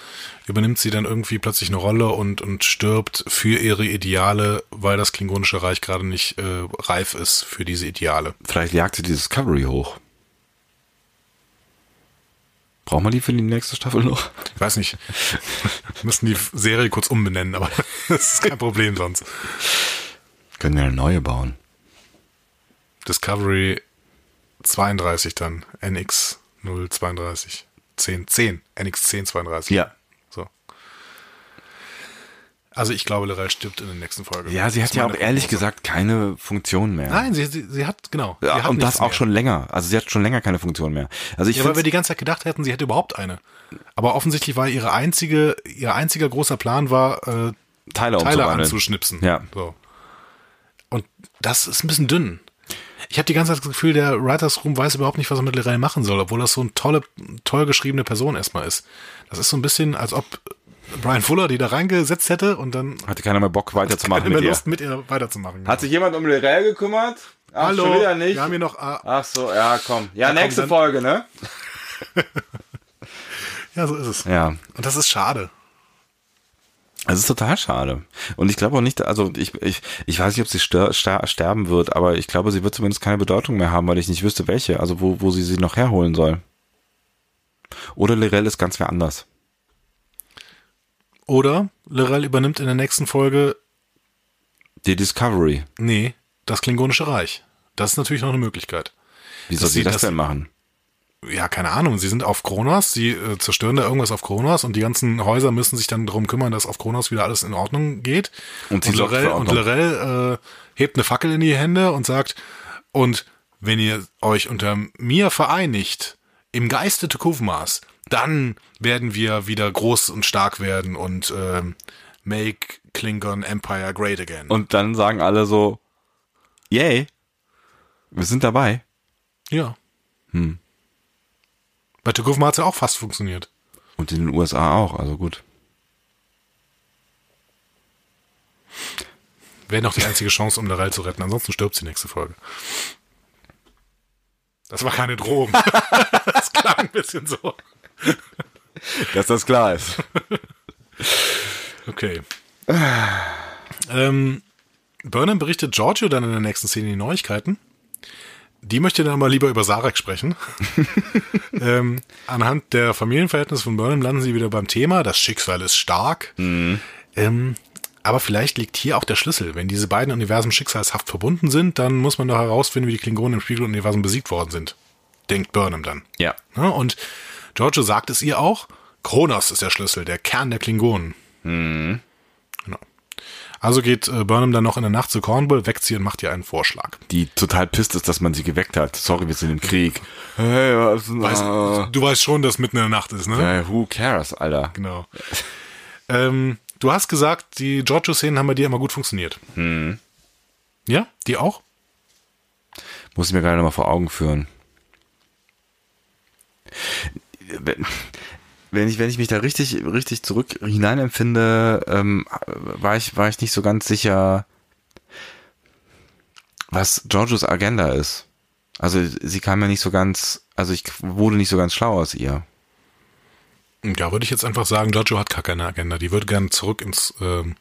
B: übernimmt sie dann irgendwie plötzlich eine Rolle und, und stirbt für ihre Ideale, weil das Klingonische Reich gerade nicht äh, reif ist für diese Ideale.
A: Vielleicht jagt sie die Discovery hoch. Brauchen wir die für die nächste Staffel noch?
B: Ich weiß nicht. Wir müssen die Serie kurz umbenennen, aber <laughs> das ist kein Problem sonst.
A: Können wir eine neue bauen.
B: Discovery 32 dann, NX 032. 10, 10, NX 1032.
A: Ja.
B: So. Also ich glaube, Lorel stirbt in der nächsten Folge.
A: Ja, sie hat ja auch ehrlich Prognose. gesagt keine Funktion mehr.
B: Nein, sie, sie, sie hat, genau.
A: Sie ja,
B: hat
A: und das auch mehr. schon länger. Also sie hat schon länger keine Funktion mehr. Also ich
B: ja, weil wir die ganze Zeit gedacht hätten, sie hätte überhaupt eine. Aber offensichtlich war ihre einzige, ihr einziger großer Plan war, äh,
A: Teile,
B: Teile anzuschnipsen.
A: Ja.
B: So. Und das ist ein bisschen dünn. Ich habe die ganze Zeit das Gefühl, der Writers Room weiß überhaupt nicht, was er mit Lorel machen soll, obwohl das so eine tolle, toll geschriebene Person erstmal ist. Das ist so ein bisschen, als ob Brian Fuller die da reingesetzt hätte und dann
A: hatte keiner mehr Bock weiterzumachen
B: keine mehr mit Lust ihr. mit ihr weiterzumachen.
A: Hat sich jemand um Lorel gekümmert? Ach, Hallo, schon wieder nicht.
B: Wir haben hier noch. Ah,
A: Ach so, ja, komm. Ja, nächste Folge, ne? <laughs>
B: ja, so ist es.
A: Ja.
B: Und das ist schade.
A: Es ist total schade. Und ich glaube auch nicht, also ich, ich, ich weiß nicht, ob sie ster sterben wird, aber ich glaube, sie wird zumindest keine Bedeutung mehr haben, weil ich nicht wüsste, welche, also wo, wo sie sie noch herholen soll. Oder Lirel ist ganz wer anders.
B: Oder Lirel übernimmt in der nächsten Folge
A: Die Discovery.
B: Nee, das Klingonische Reich. Das ist natürlich noch eine Möglichkeit.
A: Wie soll sie das
B: das-
A: denn machen?
B: Ja, keine Ahnung. Sie sind auf Kronos, sie äh, zerstören da irgendwas auf Kronos und die ganzen Häuser müssen sich dann darum kümmern, dass auf Kronos wieder alles in Ordnung geht.
A: Und sie sorgt
B: Lorel, und. Lorel äh, hebt eine Fackel in die Hände und sagt, und wenn ihr euch unter mir vereinigt, im Geiste Tukuvmas, dann werden wir wieder groß und stark werden und ähm, make Klingon Empire great again.
A: Und dann sagen alle so, yay, wir sind dabei.
B: ja. Hm. Bei Tukuvma hat es ja auch fast funktioniert.
A: Und in den USA auch, also gut.
B: Wäre noch die einzige Chance, um Lorel zu retten. Ansonsten stirbt sie nächste Folge. Das war keine Drohung. <laughs> das klang ein bisschen so. <laughs>
A: Dass das klar ist.
B: Okay. ähm, Burnham berichtet Giorgio dann in der nächsten Szene die Neuigkeiten. Die möchte dann mal lieber über Sarek sprechen. <laughs> ähm, anhand der Familienverhältnisse von Burnham landen sie wieder beim Thema. Das Schicksal ist stark. Ähm, aber vielleicht liegt hier auch der Schlüssel. Wenn diese beiden Universen schicksalshaft verbunden sind, dann muss man doch herausfinden, wie die Klingonen im Spiegeluniversum besiegt worden sind. Denkt Burnham dann.
A: Ja.
B: Ja, und Giorgio sagt es ihr auch. Kronos ist der Schlüssel, der Kern der Klingonen. Genau. Also geht äh, Burnham dann noch in der Nacht zu Cornwall, weckt sie und macht ihr einen Vorschlag.
A: Die total pisst ist, dass man sie geweckt hat. Sorry, wir sind im Krieg. Hey, was?
B: Weißt. Du weißt schon, dass mitten in der Nacht ist, ne?
A: Hey, who cares, Alter?
B: Genau. ähm, du hast gesagt, die Giorgio-Szenen haben bei dir immer gut funktioniert. Ja, die auch?
A: Muss ich mir gerade noch mal vor Augen führen. Wenn, ich, wenn ich mich da richtig, richtig zurück hineinempfinde, ähm, war ich, war ich nicht so ganz sicher, was Giorgios Agenda ist. Also sie kam ja nicht so ganz, also ich wurde nicht so ganz schlau aus ihr.
B: Ja, würde ich jetzt einfach sagen, Giorgio hat gar keine Agenda. Die würde gerne zurück ins ähm,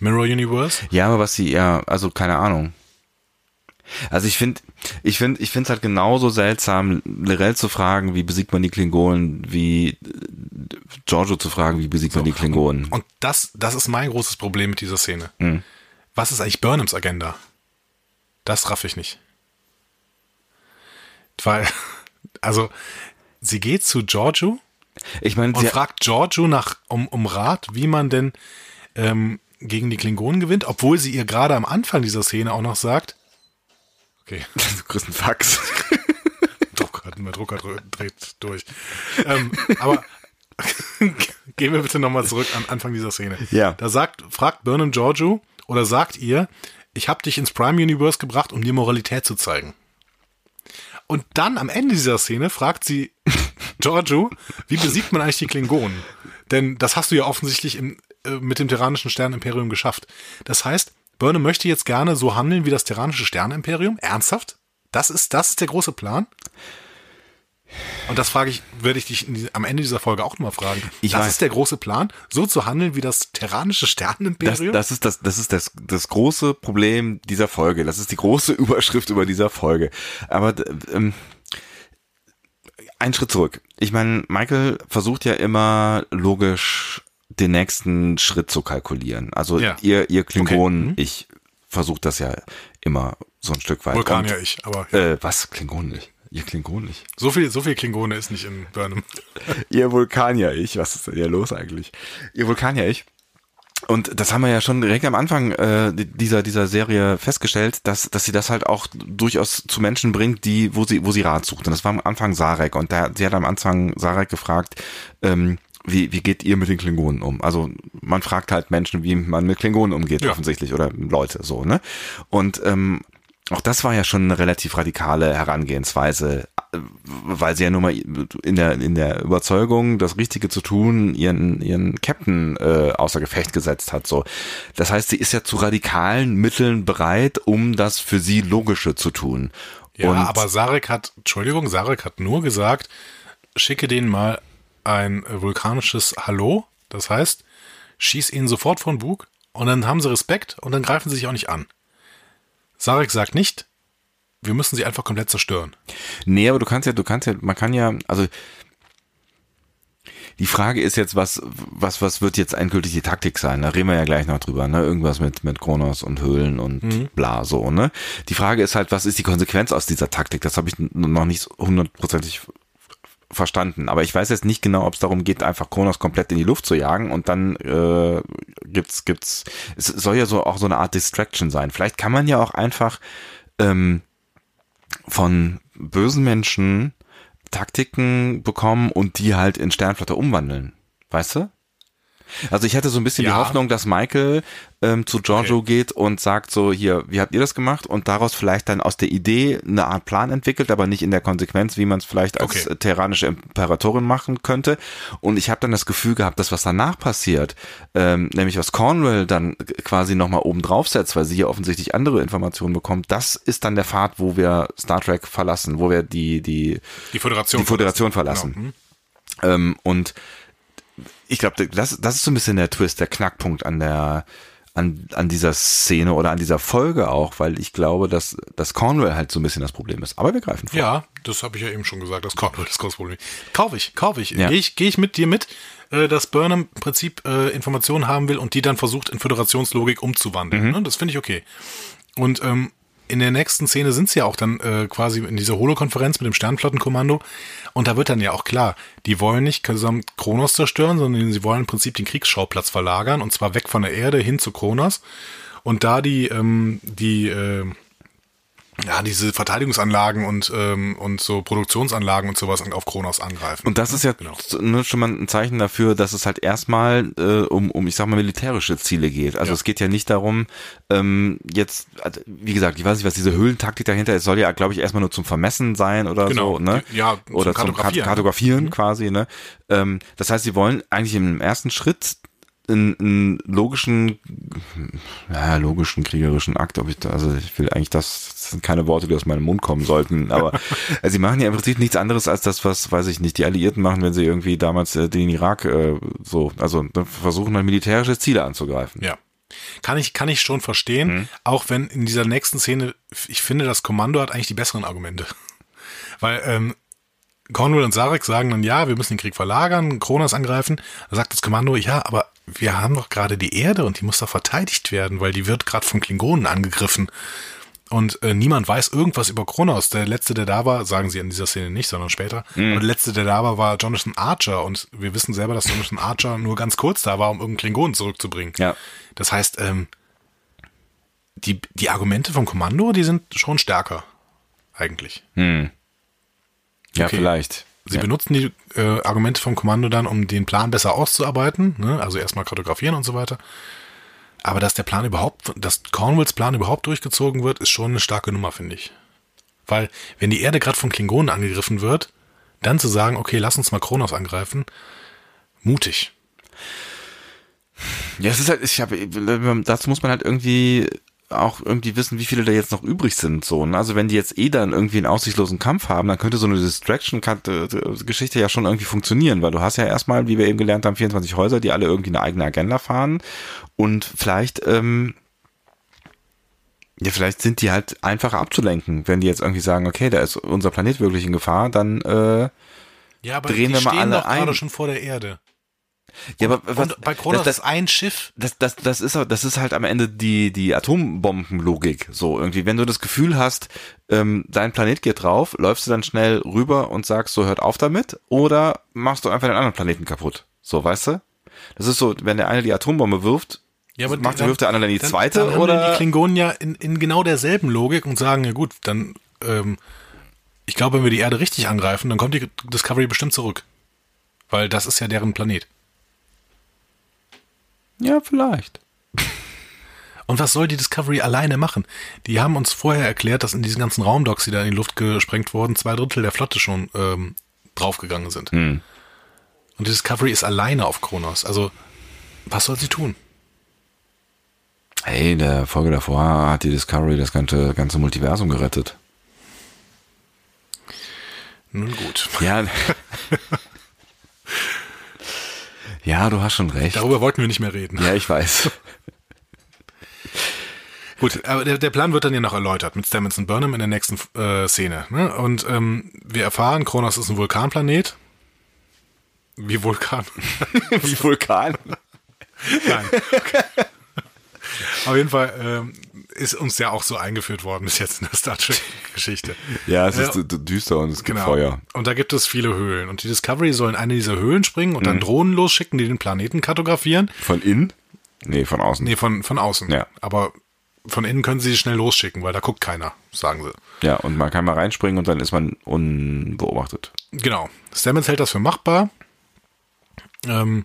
B: Mirror Universe.
A: Ja, aber was sie eher, also keine Ahnung. Also ich finde, ich finde, ich finde es halt genauso seltsam, Lorel zu fragen, wie besiegt man die Klingonen, wie äh, Giorgio zu fragen, wie besiegt man die Klingonen.
B: Und das, das ist mein großes Problem mit dieser Szene.
A: Mhm.
B: Was ist eigentlich Burnhams Agenda? Das raff ich nicht. Weil, <laughs> also, sie geht zu Giorgio
A: Ich meine,
B: und
A: sie,
B: fragt Giorgio nach, um, um Rat, wie man denn ähm, gegen die Klingonen gewinnt, obwohl sie ihr gerade am Anfang dieser Szene auch noch sagt, okay,
A: du kriegst einen Fax.
B: Drucker, mein Drucker dr- dreht durch. Ähm, aber <laughs> gehen wir bitte nochmal zurück an Anfang dieser Szene.
A: Ja.
B: Da sagt, fragt Burnham Giorgio oder sagt ihr, ich habe dich ins Prime Universe gebracht, um dir Moralität zu zeigen. Und dann am Ende dieser Szene fragt sie <laughs> Giorgio, wie besiegt man eigentlich die Klingonen? Denn das hast du ja offensichtlich im, äh, mit dem Terranischen Sternenimperium geschafft. Das heißt, Burnham möchte jetzt gerne so handeln wie das Terranische Sternenimperium? Ernsthaft? Das ist, das ist der große Plan? Und das frage ich, werde ich dich am Ende dieser Folge auch nochmal fragen.
A: Ich
B: das
A: weiß.
B: ist der große Plan, so zu handeln wie das Terranische
A: Das,
B: Sternenimperium?
A: das ist das, das ist das, das große Problem dieser Folge. Das ist die große <laughs> Überschrift über dieser Folge. Aber ähm, ein Schritt zurück. Ich meine, Michael versucht ja immer logisch den nächsten Schritt zu kalkulieren. Also
B: Ja.
A: ihr, ihr Klingonen,
B: Okay. Mhm.
A: ich versuche das ja immer so ein Stück weit.
B: Vulkanier
A: Und,
B: ich, aber ja.
A: Äh, was? Klingonen nicht. Ihr Klingonen nicht.
B: so viel, so viel Klingone ist nicht in Burnham. <laughs>
A: Ihr Vulkanier-Ich, was ist denn hier los eigentlich? Ihr Vulkanier-Ich. Und das haben wir ja schon direkt am Anfang äh, dieser dieser Serie festgestellt, dass dass sie das halt auch durchaus zu Menschen bringt, die wo sie wo sie Rat sucht. Und das war am Anfang Sarek und da, sie hat am Anfang Sarek gefragt, ähm, wie wie geht ihr mit den Klingonen um? Also man fragt halt Menschen, wie man mit Klingonen umgeht
B: Ja.
A: offensichtlich oder Leute so ne. Und ähm, auch das war ja schon eine relativ radikale Herangehensweise, äh, weil sie ja nun mal in der, in der Überzeugung, das Richtige zu tun, ihren, ihren Captain äh, außer Gefecht gesetzt hat. So, Das heißt, sie ist ja zu radikalen Mitteln bereit, um das für sie Logische zu tun.
B: Ja,
A: Und
B: aber Sarek hat, Entschuldigung, Sarek hat nur gesagt, schicke denen mal ein vulkanisches Hallo. Das heißt, schieß ihnen sofort von Bug und dann haben sie Respekt und dann greifen sie sich auch nicht an. Sarek sagt nicht, wir müssen sie einfach komplett zerstören.
A: Nee, aber du kannst ja, du kannst ja, man kann ja, also die Frage ist jetzt, was, was, was wird jetzt endgültig die Taktik sein? Da reden wir ja gleich noch drüber, ne? Irgendwas mit, mit Kronos und Höhlen und mhm. bla, so, ne? Die Frage ist halt, was ist die Konsequenz aus dieser Taktik? Das habe ich noch nicht hundertprozentig verstanden. Aber ich weiß jetzt nicht genau, ob es darum geht, einfach Kronos komplett in die Luft zu jagen und dann äh, gibt's, gibt's, es soll ja so auch so eine Art Distraction sein. Vielleicht kann man ja auch einfach ähm, von bösen Menschen Taktiken bekommen und die halt in Sternflotte umwandeln. Weißt du? Also ich hatte so ein bisschen ja. die Hoffnung, dass Michael ähm, zu Giorgio okay. geht und sagt so, hier, wie habt ihr das gemacht? Und daraus vielleicht dann aus der Idee eine Art Plan entwickelt, aber nicht in der Konsequenz, wie man es vielleicht als okay. terranische Imperatorin machen könnte. Und ich habe dann das Gefühl gehabt, dass was danach passiert, ähm, nämlich was Cornwell dann quasi nochmal oben drauf setzt, weil sie hier offensichtlich andere Informationen bekommt, das ist dann der Pfad, wo wir Star Trek verlassen, wo wir die, die,
B: die Föderation,
A: die Föderation verlassen. verlassen. Genau. Mhm. Ähm, und ich glaube, das, das ist so ein bisschen der Twist, der Knackpunkt an der, an, an dieser Szene oder an dieser Folge auch, weil ich glaube, dass, dass Cornwell halt so ein bisschen das Problem ist. Aber wir greifen vor.
B: Ja, das habe ich ja eben schon gesagt, dass Cornwell das große Problem ist. Kaufe ich, kaufe ich. Ja. Gehe ich, geh ich mit dir mit, äh, dass Burnham im Prinzip äh, Informationen haben will und die dann versucht, in Föderationslogik umzuwandeln. Mhm. Ne? Das finde ich okay. Und ähm, in der nächsten Szene sind sie ja auch dann äh, quasi in dieser Holo-Konferenz mit dem Sternflottenkommando. Und da wird dann ja auch klar, die wollen nicht gesamt Kronos zerstören, sondern sie wollen im Prinzip den Kriegsschauplatz verlagern und zwar weg von der Erde hin zu Kronos. Und da die, ähm, die, äh, ja, diese Verteidigungsanlagen und, ähm, und so Produktionsanlagen und sowas auf Kronos angreifen.
A: Und das ist ja genau. Ne, schon mal ein Zeichen dafür, dass es halt erstmal äh, um, um, ich sag mal, militärische Ziele geht. Also ja. es geht ja nicht darum, ähm, jetzt, also, wie gesagt, ich weiß nicht, was diese Höhlentaktik dahinter ist, soll ja, glaube ich, erstmal nur zum Vermessen sein oder genau. so, ne?
B: Ja,
A: oder zum Kartografieren, Kartografieren mhm. quasi, ne? Ähm, das heißt, sie wollen eigentlich im ersten Schritt einen, einen logischen, ja, logischen kriegerischen Akt, ob ich da, also ich will eigentlich das, das sind keine Worte, die aus meinem Mund kommen sollten, aber <laughs> also sie machen ja im Prinzip nichts anderes als das, was, weiß ich nicht, die Alliierten machen, wenn sie irgendwie damals äh, den Irak äh, so, also versuchen dann militärische Ziele anzugreifen.
B: Ja. Kann ich, kann ich schon verstehen, mhm. auch wenn in dieser nächsten Szene, ich finde, das Kommando hat eigentlich die besseren Argumente. Weil ähm, Cornwall und Sarek sagen dann, ja, wir müssen den Krieg verlagern, Kronos angreifen. Da sagt das Kommando, ja, aber wir haben doch gerade die Erde und die muss doch verteidigt werden, weil die wird gerade von Klingonen angegriffen. Und äh, niemand weiß irgendwas über Kronos. Der letzte, der da war, sagen sie in dieser Szene nicht, sondern später. Mhm. Aber der letzte, der da war, war Jonathan Archer. Und wir wissen selber, dass Jonathan Archer nur ganz kurz da war, um irgendeinen Klingonen zurückzubringen.
A: Ja.
B: Das heißt, ähm, die, die Argumente vom Kommando, die sind schon stärker. Eigentlich.
A: Hm. Ja, okay. vielleicht.
B: Sie
A: ja.
B: benutzen die äh, Argumente vom Kommando dann, um den Plan besser auszuarbeiten, ne? also erstmal kartografieren und so weiter. Aber dass der Plan überhaupt, dass Cornwalls Plan überhaupt durchgezogen wird, ist schon eine starke Nummer, finde ich. Weil, wenn die Erde gerade von Klingonen angegriffen wird, dann zu sagen, okay, lass uns mal Kronos angreifen, mutig.
A: Ja, es ist halt, ich habe, dazu muss man halt irgendwie auch irgendwie wissen, wie viele da jetzt noch übrig sind. So, ne? Also wenn die jetzt eh dann irgendwie einen aussichtslosen Kampf haben, dann könnte so eine Distraction-Geschichte ja schon irgendwie funktionieren, weil du hast ja erstmal, wie wir eben gelernt haben, 24 Häuser, die alle irgendwie eine eigene Agenda fahren und vielleicht, ähm, ja, vielleicht sind die halt einfacher abzulenken, wenn die jetzt irgendwie sagen, okay, da ist unser Planet wirklich in Gefahr, dann äh,
B: ja, aber drehen wir mal alle doch ein. gerade schon vor der Erde.
A: Ja, aber was,
B: und bei Kronos das, das, ein Schiff.
A: Das, das, das, ist, das ist halt am Ende die, die Atombombenlogik. So irgendwie, wenn du das Gefühl hast, ähm, dein Planet geht drauf, läufst du dann schnell rüber und sagst, so hört auf damit, oder machst du einfach den anderen Planeten kaputt. So, weißt du? Das ist so, wenn der eine die Atombombe wirft, ja, aber macht, dann, wirft der andere dann die zweite, dann oder?
B: Die Klingonen ja in, in genau derselben Logik und sagen, ja gut, dann, ähm, ich glaube, wenn wir die Erde richtig angreifen, dann kommt die Discovery bestimmt zurück. Weil das ist ja deren Planet.
A: Ja, vielleicht.
B: Und was soll die Discovery alleine machen? Die haben uns vorher erklärt, dass in diesen ganzen Raumdocks, die da in die Luft gesprengt wurden, zwei Drittel der Flotte schon ähm, draufgegangen sind. Hm. Und die Discovery ist alleine auf Kronos. Also, was soll sie tun?
A: Hey, in der Folge davor hat die Discovery das ganze, ganze Multiversum gerettet.
B: Nun gut.
A: Ja. <laughs> Ja, du hast schon recht.
B: Darüber wollten wir nicht mehr reden.
A: Ja, ich weiß. <laughs>
B: Gut, aber der, der Plan wird dann ja noch erläutert mit Stamets und Burnham in der nächsten äh, Szene. Ne? Und ähm, wir erfahren, Kronos ist ein Vulkanplanet. Wie Vulkan. <laughs>
A: Wie Vulkan.
B: Nein. Okay. <laughs> Auf jeden Fall ähm, ist uns ja auch so eingeführt worden bis jetzt in der Star Trek-Geschichte. <laughs>
A: Ja, es ist düster und es gibt
B: Genau.
A: Feuer.
B: Und da gibt es viele Höhlen. Und die Discovery soll in eine dieser Höhlen springen und dann Drohnen losschicken, die den Planeten kartografieren.
A: Von innen? Nee, von außen.
B: Nee, von, von außen.
A: Ja.
B: Aber von innen können sie sie schnell losschicken, weil da guckt keiner, sagen sie.
A: Ja, und man kann mal reinspringen und dann ist man unbeobachtet.
B: Genau. Stamets hält das für machbar. Ähm,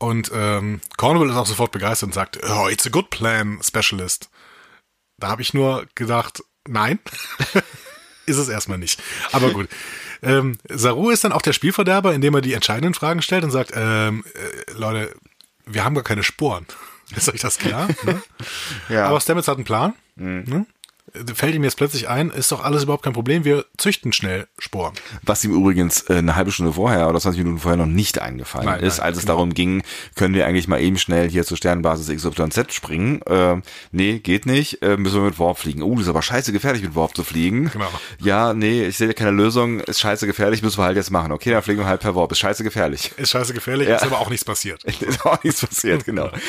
B: und ähm, Cornwall ist auch sofort begeistert und sagt, oh, it's a good plan, Specialist. Da habe ich nur gedacht, nein, <laughs> ist es erstmal nicht. Aber gut. <laughs> Ähm, Saru ist dann auch der Spielverderber, indem er die entscheidenden Fragen stellt und sagt, ähm, äh, Leute, wir haben gar keine Sporen. <laughs> Ist euch das klar? ne?
A: Ja.
B: Aber Stamets hat einen Plan. Ne? Fällt ihm jetzt plötzlich ein, ist doch alles überhaupt kein Problem, wir züchten schnell Sporen.
A: Was ihm übrigens äh, eine halbe Stunde vorher oder 20 Minuten vorher noch nicht eingefallen
B: Nein,
A: ist,
B: nein,
A: als es
B: genau.
A: darum ging, können wir eigentlich mal eben schnell hier zur Sternenbasis XYZ springen. Äh, nee, geht nicht, äh, müssen wir mit Warp fliegen. Oh, das ist aber scheiße gefährlich, mit Warp zu fliegen.
B: Genau.
A: Ja, nee, ich sehe keine Lösung, ist scheiße gefährlich, müssen wir halt jetzt machen. Okay, dann fliegen wir halt per Warp, ist scheiße gefährlich.
B: Ist scheiße gefährlich,
A: Ja.
B: ist aber auch nichts passiert. <laughs>
A: ist auch nichts passiert, genau. <laughs>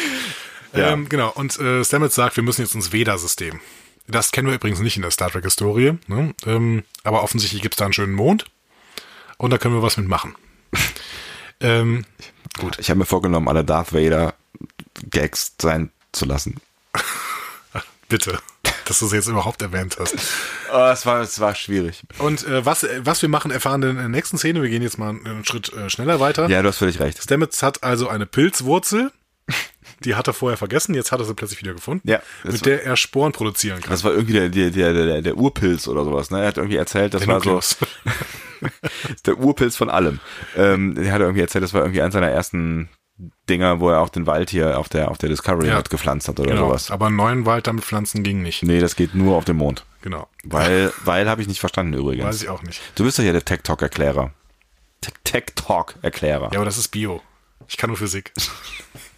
A: Ja.
B: Ähm, genau, und äh, Stamets sagt, wir müssen jetzt ins Veda-System. Das kennen wir übrigens nicht in der Star Trek-Historie, ne? ähm, aber offensichtlich gibt es da einen schönen Mond und da können wir was mitmachen. <laughs> ähm,
A: Gut. Ich habe mir vorgenommen, alle Darth Vader Gags sein zu lassen. <laughs>
B: bitte, dass du es jetzt überhaupt erwähnt hast.
A: Oh, es war, es war schwierig.
B: Und äh, was, was wir machen, erfahren wir in der nächsten Szene. Wir gehen jetzt mal einen Schritt äh, schneller weiter.
A: Ja, du hast völlig recht.
B: Stamets hat also eine Pilzwurzel. Die hat er vorher vergessen, jetzt hat er sie plötzlich wieder gefunden,
A: Ja,
B: mit der er Sporen produzieren kann.
A: Das war irgendwie der, der, der, der, der Urpilz oder sowas, ne? Er hat irgendwie erzählt, das
B: Der
A: war
B: Nukleus.
A: so <laughs> der Urpilz von allem. Ähm, er hat irgendwie erzählt, das war irgendwie eins seiner ersten Dinger, wo er auch den Wald hier auf der, auf der Discovery
B: Ja.
A: hat gepflanzt hat oder
B: genau.
A: sowas.
B: Aber einen neuen Wald damit pflanzen ging nicht.
A: Nee, das geht nur auf dem Mond.
B: Genau.
A: Weil, weil habe ich nicht verstanden übrigens.
B: Weiß ich auch nicht.
A: Du bist doch hier der Tech Talk Erklärer. Tech Talk Erklärer.
B: Ja, aber das ist Bio. Ich kann nur Physik. <laughs>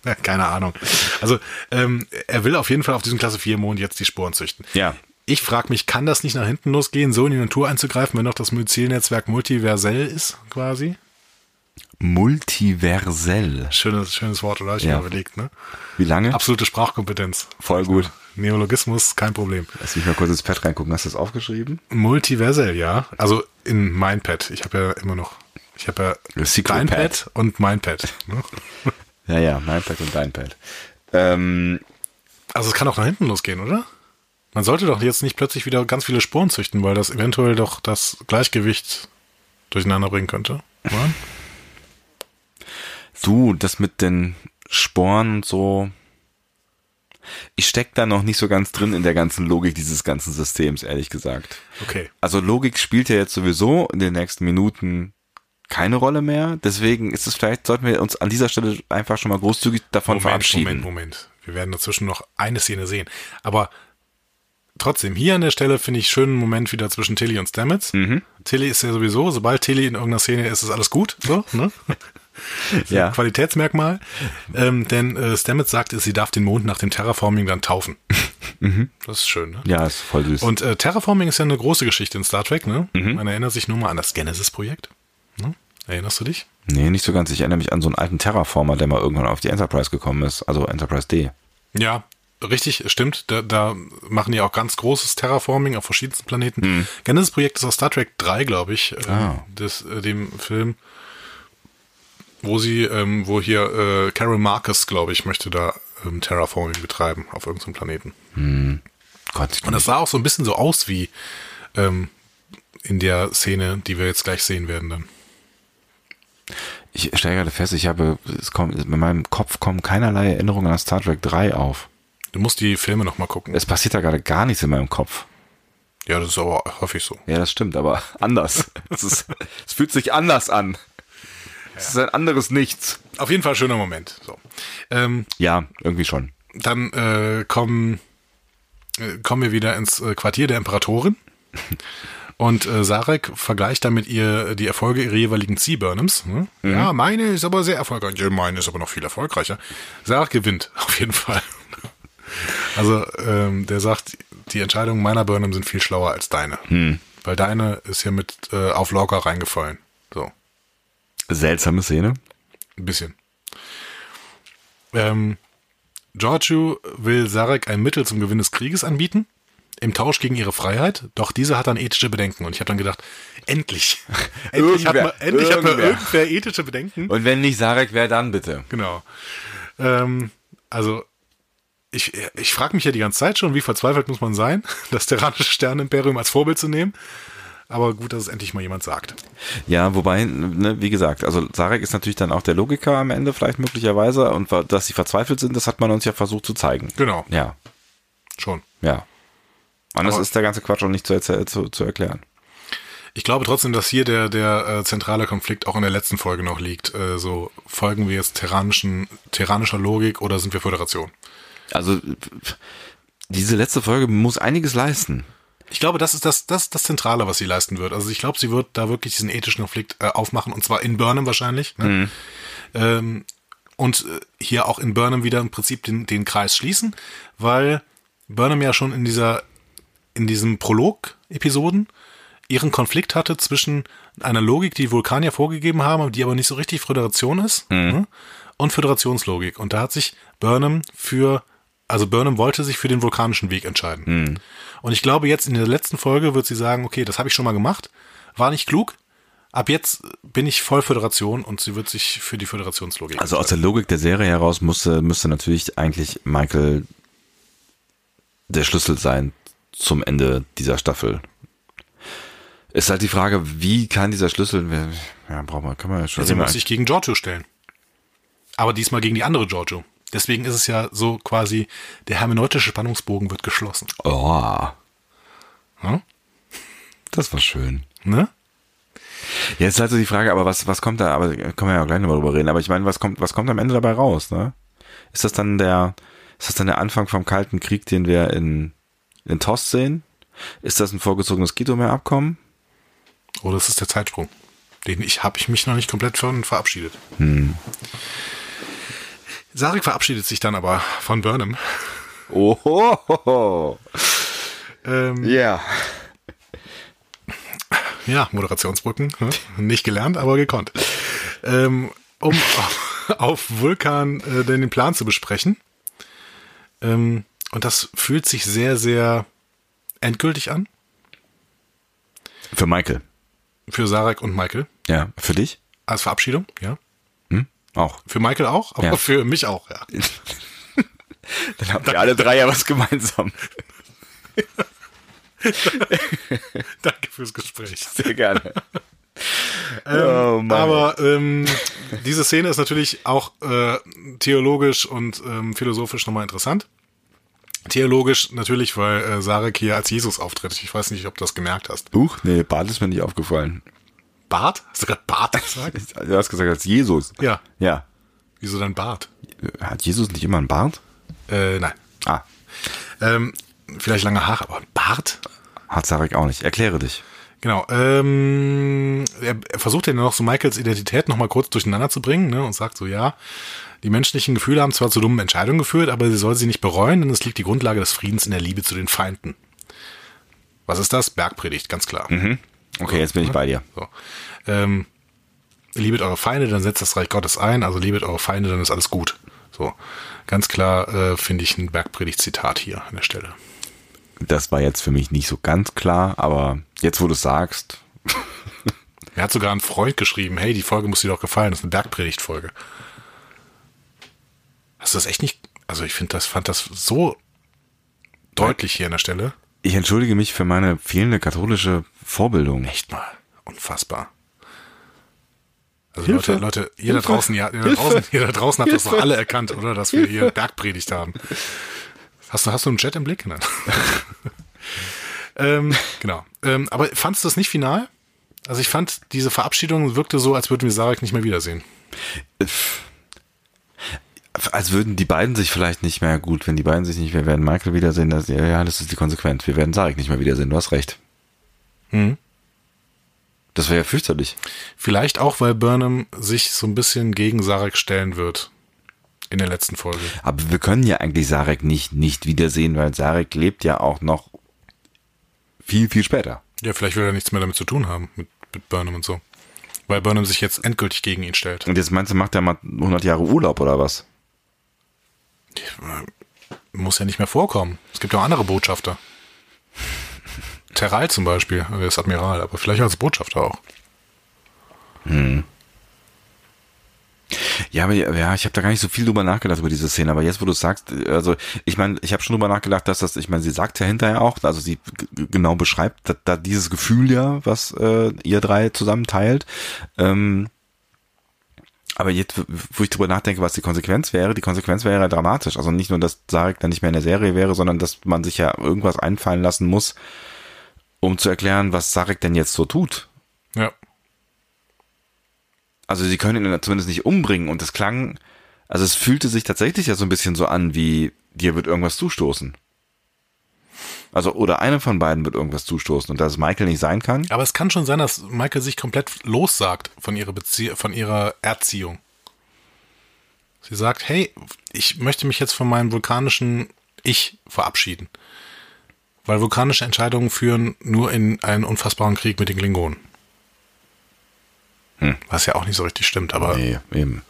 B: <laughs> Keine Ahnung. Also, ähm, er will auf jeden Fall auf diesem Klasse 4 Mond jetzt die Sporen züchten.
A: Ja.
B: Ich frage mich, kann das nicht nach hinten losgehen, so in die Natur einzugreifen, wenn noch das Myzelnetzwerk multiversell ist, quasi?
A: Multiversell.
B: Schönes, schönes Wort, oder? Ich
A: Ja.
B: mir überlegt, ne?
A: Wie lange?
B: Absolute Sprachkompetenz.
A: Voll gut.
B: Neologismus, kein Problem.
A: Lass mich mal kurz ins Pad reingucken. Hast du das aufgeschrieben?
B: Multiversell, ja. Also in mein Pad. Ich habe ja immer noch, ich habe ja
A: Secret
B: dein
A: Pad.
B: Pad und mein Pad. Ne? <laughs>
A: Ja, ja, mein Pad und dein Pad. Ähm,
B: Also es kann auch nach hinten losgehen, oder? Man sollte doch jetzt nicht plötzlich wieder ganz viele Sporen züchten, weil das eventuell doch das Gleichgewicht durcheinander bringen könnte. Oder?
A: Du, das mit den Sporen und so. Ich steck da noch nicht so ganz drin in der ganzen Logik dieses ganzen Systems, ehrlich gesagt.
B: Okay.
A: Also Logik spielt ja jetzt sowieso in den nächsten Minuten keine Rolle mehr. Deswegen ist es vielleicht, sollten wir uns an dieser Stelle einfach schon mal großzügig davon
B: Moment,
A: verabschieden.
B: Moment, Moment. Wir werden dazwischen noch eine Szene sehen. Aber trotzdem, hier an der Stelle finde ich schönen Moment wieder zwischen Tilly und Stamets.
A: Mhm.
B: Tilly ist ja sowieso, sobald Tilly in irgendeiner Szene ist, ist alles gut. So, ne? <laughs>
A: Ja.
B: Qualitätsmerkmal. Ähm, denn äh, Stamets sagt, sie darf den Mond nach dem Terraforming dann taufen. <laughs> Das ist schön, ne?
A: Mhm. Ja, ist voll süß.
B: Und äh, Terraforming ist ja eine große Geschichte in Star Trek, ne?
A: Mhm.
B: Man erinnert sich nur mal an das Genesis-Projekt. Ne? Erinnerst du dich?
A: nee, nicht so ganz. Ich erinnere mich an so einen alten Terraformer, der mal irgendwann auf die Enterprise gekommen ist. Also Enterprise D.
B: Ja, richtig, stimmt. Da, da machen die auch ganz großes Terraforming auf verschiedensten Planeten. Genesis-Projekt ist aus Star Trek 3, glaube ich, äh,
A: Ah.
B: des, äh, dem Film, wo sie, ähm, wo hier äh, Carol Marcus, glaube ich, möchte da ähm, Terraforming betreiben auf irgendeinem Planeten.
A: Gott, ich
B: Und das sah auch so ein bisschen so aus wie ähm, in der Szene, die wir jetzt gleich sehen werden dann.
A: Ich stelle gerade fest, ich habe, es kommt, in meinem Kopf kommen keinerlei Erinnerungen an Star Trek 3 auf.
B: Du musst die Filme nochmal gucken.
A: Es passiert da gerade gar nichts in meinem Kopf.
B: Ja, das ist aber häufig so.
A: Ja, das stimmt, aber anders. <laughs> es, ist, es fühlt sich anders an. Es ist ein anderes Nichts.
B: Auf jeden Fall schöner Moment. So. Ähm,
A: Ja, irgendwie schon.
B: dann äh, kommen, äh, kommen wir wieder ins äh, Quartier der Imperatorin. <laughs> Und äh, Sarek vergleicht damit ihr die Erfolge ihrer jeweiligen Sea-Burnhams. Ne? Ja, meine ist aber sehr erfolgreich. Ja, meine ist aber noch viel erfolgreicher. Sarek gewinnt, <laughs> auf jeden Fall. Also, ähm, der sagt, die Entscheidungen meiner Burnham sind viel schlauer als deine. Weil deine ist ja mit äh, auf Lorca reingefallen. So.
A: Seltsame Szene.
B: Ein bisschen. Ähm, Giorgio will Sarek ein Mittel zum Gewinn des Krieges anbieten, im Tausch gegen ihre Freiheit, doch diese hat dann ethische Bedenken. Und ich habe dann gedacht, endlich. <laughs> endlich hat,
A: Irgendwer,
B: man, endlich hat man
A: irgendwer.
B: irgendwer ethische Bedenken.
A: Und wenn nicht Sarek, wer dann bitte?
B: Genau. Ähm, also, ich, ich frage mich ja die ganze Zeit schon, wie verzweifelt muss man sein, <laughs> das terranische Sternenimperium als Vorbild zu nehmen. Aber gut, dass es endlich mal jemand sagt.
A: Ja, wobei, ne, wie gesagt, also Sarek ist natürlich dann auch der Logiker am Ende vielleicht möglicherweise und dass sie verzweifelt sind, das hat man uns ja versucht zu zeigen.
B: Genau,
A: Ja,
B: schon.
A: ja. Anders
B: Aber-
A: ist der ganze Quatsch auch nicht zu, zu, zu erklären.
B: Ich glaube trotzdem, dass hier der, der äh, zentrale Konflikt auch in der letzten Folge noch liegt. Äh, so, folgen wir jetzt terranischen, terranischer Logik oder sind wir Föderation?
A: Also diese letzte Folge muss einiges leisten.
B: Ich glaube, das ist das, das, das Zentrale, was sie leisten wird. Also ich glaube, sie wird da wirklich diesen ethischen Konflikt äh, aufmachen und zwar in Burnham wahrscheinlich. Ne? Ähm, und äh, hier auch in Burnham wieder im Prinzip den, den Kreis schließen, weil Burnham ja schon in dieser, in diesem Prolog-Episoden ihren Konflikt hatte zwischen einer Logik, die Vulkanier vorgegeben haben, die aber nicht so richtig Föderation ist, ne? und Föderationslogik. Und da hat sich Burnham für, also Burnham wollte sich für den vulkanischen Weg entscheiden. Und ich glaube, jetzt in der letzten Folge wird sie sagen, okay, das habe ich schon mal gemacht, war nicht klug. Ab jetzt bin ich voll Föderation und sie wird sich für die Föderationslogik.
A: Also aus der Logik der Serie heraus musste, müsste natürlich eigentlich Michael der Schlüssel sein zum Ende dieser Staffel. Ist halt die Frage, wie kann dieser Schlüssel, ja, brauchen wir, können wir ja schon.
B: sie muss sich gegen Giorgio stellen. Aber diesmal gegen die andere Giorgio. Deswegen ist es ja so quasi, der hermeneutische Spannungsbogen wird geschlossen.
A: oh,
B: Hm?
A: das war schön.
B: Ne?
A: Jetzt ist halt so die Frage, aber was, was kommt da, aber können wir ja auch gleich nochmal drüber reden, aber ich meine, was kommt, was kommt am Ende dabei raus, ne? Ist das dann der, ist das dann der Anfang vom Kalten Krieg, den wir in, in TOS sehen? Ist das ein vorgezogenes Gitomer-Abkommen?
B: Oder ist es der Zeitsprung? Den ich habe ich mich noch nicht komplett von verabschiedet. Sarek verabschiedet sich dann aber von Burnham.
A: Oho,
B: Ähm,
A: ja.
B: Ja, Moderationsbrücken. ne? Nicht gelernt, aber gekonnt. Ähm, um <laughs> auf Vulkan äh, den Plan zu besprechen. Ähm, und das fühlt sich sehr, sehr endgültig an.
A: Für Michael.
B: Für Sarek und Michael.
A: Ja. Für dich?
B: Als Verabschiedung, ja.
A: Hm? Auch.
B: Für Michael auch, aber
A: Ja.
B: für mich auch, ja. <laughs>
A: Dann habt ihr alle drei ja was gemeinsam. <laughs>
B: Danke fürs Gespräch.
A: Sehr gerne. <laughs> oh Mann.
B: Aber ähm, diese Szene ist natürlich auch äh, theologisch und ähm, philosophisch nochmal interessant. Theologisch natürlich, weil äh, Sarek hier als Jesus auftritt. Ich weiß nicht, ob du das gemerkt hast.
A: Huch, nee, Bart ist mir nicht aufgefallen.
B: Bart? Hast du gerade Bart gesagt? <laughs>
A: Du hast gesagt, als Jesus.
B: ja.
A: Ja.
B: Wieso dein Bart?
A: Hat Jesus nicht immer einen Bart?
B: Äh, nein.
A: Ah,
B: Ähm, vielleicht lange Haare, aber ein Bart?
A: hat Sarek auch nicht. Erkläre dich.
B: Genau. Ähm, er, er versucht ja noch so Michaels Identität nochmal kurz durcheinander zu bringen ne, und sagt so, ja, die menschlichen Gefühle haben zwar zu dummen Entscheidungen geführt, aber sie soll sie nicht bereuen, denn es liegt die Grundlage des Friedens in der Liebe zu den Feinden. Was ist das? Bergpredigt, ganz klar.
A: Okay, jetzt bin ich bei dir.
B: So. Ähm, liebet eure Feinde, dann setzt das Reich Gottes ein, also liebet eure Feinde, dann ist alles gut. So, ganz klar äh, finde ich ein Bergpredigt-Zitat hier an der Stelle.
A: Das war jetzt für mich nicht so ganz klar, aber jetzt, wo du es sagst, <laughs>
B: Er hat sogar ein Freund geschrieben, hey, die Folge muss dir doch gefallen, das ist eine Bergpredigt-Folge. Hast du das echt nicht? Also ich finde das, fand das so deutlich hier an der Stelle.
A: ich entschuldige mich für meine fehlende katholische Vorbildung.
B: Echt mal. Unfassbar. Also
A: Hilfe.
B: Leute, Leute, ihr da
A: Hilfe.
B: draußen, ja, ihr da
A: Hilfe.
B: draußen, ihr da draußen habt das doch
A: Hilfe.
B: alle erkannt, oder? Dass wir hier Bergpredigt haben. Hast du, hast du einen Chat im Blick? Nein. <laughs> ähm, genau. Ähm, aber fandst du das nicht final? Also ich fand, diese Verabschiedung wirkte so, als würden wir Sarek nicht mehr wiedersehen.
A: Als würden die beiden sich vielleicht nicht mehr gut, wenn die beiden sich nicht mehr werden, Michael wiedersehen, das, ja, das ist die Konsequenz. Wir werden Sarek nicht mehr wiedersehen, du hast recht.
B: Mhm.
A: Das wäre ja fürchterlich.
B: Vielleicht auch, weil Burnham sich so ein bisschen gegen Sarek stellen wird. In der letzten Folge.
A: Aber wir können ja eigentlich Sarek nicht, nicht wiedersehen, weil Sarek lebt ja auch noch viel, viel später.
B: Ja, vielleicht will er nichts mehr damit zu tun haben, mit, mit Burnham und so. Weil Burnham sich jetzt endgültig gegen ihn stellt.
A: Und jetzt meinst du, macht er mal 100 Jahre Urlaub oder was?
B: Muss ja nicht mehr vorkommen. Es gibt ja auch andere Botschafter. Terral zum Beispiel, er ist Admiral, aber vielleicht als Botschafter auch.
A: Ja, aber ja, ich habe da gar nicht so viel drüber nachgedacht über diese Szene, aber jetzt, wo du sagst, also ich meine, ich habe schon drüber nachgedacht, dass das, ich meine, sie sagt ja hinterher auch, also sie genau beschreibt da, da dieses Gefühl ja, was äh, ihr drei zusammen teilt. Ähm, aber jetzt, wo ich drüber nachdenke, was die Konsequenz wäre, die Konsequenz wäre ja dramatisch. Also nicht nur, dass Sarek dann nicht mehr in der Serie wäre, sondern dass man sich ja irgendwas einfallen lassen muss, um zu erklären, was Sarek denn jetzt so tut.
B: Ja.
A: Also sie können ihn zumindest nicht umbringen und es klang, also es fühlte sich tatsächlich ja so ein bisschen so an, wie dir wird irgendwas zustoßen. Also, oder einem von beiden wird irgendwas zustoßen und dass es Michael nicht sein kann.
B: Aber es kann schon sein, dass Michael sich komplett lossagt von ihrer Bezie von ihrer Erziehung. Sie sagt, hey, ich möchte mich jetzt von meinem vulkanischen Ich verabschieden. Weil vulkanische Entscheidungen führen nur in einen unfassbaren Krieg mit den Klingonen. Was ja auch nicht so richtig stimmt, aber,
A: Nee, eben.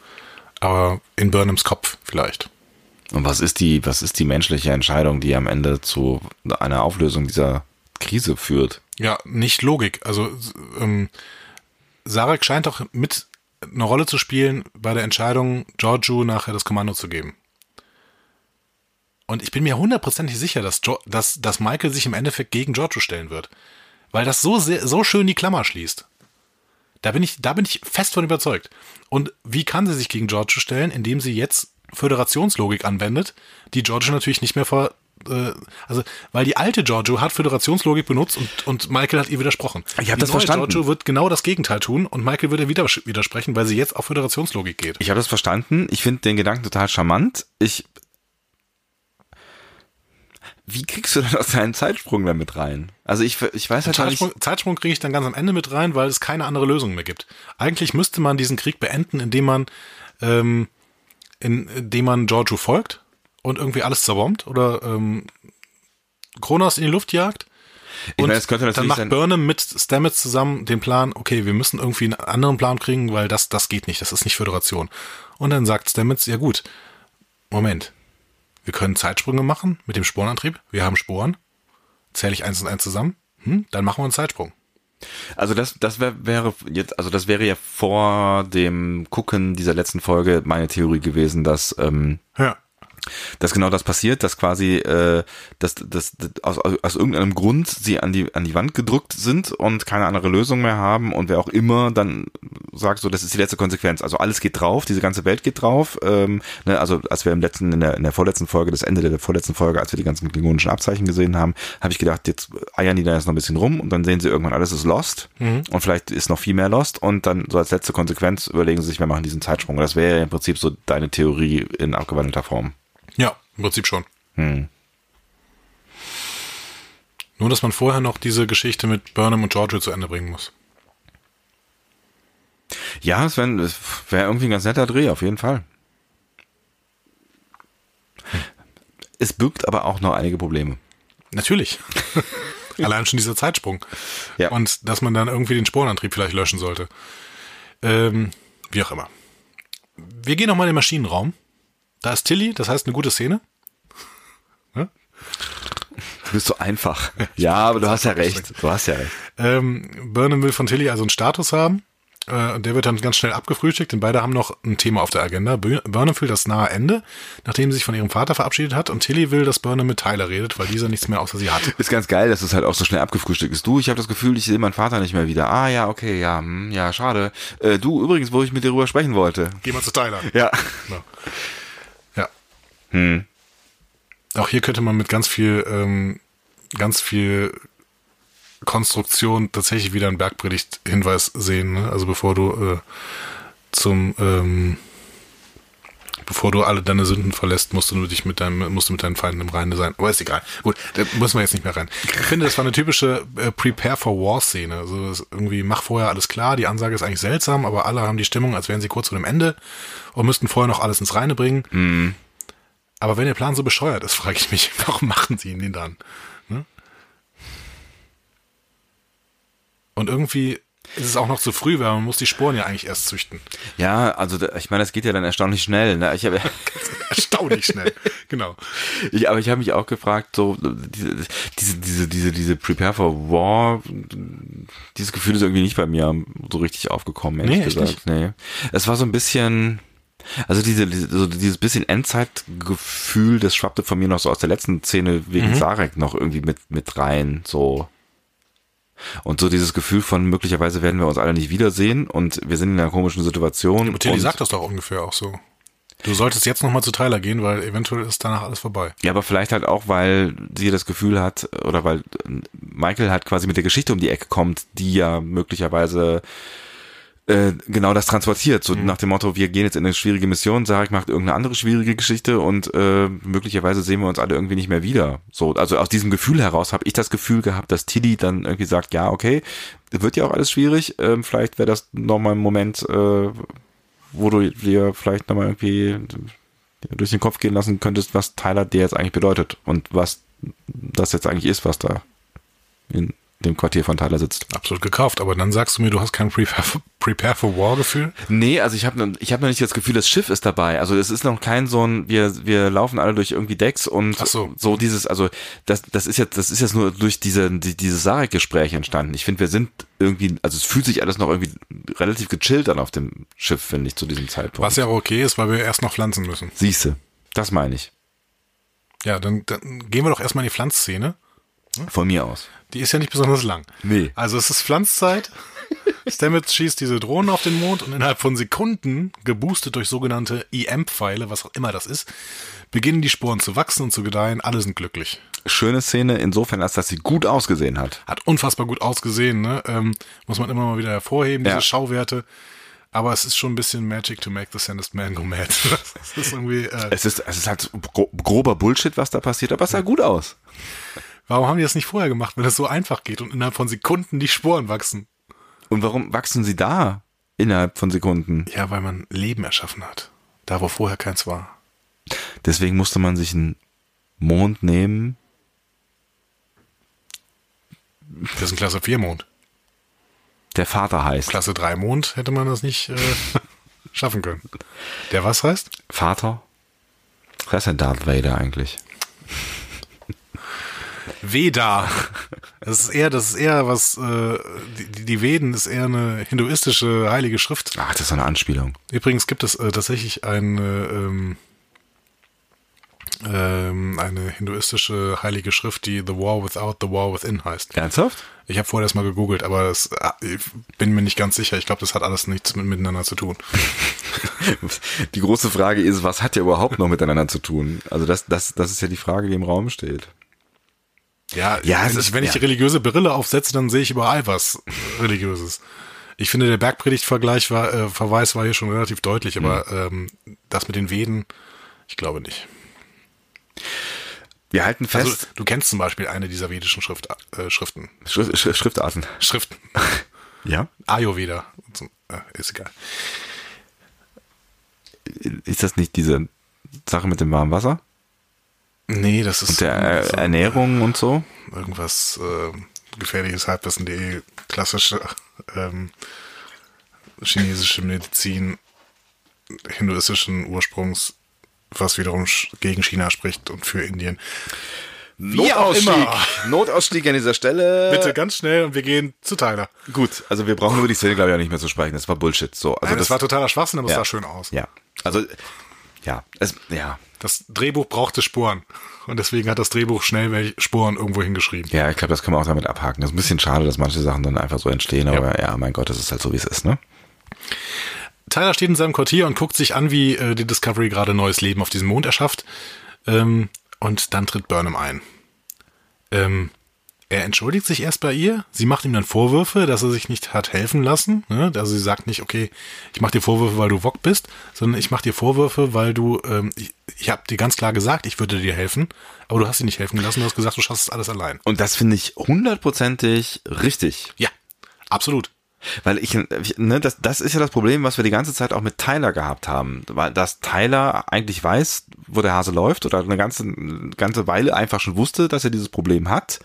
B: aber in Burnhams Kopf vielleicht.
A: Und was ist die, was ist die menschliche Entscheidung, die am Ende zu einer Auflösung dieser Krise führt?
B: Ja, nicht Logik. Also ähm, Sarek scheint doch mit eine Rolle zu spielen bei der Entscheidung, Giorgio nachher das Kommando zu geben. Und ich bin mir hundertprozentig sicher, dass, jo dass, dass Michael sich im Endeffekt gegen Giorgio stellen wird. Weil das so, sehr, so schön die Klammer schließt. Da bin ich, da bin ich fest von überzeugt. Und wie kann sie sich gegen Giorgio stellen, indem sie jetzt Föderationslogik anwendet, die Giorgio natürlich nicht mehr vor, äh, also, weil die alte Giorgio hat Föderationslogik benutzt und, und Michael hat ihr widersprochen.
A: Ich hab
B: die
A: das
B: neue
A: verstanden.
B: Giorgio wird genau das Gegenteil tun und Michael wird ihr wieder widersprechen, weil sie jetzt auf Föderationslogik geht.
A: Ich habe das verstanden. Ich finde den Gedanken total charmant. Ich. Wie kriegst du denn aus deinen Zeitsprung damit rein? Also ich, ich weiß halt gar nicht.
B: Zeitsprung, Zeitsprung kriege ich dann ganz am Ende mit rein, weil es keine andere Lösung mehr gibt. Eigentlich müsste man diesen Krieg beenden, indem man, ähm, indem man Giorgio folgt und irgendwie alles zerbombt oder ähm, Kronos in die Luft jagt.
A: Ich
B: Und
A: meine, könnte
B: dann macht
A: sein-
B: Burnham mit Stamets zusammen den Plan, okay, wir müssen irgendwie einen anderen Plan kriegen, weil das, das geht nicht, das ist nicht Föderation. Und dann sagt Stamets, ja gut, Moment, wir können Zeitsprünge machen mit dem Sporenantrieb, wir haben Sporen, zähle ich eins und eins zusammen, hm, dann machen wir einen Zeitsprung.
A: Also das, das wär, wäre jetzt, also das wäre ja vor dem Gucken dieser letzten Folge meine Theorie gewesen, dass ähm,
B: Ja.
A: Dass genau das passiert, dass quasi äh, dass, dass, dass aus, aus irgendeinem Grund sie an die an die Wand gedrückt sind und keine andere Lösung mehr haben und wer auch immer dann sagt so, das ist die letzte Konsequenz. Also alles geht drauf, diese ganze Welt geht drauf. Ähm, ne, also als wir im letzten in der, in der vorletzten Folge, das Ende der vorletzten Folge, als wir die ganzen klingonischen Abzeichen gesehen haben, habe ich gedacht, jetzt eiern die da jetzt noch ein bisschen rum und dann sehen sie irgendwann alles ist lost und vielleicht ist noch viel mehr lost und dann so als letzte Konsequenz überlegen sie sich, wir machen diesen Zeitsprung. Das wäre ja im Prinzip so deine Theorie in abgewandelter Form.
B: Im Prinzip schon.
A: Hm.
B: Nur, dass man vorher noch diese Geschichte mit Burnham und Giorgio zu Ende bringen muss.
A: Ja, es wäre wär irgendwie ein ganz netter Dreh, auf jeden Fall. Es birgt aber auch noch einige Probleme.
B: Natürlich. <laughs> Allein schon dieser Zeitsprung.
A: Ja.
B: Und dass man dann irgendwie den Sporenantrieb vielleicht löschen sollte. Ähm, wie auch immer. Wir gehen nochmal in den Maschinenraum. Da ist Tilly, das heißt eine gute Szene. <laughs>
A: Du bist so einfach. <laughs> Ja, aber du hast ja recht. Du hast ja recht.
B: Ähm, Burnham will von Tilly also einen Status haben. Äh, und der wird dann ganz schnell abgefrühstückt, denn beide haben noch ein Thema auf der Agenda. Bur- Burnham fühlt das nahe Ende, nachdem sie sich von ihrem Vater verabschiedet hat. Und Tilly will, dass Burnham mit Tyler redet, weil dieser nichts mehr außer sie hat.
A: Ist ganz geil, dass es halt auch so schnell abgefrühstückt ist. Du, ich habe das Gefühl, ich sehe meinen Vater nicht mehr wieder. Ah ja, okay, ja, hm, ja, schade. Äh, du, übrigens, wo ich mit dir drüber sprechen wollte.
B: Geh mal zu Tyler.
A: Ja.
B: Genau. Ja. Auch hier könnte man mit ganz viel, ähm, ganz viel Konstruktion tatsächlich wieder einen Bergpredigt-Hinweis sehen. Ne? Also bevor du äh, zum, ähm, bevor du alle deine Sünden verlässt, musst du dich mit deinem, musst du mit deinen Feinden im Reine sein. Aber ist egal. Gut, da müssen wir jetzt nicht mehr rein. Ich finde, das war eine typische äh, Prepare for War-Szene. Also irgendwie mach vorher alles klar. Die Ansage ist eigentlich seltsam, aber alle haben die Stimmung, als wären sie kurz vor dem Ende und müssten vorher noch alles ins Reine bringen. Aber wenn der Plan so bescheuert ist, frage ich mich, <laughs> warum machen sie ihn denn dann? Ne? Und irgendwie, Es ist auch noch zu früh, weil man muss die Sporen ja eigentlich erst züchten.
A: Ja, also ich meine, das geht ja dann erstaunlich schnell. Ne? Ich habe <laughs>
B: Erstaunlich schnell. <laughs> Genau.
A: ich, aber ich habe mich auch gefragt, so diese diese diese diese Prepare for War, dieses Gefühl ist irgendwie nicht bei mir so richtig aufgekommen, ehrlich
B: Nee, echt
A: gesagt. Nee. Es war so ein bisschen also diese, so dieses bisschen Endzeitgefühl, das schwappte von mir noch so aus der letzten Szene wegen
B: Mhm.
A: Sarek noch irgendwie mit mit rein, so und so dieses Gefühl von möglicherweise werden wir uns alle nicht wiedersehen und wir sind in einer komischen Situation.
B: Und Tilly sagt das doch ungefähr auch so. Du solltest jetzt nochmal zu Tyler gehen, weil eventuell ist danach alles vorbei.
A: Ja, aber vielleicht halt auch, weil sie das Gefühl hat, oder weil Michael halt quasi mit der Geschichte um die Ecke kommt, die ja möglicherweise äh, genau das transportiert. So nach dem Motto, wir gehen jetzt in eine schwierige Mission, Sarek macht irgendeine andere schwierige Geschichte und äh, möglicherweise sehen wir uns alle irgendwie nicht mehr wieder. So, also aus diesem Gefühl heraus habe ich das Gefühl gehabt, dass Tilly dann irgendwie sagt, ja, okay, wird ja auch alles schwierig, ähm, vielleicht wäre das nochmal ein Moment, äh, wo du dir vielleicht nochmal irgendwie durch den Kopf gehen lassen könntest, was Tyler dir jetzt eigentlich bedeutet und was das jetzt eigentlich ist, was da in dem Quartier von Tyler sitzt.
B: Absolut gekauft. Aber dann sagst du mir, du hast kein Prepare for, Prepare for War Gefühl?
A: Nee, also ich habe ich hab noch nicht das Gefühl, das Schiff ist dabei. Also es ist noch kein so ein, wir, wir laufen alle durch irgendwie Decks und
B: so.
A: so dieses, also das, das ist jetzt, das ist jetzt nur durch diese, die, diese Sarek-Gespräche entstanden. Ich finde, wir sind irgendwie, also es fühlt sich alles noch irgendwie relativ gechillt an auf dem Schiff, finde ich, zu diesem Zeitpunkt.
B: Was ja auch okay ist, weil wir erst noch pflanzen müssen.
A: Siehste, das meine ich.
B: Ja, dann, dann gehen wir doch erstmal in die Pflanzszene.
A: Von mir aus.
B: Die ist ja nicht besonders lang.
A: Nee.
B: Also es ist Pflanzzeit. <laughs> Stamets schießt diese Drohnen auf den Mond und innerhalb von Sekunden, geboostet durch sogenannte EM-Pfeile, was auch immer das ist, beginnen die Sporen zu wachsen und zu gedeihen. Alle sind glücklich.
A: Schöne Szene insofern, als dass sie gut ausgesehen hat.
B: Hat unfassbar gut ausgesehen, ne? Ähm, muss man immer mal wieder hervorheben, diese
A: Ja.
B: Schauwerte. Aber es ist schon ein bisschen Magic to make the sandest man go mad. <laughs> Das ist irgendwie, äh,
A: Es ist, es ist halt gro grober Bullshit, was da passiert, aber es sah gut aus.
B: Warum haben die das nicht vorher gemacht, wenn das so einfach geht und innerhalb von Sekunden die Sporen wachsen?
A: Und warum wachsen sie da innerhalb von Sekunden?
B: Ja, weil man Leben erschaffen hat. Da, wo vorher keins war.
A: Deswegen musste man sich einen Mond nehmen.
B: Das ist ein Klasse 4 Mond.
A: der Vater heißt.
B: Klasse 3 Mond hätte man das nicht äh, <laughs> schaffen können. Der was heißt?
A: Vater? Wer ist denn Darth Vader eigentlich?
B: Veda. Das ist eher, das ist eher was, äh, die, die Veden ist eher eine hinduistische heilige Schrift.
A: Ach, das ist so eine Anspielung.
B: Übrigens gibt es äh, tatsächlich eine, ähm, ähm, eine hinduistische heilige Schrift, die The War Without, The War Within heißt.
A: Ernsthaft?
B: Ich habe vorher das mal gegoogelt, aber es, äh, ich bin mir nicht ganz sicher. Ich glaube, das hat alles nichts mit, miteinander zu tun. <laughs>
A: Die große Frage ist, was hat ja überhaupt noch miteinander zu tun? Also das, das, das ist ja die Frage, die im Raum steht.
B: Ja,
A: Ja, es
B: wenn,
A: ist-
B: ich, wenn ich
A: ja.
B: die religiöse Brille aufsetze, dann sehe ich überall was Religiöses. Ich finde, der Bergpredigt-Vergleich war, äh, Verweis war hier schon relativ deutlich, aber ähm, das mit den Veden, ich glaube nicht.
A: Wir halten fest,
B: Also, du kennst zum Beispiel eine dieser vedischen Schrift, äh, Schriften.
A: Schrift, Schrift, Schriftarten.
B: Schriften. <laughs>
A: Ja?
B: Ayurveda. Zum- Äh, ist egal.
A: Ist das nicht diese Sache mit dem warmen Wasser?
B: Nee, das ist
A: Und der
B: so
A: äh, Ernährung und so?
B: irgendwas äh, gefährliches Halbwissen.de, klassische <laughs> ähm, chinesische Medizin hinduistischen Ursprungs, was wiederum gegen China spricht und für Indien. Wie auch immer.
A: Notausstieg an dieser Stelle.
B: Bitte ganz schnell und wir gehen zu Tyler.
A: Gut, also wir brauchen über die Szene, glaube ich, auch nicht mehr zu sprechen. Das war Bullshit. So, also
B: Nein, das, war totaler Schwachsinn, aber es
A: ja.
B: sah schön aus.
A: Ja. Also, ja, es, ja.
B: Das Drehbuch brauchte Sporen. Und deswegen hat das Drehbuch schnell welche Sporen irgendwo hingeschrieben.
A: Ja, ich glaube, das kann man auch damit abhaken. Das ist ein bisschen schade, dass manche Sachen dann einfach so entstehen, aber ja, mein Gott, das ist halt so, wie es ist, ne?
B: Tyler steht in seinem Quartier und guckt sich an, wie äh, die Discovery gerade neues Leben auf diesem Mond erschafft. Ähm, und dann tritt Burnham ein. Ähm, er entschuldigt sich erst bei ihr. Sie macht ihm dann Vorwürfe, dass er sich nicht hat helfen lassen. Ne? Also sie sagt nicht, okay, ich mache dir Vorwürfe, weil du Wok bist, sondern ich mache dir Vorwürfe, weil du, ähm, ich, ich habe dir ganz klar gesagt, ich würde dir helfen, aber du hast dir nicht helfen lassen. Du hast gesagt, du schaffst es alles allein.
A: Und das finde ich hundertprozentig richtig.
B: Ja, absolut.
A: Weil ich, ne, das, das ist ja das Problem, was wir die ganze Zeit auch mit Tyler gehabt haben. Weil, dass Tyler eigentlich weiß, wo der Hase läuft oder eine ganze, ganze Weile einfach schon wusste, dass er dieses Problem hat,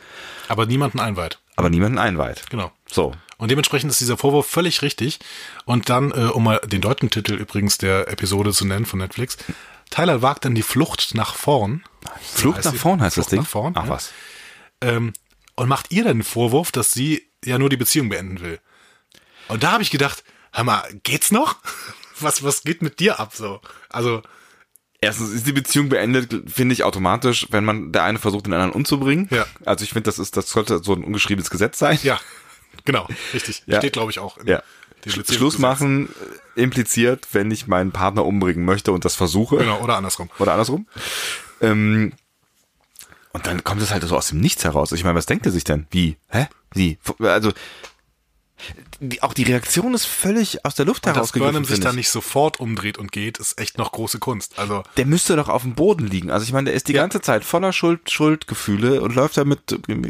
B: Aber niemanden einweiht.
A: aber niemanden einweiht.
B: Genau.
A: So.
B: Und dementsprechend ist dieser Vorwurf völlig richtig. Und dann, äh, um mal den deutschen Titel übrigens der Episode zu nennen von Netflix, Tyler wagt dann die Flucht nach vorn.
A: Flucht nach vorn heißt das
B: Flucht
A: Ding?
B: Nach vorn,
A: Ach
B: ja.
A: was.
B: Ähm, und macht ihr dann den Vorwurf, dass sie ja nur die Beziehung beenden will. Und da habe ich gedacht, hör mal, geht's noch? <laughs> Was, was geht mit dir ab so? Also,
A: Erstens ist die Beziehung beendet, finde ich automatisch, wenn man der eine versucht, den anderen umzubringen.
B: Ja.
A: Also ich finde, das ist, das sollte so ein ungeschriebenes Gesetz sein.
B: ja, genau, richtig.
A: Ja.
B: Steht, glaube ich, auch. in
A: Ja. Schluss machen äh, impliziert, wenn ich meinen Partner umbringen möchte und das versuche.
B: Genau, oder andersrum.
A: Oder andersrum. Ähm, und dann kommt es halt so aus dem Nichts heraus. Ich meine, was denkt er sich denn? Wie? Hä? Wie? Also, die, auch die Reaktion ist völlig aus der Luft
B: Und dass. Burnham sich da
A: ich.
B: nicht sofort umdreht und geht, ist echt noch große Kunst. Also,
A: der müsste doch auf dem Boden liegen. Also ich meine, der ist die
B: Ja.
A: ganze Zeit voller Schuld, Schuldgefühle und läuft da mit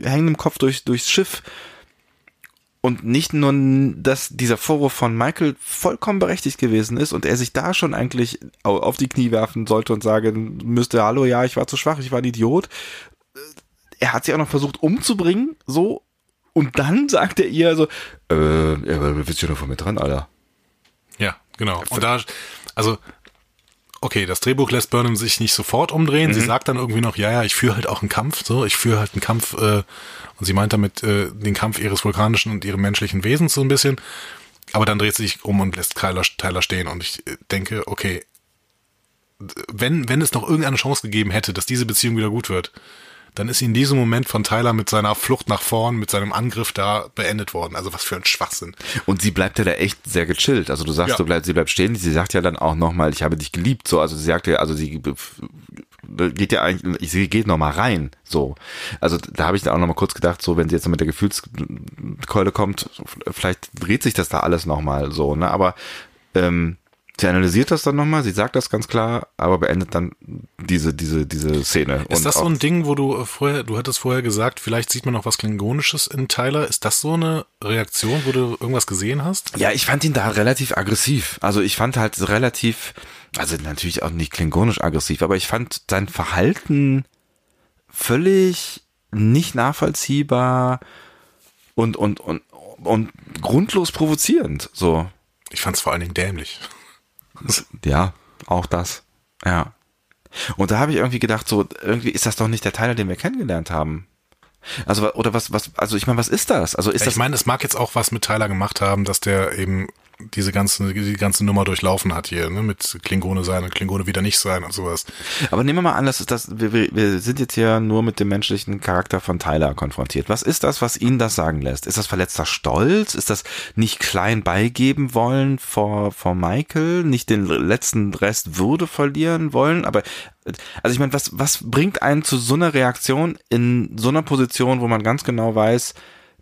A: hängendem Kopf durch, durchs Schiff. Und nicht nur, dass dieser Vorwurf von Michael vollkommen berechtigt gewesen ist und er sich da schon eigentlich au- auf die Knie werfen sollte und sagen müsste, hallo, ja, ich war zu schwach, ich war ein Idiot. Er hat sie auch noch versucht umzubringen, so. Und dann sagt er ihr so, äh, ja, du bist ja noch von mir dran, Alter.
B: ja, genau. Und da, also, okay, das Drehbuch lässt Burnham sich nicht sofort umdrehen.
A: Mhm.
B: Sie sagt dann irgendwie noch, ja, ja, ich führe halt auch einen Kampf, so, ich führe halt einen Kampf, äh, und sie meint damit äh, den Kampf ihres vulkanischen und ihrem menschlichen Wesens so ein bisschen. Aber dann dreht sie sich um und lässt Tyler, Tyler stehen. Und ich äh, denke, okay, wenn, wenn es noch irgendeine Chance gegeben hätte, dass diese Beziehung wieder gut wird, dann ist sie in diesem Moment von Tyler mit seiner Flucht nach vorn, mit seinem Angriff da beendet worden. Also was für ein Schwachsinn.
A: Und sie bleibt ja da echt sehr gechillt. Also du sagst,
B: Ja.
A: du bleib, sie bleibt stehen. Sie sagt ja dann auch nochmal, ich habe dich geliebt. So, also sie sagt ja, also sie geht ja eigentlich, sie geht nochmal rein. So, also da habe ich dann auch nochmal kurz gedacht, so wenn sie jetzt mit der Gefühlskeule kommt, vielleicht dreht sich das da alles nochmal so. Ne, aber ähm, sie analysiert das dann nochmal. Sie sagt das ganz klar, aber beendet dann diese diese diese Szene.
B: Ist das so ein Ding, wo du äh, vorher, du hattest vorher gesagt, vielleicht sieht man noch was Klingonisches in Tyler. Ist das so eine Reaktion, wo du irgendwas gesehen hast?
A: Ja, ich fand ihn da relativ aggressiv. Also ich fand halt relativ, also natürlich auch nicht klingonisch aggressiv, aber ich fand sein Verhalten völlig nicht nachvollziehbar und, und, und, und grundlos provozierend. So,
B: Ich fand es vor allen Dingen dämlich.
A: Ja, auch das. Ja. Und da habe ich irgendwie gedacht, so, irgendwie ist das doch nicht der Teil, den wir kennengelernt haben. Also, oder was, was, also ich meine, was ist das? Also ist
B: Ja,
A: das
B: ich meine, es mag jetzt auch was mit Tyler gemacht haben, dass der eben diese ganze, die ganze Nummer durchlaufen hat hier, ne, mit Klingone sein und Klingone wieder nicht sein und sowas.
A: Aber nehmen wir mal an, das ist das, wir, wir, sind jetzt hier nur mit dem menschlichen Charakter von Tyler konfrontiert. Was ist das, was ihn das sagen lässt? Ist das verletzter Stolz? Ist das nicht klein beigeben wollen vor, vor Michael? Nicht den letzten Rest Würde verlieren wollen? Aber, also ich meine, was, was bringt einen zu so einer Reaktion in so einer Position, wo man ganz genau weiß,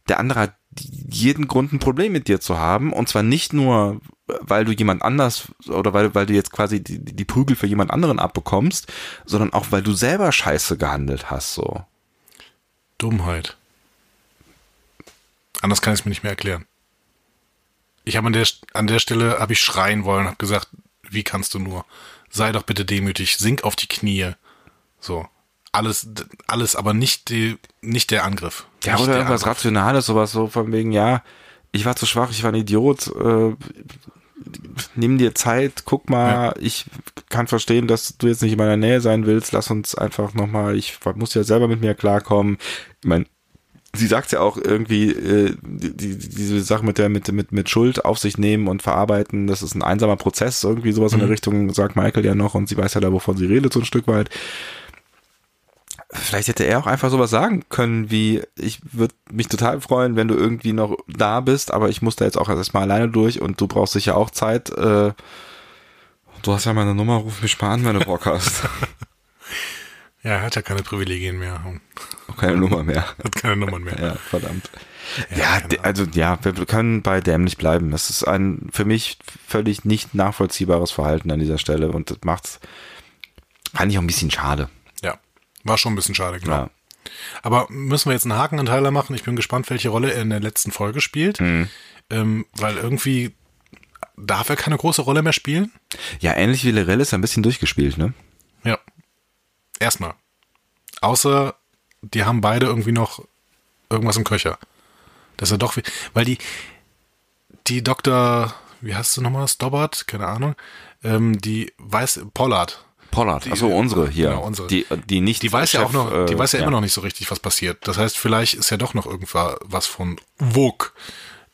A: der andere hat jeden Grund, ein Problem mit dir zu haben. Und zwar nicht nur, weil du jemand anders oder weil, weil du jetzt quasi die, die Prügel für jemand anderen abbekommst, sondern auch, weil du selber scheiße gehandelt hast, so.
B: Dummheit. Anders kann ich es mir nicht mehr erklären. Ich habe an der, an der Stelle habe ich schreien wollen, habe gesagt, wie kannst du nur? Sei doch bitte demütig, sink auf die Knie. So. Alles, alles, aber nicht die, nicht der Angriff.
A: Ja,
B: Nicht
A: oder
B: der
A: irgendwas
B: Angriff.
A: Rationales, sowas so von wegen, ja, ich war zu schwach, ich war ein Idiot, äh, nimm dir Zeit, guck mal, ich kann verstehen, dass du jetzt nicht in meiner Nähe sein willst, lass uns einfach nochmal, ich muss ja selber mit mir klarkommen. Ich meine, sie sagt ja auch irgendwie, äh, die, die, diese Sache mit der, mit, mit, mit Schuld auf sich nehmen und verarbeiten, das ist ein einsamer Prozess, irgendwie sowas in der Richtung, sagt Michael ja noch und sie weiß ja da, wovon sie redet, so ein Stück weit vielleicht hätte er auch einfach sowas sagen können, wie ich würde mich total freuen, wenn du irgendwie noch da bist, aber ich muss da jetzt auch erstmal alleine durch und du brauchst sicher auch Zeit. Äh, du hast ja meine Nummer, ruf mich mal an, wenn du Bock hast. <laughs>
B: Ja, er hat ja keine Privilegien mehr. und
A: Keine Nummer mehr.
B: Hat keine Nummern mehr.
A: Ja, verdammt.
B: Ja,
A: Ja, also ja, wir können bei dämlich bleiben. Das ist ein für mich völlig nicht nachvollziehbares Verhalten an dieser Stelle und das macht's fand ich auch ein bisschen schade.
B: War schon ein bisschen schade, genau.
A: Ja.
B: Aber müssen wir jetzt einen Haken an Tyler machen? Ich bin gespannt, welche Rolle er in der letzten Folge spielt.
A: Mhm.
B: Ähm, weil irgendwie darf er keine große Rolle mehr spielen.
A: Ja, ähnlich wie Lorel ist er ein bisschen durchgespielt, ne?
B: Ja. Erstmal. Außer, die haben beide irgendwie noch irgendwas im Köcher. Dass er doch, weil die, die Dr., wie heißt du nochmal, Stobbart, keine Ahnung, ähm, die weiß, Pollard,
A: Pollard, achso, unsere hier.
B: Genau, unsere.
A: Die, die nicht.
B: die weiß ja
A: Chef,
B: auch noch,
A: äh,
B: die weiß ja, immer noch nicht so richtig, was passiert. Das heißt, vielleicht ist ja doch noch irgendwas von Vogue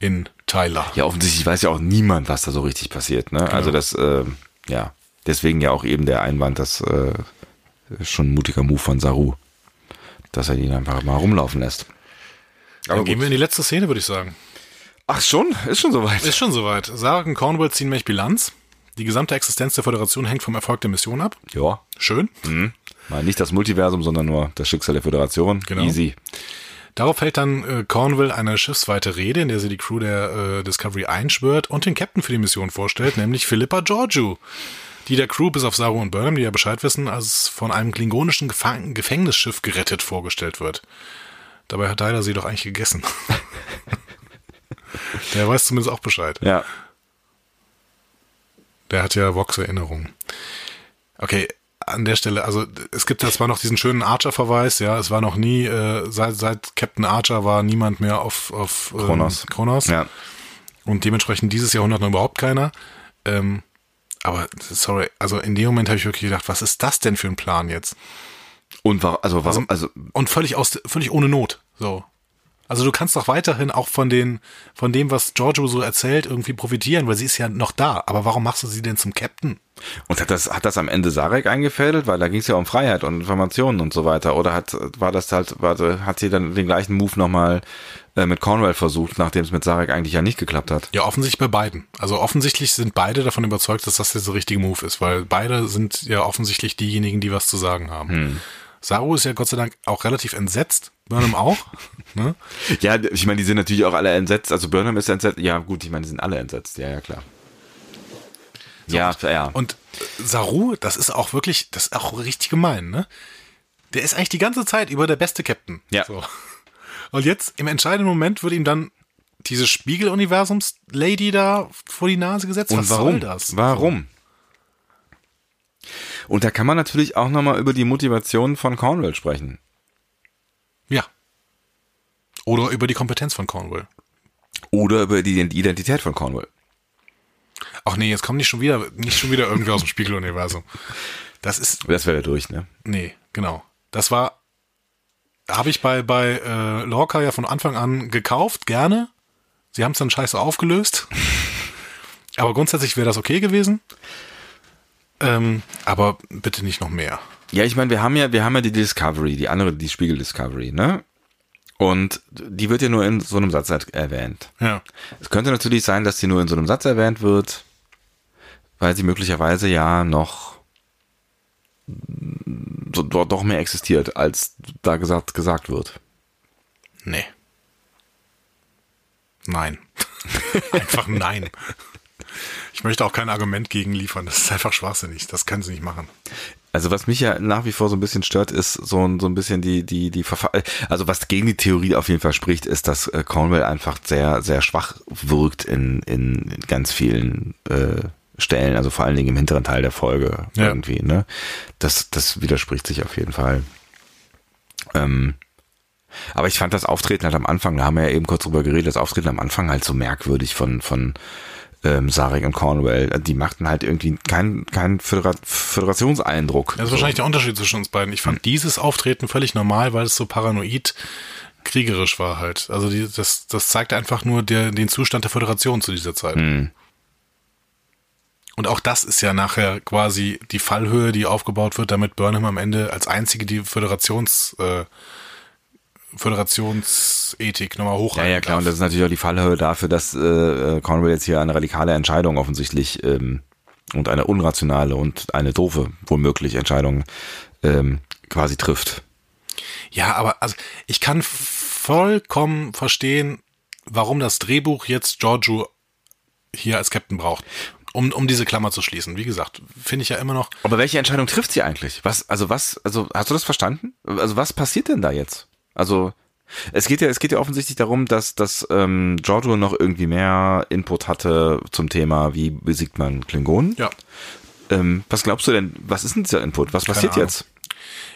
B: in Tyler.
A: Ja, offensichtlich weiß ja auch niemand, was da so richtig passiert. Ne? Also das, äh, ja, deswegen ja auch eben der Einwand, das äh, schon ein mutiger Move von Saru, dass er ihn einfach mal rumlaufen lässt.
B: Dann gehen wir in die letzte Szene, würde ich sagen.
A: Ach schon, ist schon soweit.
B: Ist schon soweit. Sarah und Cornwall ziehen nämlich Bilanz. Die gesamte Existenz der Föderation hängt vom Erfolg der Mission ab.
A: Ja,
B: Schön.
A: mhm. mal nicht das Multiversum, sondern nur das Schicksal der Föderation.
B: Genau.
A: Easy.
B: Darauf hält dann äh, Cornwall eine schiffsweite Rede, in der sie die Crew der äh, Discovery einschwört und den Captain für die Mission vorstellt, nämlich Philippa Georgiou, die der Crew bis auf Saru und Burnham, die ja Bescheid wissen, als von einem klingonischen Gefang Gefängnisschiff gerettet vorgestellt wird. Dabei hat Tyler sie doch eigentlich gegessen. <laughs> der weiß zumindest auch Bescheid.
A: Ja,
B: Der hat ja Vox-Erinnerungen. Okay, an der Stelle, also es gibt ja zwar noch diesen schönen Archer-Verweis, ja, es war noch nie, äh, seit, seit Captain Archer war niemand mehr auf, auf ähm,
A: Kronos.
B: Kronos.
A: ja.
B: Und dementsprechend dieses Jahrhundert noch überhaupt keiner. Ähm, aber sorry, also in dem Moment habe ich wirklich gedacht, was ist das denn für ein Plan jetzt?
A: Und war, also warum, also
B: Und völlig aus, völlig ohne Not. So. Also du kannst doch weiterhin auch von den, von dem, was Giorgio so erzählt, irgendwie profitieren, weil sie ist ja noch da. Aber warum machst du sie denn zum Captain?
A: Und hat das, hat das am Ende Sarek eingefädelt? Weil da ging es ja um Freiheit und Informationen und so weiter. Oder hat, war das halt, warte, hat sie dann den gleichen Move nochmal äh, mit Cornwell versucht, nachdem es mit Sarek eigentlich ja nicht geklappt hat?
B: Ja, offensichtlich bei beiden. Also offensichtlich sind beide davon überzeugt, dass das jetzt der richtige Move ist, weil beide sind ja offensichtlich diejenigen, die was zu sagen haben. Saru ist ja Gott sei Dank auch relativ entsetzt. Burnham auch. ne?
A: Ja, ich meine, die sind natürlich auch alle entsetzt. Also Burnham ist entsetzt. Ja, gut, ich meine, die sind alle entsetzt. Ja, ja, klar. ja, ja.
B: Und Saru, das ist auch wirklich, das ist auch richtig gemein, ne? Der ist eigentlich die ganze Zeit über der beste Captain.
A: Ja.
B: So. Und jetzt im entscheidenden Moment wird ihm dann diese Spiegeluniversums-Lady da vor die Nase gesetzt.
A: Und
B: Was
A: warum?
B: soll das?
A: Warum? Und da kann man natürlich auch nochmal über die Motivation von Cornwell sprechen.
B: Ja. Oder über die Kompetenz von Cornwall.
A: Oder über die Identität von Cornwell.
B: Ach nee, jetzt kommt nicht schon wieder, nicht schon wieder irgendwie aus dem Spiegeluniversum. Das ist,
A: Das wäre durch, ne?
B: nee, genau. Das war, habe ich bei, bei äh, Lorca ja von Anfang an gekauft, gerne. Sie haben es dann scheiße aufgelöst. <laughs> Aber grundsätzlich wäre das okay gewesen. Ähm, aber bitte nicht noch mehr.
A: Ja, ich meine, wir haben ja, wir haben ja die Discovery, die andere, die Spiegel Discovery, ne? Und die wird ja nur in so einem Satz erwähnt.
B: Ja.
A: Es könnte natürlich sein, dass sie nur in so einem Satz erwähnt wird, weil sie möglicherweise ja noch so, dort doch mehr existiert, als da gesagt, gesagt wird.
B: Nee. Nein. <laughs> einfach nein. Ich möchte auch kein Argument gegen liefern. Das ist einfach schwachsinnig. Das können sie nicht machen.
A: Also was mich ja nach wie vor so ein bisschen stört, ist so ein, so ein bisschen die, die, die Verfa also was gegen die Theorie auf jeden Fall spricht, ist, dass äh, Cornwell einfach sehr, sehr schwach wirkt in, in ganz vielen äh, Stellen, also vor allen Dingen im hinteren Teil der Folge
B: Ja.
A: irgendwie, ne? Das, das widerspricht sich auf jeden Fall. Ähm, aber ich fand das Auftreten halt am Anfang, da haben wir ja eben kurz drüber geredet, das Auftreten am Anfang halt so merkwürdig von, von ähm, Sarek und Cornwell. Die machten halt irgendwie keinen keinen Födera Föderationseindruck.
B: Das ist wahrscheinlich der Unterschied zwischen uns beiden. Ich fand dieses Auftreten völlig normal, weil es so paranoid kriegerisch war halt. Also die, das, das zeigt einfach nur der, den Zustand der Föderation zu dieser Zeit. Und auch das ist ja nachher quasi die Fallhöhe, die aufgebaut wird, damit Burnham am Ende als einzige die Föderations, äh, Föderationsethik nochmal hoch.
A: Ja, ja, klar. Und das ist natürlich auch die Fallhöhe dafür, dass äh, Cornwell jetzt hier eine radikale Entscheidung offensichtlich ähm, und eine unrationale und eine doofe, womöglich Entscheidung ähm, quasi trifft.
B: Ja, aber also ich kann vollkommen verstehen, warum das Drehbuch jetzt Giorgio hier als Captain braucht. Um, um diese Klammer zu schließen. Wie gesagt, finde ich ja immer noch.
A: Aber welche Entscheidung trifft sie eigentlich? Was, also was, also hast du das verstanden? Also was passiert denn da jetzt? Also es geht ja, es geht ja offensichtlich darum, dass, dass ähm, Giorgio noch irgendwie mehr Input hatte zum Thema, wie besiegt man Klingonen.
B: Ja.
A: Ähm, was glaubst du denn, was ist denn dieser Input? Was passiert
B: Ahnung.
A: jetzt?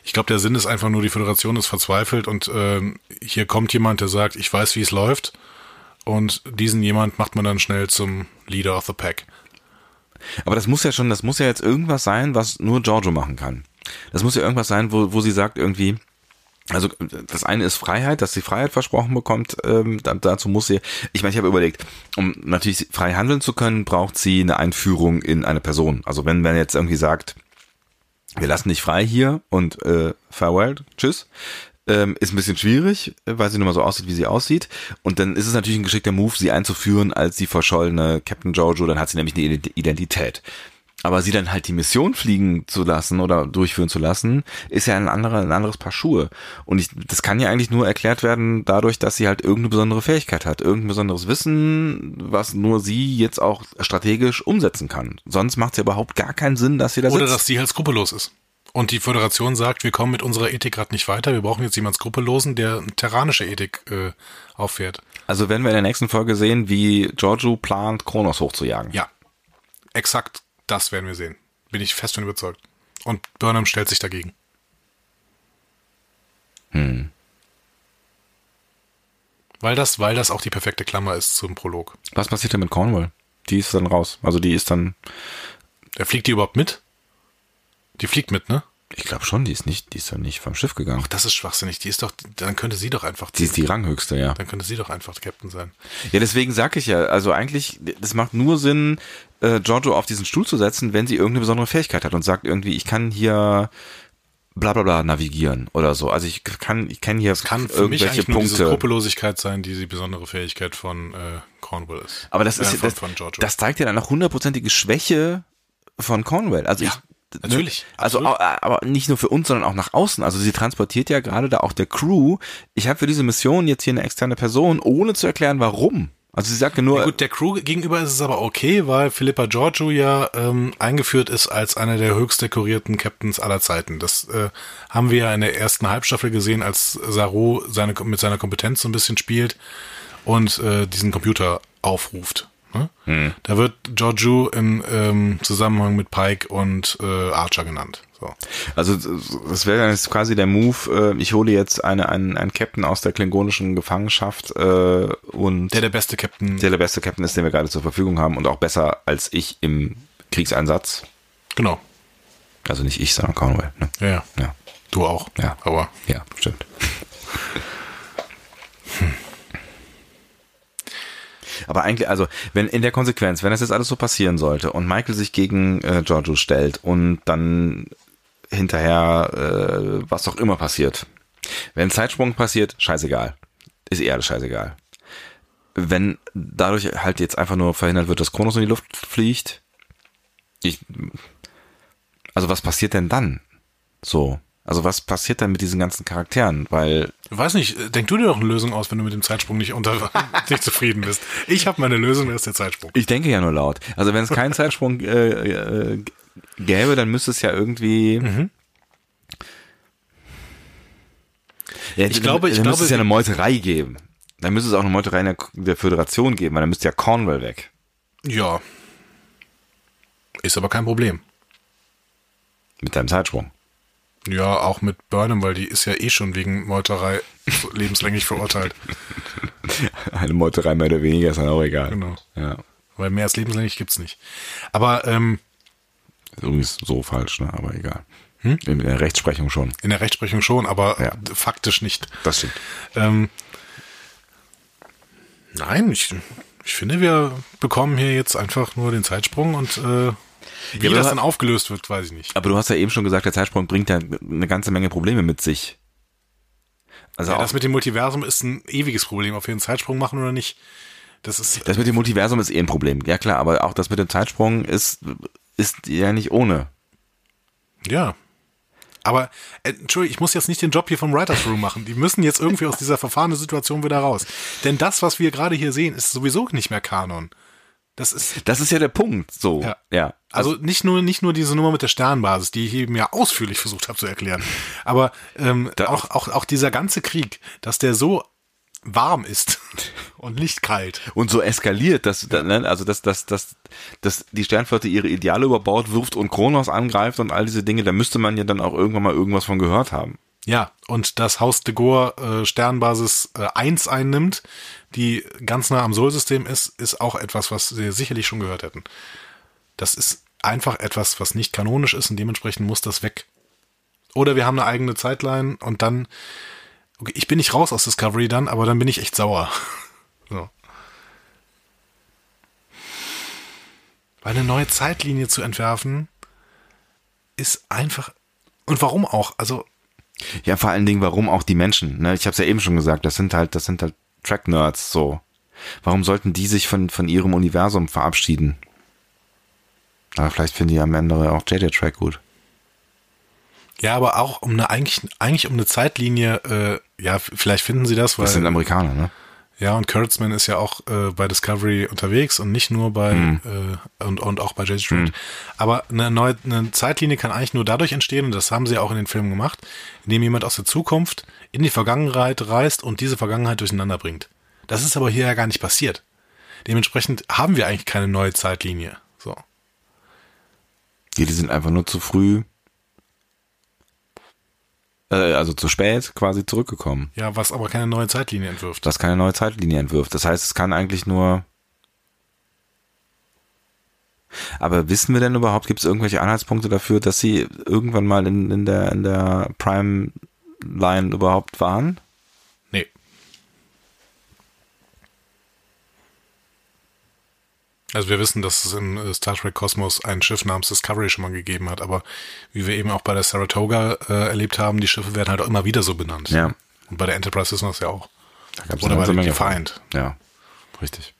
B: Ich glaube, der Sinn ist einfach nur, die Föderation ist verzweifelt und ähm, hier kommt jemand, der sagt, ich weiß, wie es läuft. und diesen jemand macht man dann schnell zum Leader of the Pack.
A: Aber das muss ja schon, das muss ja jetzt irgendwas sein, was nur Giorgio machen kann. Das muss ja irgendwas sein, wo, wo sie sagt irgendwie, also das eine ist Freiheit, dass sie Freiheit versprochen bekommt. Ähm, dazu muss sie. Ich meine, ich habe überlegt, um natürlich frei handeln zu können, braucht sie eine Einführung in eine Person. Also wenn man jetzt irgendwie sagt, wir lassen dich frei hier und äh, farewell, tschüss, ähm, ist ein bisschen schwierig, weil sie nun mal so aussieht, wie sie aussieht. Und dann ist es natürlich ein geschickter Move, sie einzuführen als die verschollene Captain Jojo. Dann hat sie nämlich eine Identität. Aber sie dann halt die Mission fliegen zu lassen oder durchführen zu lassen, ist ja ein anderer, ein anderes Paar Schuhe. Und ich, das kann ja eigentlich nur erklärt werden dadurch, dass sie halt irgendeine besondere Fähigkeit hat, irgendein besonderes Wissen, was nur sie jetzt auch strategisch umsetzen kann. Sonst macht es ja überhaupt gar keinen Sinn, dass sie da
B: Oder
A: sitzt.
B: dass sie halt skrupellos ist. Und die Föderation sagt, wir kommen mit unserer Ethik gerade nicht weiter, wir brauchen jetzt jemanden Skrupellosen, der terranische Ethik äh, auffährt.
A: Also werden wir in der nächsten Folge sehen, wie Giorgio plant, Kronos hochzujagen.
B: Ja, exakt das werden wir sehen. Bin ich fest von überzeugt. Und Burnham stellt sich dagegen.
A: Hm.
B: Weil das, weil das auch die perfekte Klammer ist zum Prolog.
A: Was passiert denn mit Cornwall? Die ist dann raus. Also die ist dann.
B: Er fliegt die überhaupt mit? Die fliegt mit, ne?
A: Ich glaube schon, die ist nicht, die ist dann nicht vom Schiff gegangen.
B: Ach, das ist schwachsinnig. Die ist doch, dann könnte sie doch einfach.
A: Die ist die Ranghöchste, ja.
B: Dann könnte sie doch einfach Captain sein.
A: Ja, deswegen sag ich ja, also eigentlich, das macht nur Sinn, äh, Giorgio auf diesen Stuhl zu setzen, wenn sie irgendeine besondere Fähigkeit hat und sagt irgendwie, ich kann hier bla bla bla navigieren oder so. Also ich kann, ich kenne hier
B: das kann für irgendwelche mich eigentlich Punkte. Nur diese Skrupellosigkeit sein, die die besondere Fähigkeit von äh, Cornwall ist.
A: Aber das äh, ist
B: von,
A: das, von das zeigt ja dann auch hundertprozentige Schwäche von Cornwall. Also
B: ja.
A: ich
B: Natürlich.
A: Ne? Also absolut. aber nicht nur für uns, sondern auch nach außen. Also sie transportiert ja gerade da auch der Crew. Ich habe für diese Mission jetzt hier eine externe Person, ohne zu erklären, warum. Also sie sagte nur.
B: Ja gut, der Crew gegenüber ist es aber okay, weil Philippa Giorgio ja ähm, eingeführt ist als einer der höchst dekorierten Captains aller Zeiten. Das äh, haben wir ja in der ersten Halbstaffel gesehen, als Saru seine, mit seiner Kompetenz so ein bisschen spielt und äh, diesen Computer aufruft. Ne? Hm. Da wird Giorgio im ähm, Zusammenhang mit Pike und äh, Archer genannt. So.
A: Also das wäre jetzt quasi der Move, äh, ich hole jetzt eine, einen, einen Captain aus der klingonischen Gefangenschaft äh, und
B: der der beste Captain.
A: Der der beste Captain ist, den wir gerade zur Verfügung haben und auch besser als ich im Kriegseinsatz.
B: Genau.
A: Also nicht ich, sondern Cornwall. Ne?
B: Ja, ja.
A: ja.
B: Du auch.
A: Ja.
B: Aber.
A: Ja, stimmt. Aber eigentlich, also, wenn in der Konsequenz, wenn das jetzt alles so passieren sollte und Michael sich gegen äh, Giorgio stellt und dann hinterher äh, was auch immer passiert. Wenn Zeitsprung passiert, scheißegal. Ist eher scheißegal. Wenn dadurch halt jetzt einfach nur verhindert wird, dass Kronos in die Luft fliegt, ich, also was passiert denn dann? So. Also was passiert dann mit diesen ganzen Charakteren? Weil.
B: Ich weiß nicht, denk du dir doch eine Lösung aus, wenn du mit dem Zeitsprung nicht unter <laughs> nicht zufrieden bist. Ich habe meine Lösung, das ist der Zeitsprung.
A: Ich denke ja nur laut. Also wenn es keinen Zeitsprung äh, äh, gäbe, dann müsste es ja irgendwie. Mhm. Ja, ich glaube, ich dann glaube, müsste es ja eine Meuterei geben. Dann müsste es auch eine Meuterei in der, der Föderation geben, weil dann müsste ja Cornwall weg.
B: Ja. Ist aber kein Problem.
A: Mit deinem Zeitsprung.
B: Ja, auch mit Burnham, weil die ist ja eh schon wegen Meuterei <laughs> lebenslänglich verurteilt. <laughs>
A: Eine Meuterei mehr oder weniger ist dann auch egal.
B: Genau.
A: Ja.
B: Weil mehr als lebenslänglich gibt's nicht. Aber ähm,
A: ist übrigens so falsch, ne? Aber egal. Hm? In der Rechtsprechung schon.
B: In der Rechtsprechung schon, aber ja. faktisch nicht.
A: Das stimmt.
B: Ähm, nein, ich, ich finde, wir bekommen hier jetzt einfach nur den Zeitsprung und äh, wie ja, das dann aufgelöst wird, weiß ich nicht.
A: Aber du hast ja eben schon gesagt, der Zeitsprung bringt ja eine ganze Menge Probleme mit sich.
B: Also ja, das mit dem Multiversum ist ein ewiges Problem, ob wir einen Zeitsprung machen oder nicht. Das ist.
A: Das mit dem Multiversum ist eh ein Problem. Ja klar, aber auch das mit dem Zeitsprung ist, ist ja nicht ohne.
B: Ja. Aber, äh, Entschuldigung, ich muss jetzt nicht den Job hier vom Writers Room machen. Die müssen jetzt irgendwie aus dieser verfahrenen Situation wieder raus. Denn das, was wir gerade hier sehen, ist sowieso nicht mehr Kanon. Das ist,
A: das ist ja der Punkt, so.
B: Ja. ja. Also, also nicht nur, nicht nur diese Nummer mit der Sternbasis, die ich eben ja ausführlich versucht habe zu erklären, aber ähm, auch, auch, auch dieser ganze Krieg, dass der so warm ist <laughs> und nicht kalt.
A: Und so eskaliert, dass, ja. Ne, also dass, dass, dass, dass die Sternflotte ihre Ideale über Bord wirft und Kronos angreift und all diese Dinge, da müsste man ja dann auch irgendwann mal irgendwas von gehört haben.
B: Ja, und das Haus de Gore äh, Sternbasis äh, 1 einnimmt, die ganz nah am Sol-System ist, ist auch etwas, was Sie sicherlich schon gehört hätten. Das ist einfach etwas, was nicht kanonisch ist und dementsprechend muss das weg. Oder wir haben eine eigene Zeitline und dann, okay, ich bin nicht raus aus Discovery dann, aber dann bin ich echt sauer. <laughs> so. Weil eine neue Zeitlinie zu entwerfen, ist einfach. Und warum auch? Also.
A: Ja, vor allen Dingen, warum auch die Menschen? Ne? Ich habe es ja eben schon gesagt, das sind halt, das sind halt Track-Nerds so. Warum sollten die sich von, von ihrem Universum verabschieden? Aber vielleicht finden die am Ende auch JJ Track gut.
B: Ja, aber auch um eine, eigentlich, eigentlich um eine Zeitlinie, äh, ja, vielleicht finden sie das, weil.
A: Das sind Amerikaner, ne?
B: Ja, und Kurtzman ist ja auch äh, bei Discovery unterwegs und nicht nur bei
A: Mhm.
B: äh, und, und auch bei J.J. Stewart. Aber eine neue eine Zeitlinie kann eigentlich nur dadurch entstehen, und das haben sie auch in den Filmen gemacht, indem jemand aus der Zukunft in die Vergangenheit reist und diese Vergangenheit durcheinander bringt. Das ist aber hier ja gar nicht passiert. Dementsprechend haben wir eigentlich keine neue Zeitlinie. So.
A: Die, sind einfach nur zu früh, äh, also zu spät quasi zurückgekommen.
B: Ja, was aber keine neue Zeitlinie entwirft.
A: Das keine neue Zeitlinie entwirft. Das heißt, es kann eigentlich nur. Aber wissen wir denn überhaupt, gibt es irgendwelche Anhaltspunkte dafür, dass sie irgendwann mal in, in der, in der Prime Line überhaupt waren?
B: Nee. Also wir wissen, dass es in äh, Star Trek Kosmos ein Schiff namens Discovery schon mal gegeben hat, aber wie wir eben auch bei der Saratoga äh, erlebt haben, die Schiffe werden halt auch immer wieder so benannt.
A: Ja.
B: Und bei der Enterprise wissen wir es ja auch.
A: Da gab's
B: Oder bei der
A: von. Ja, richtig.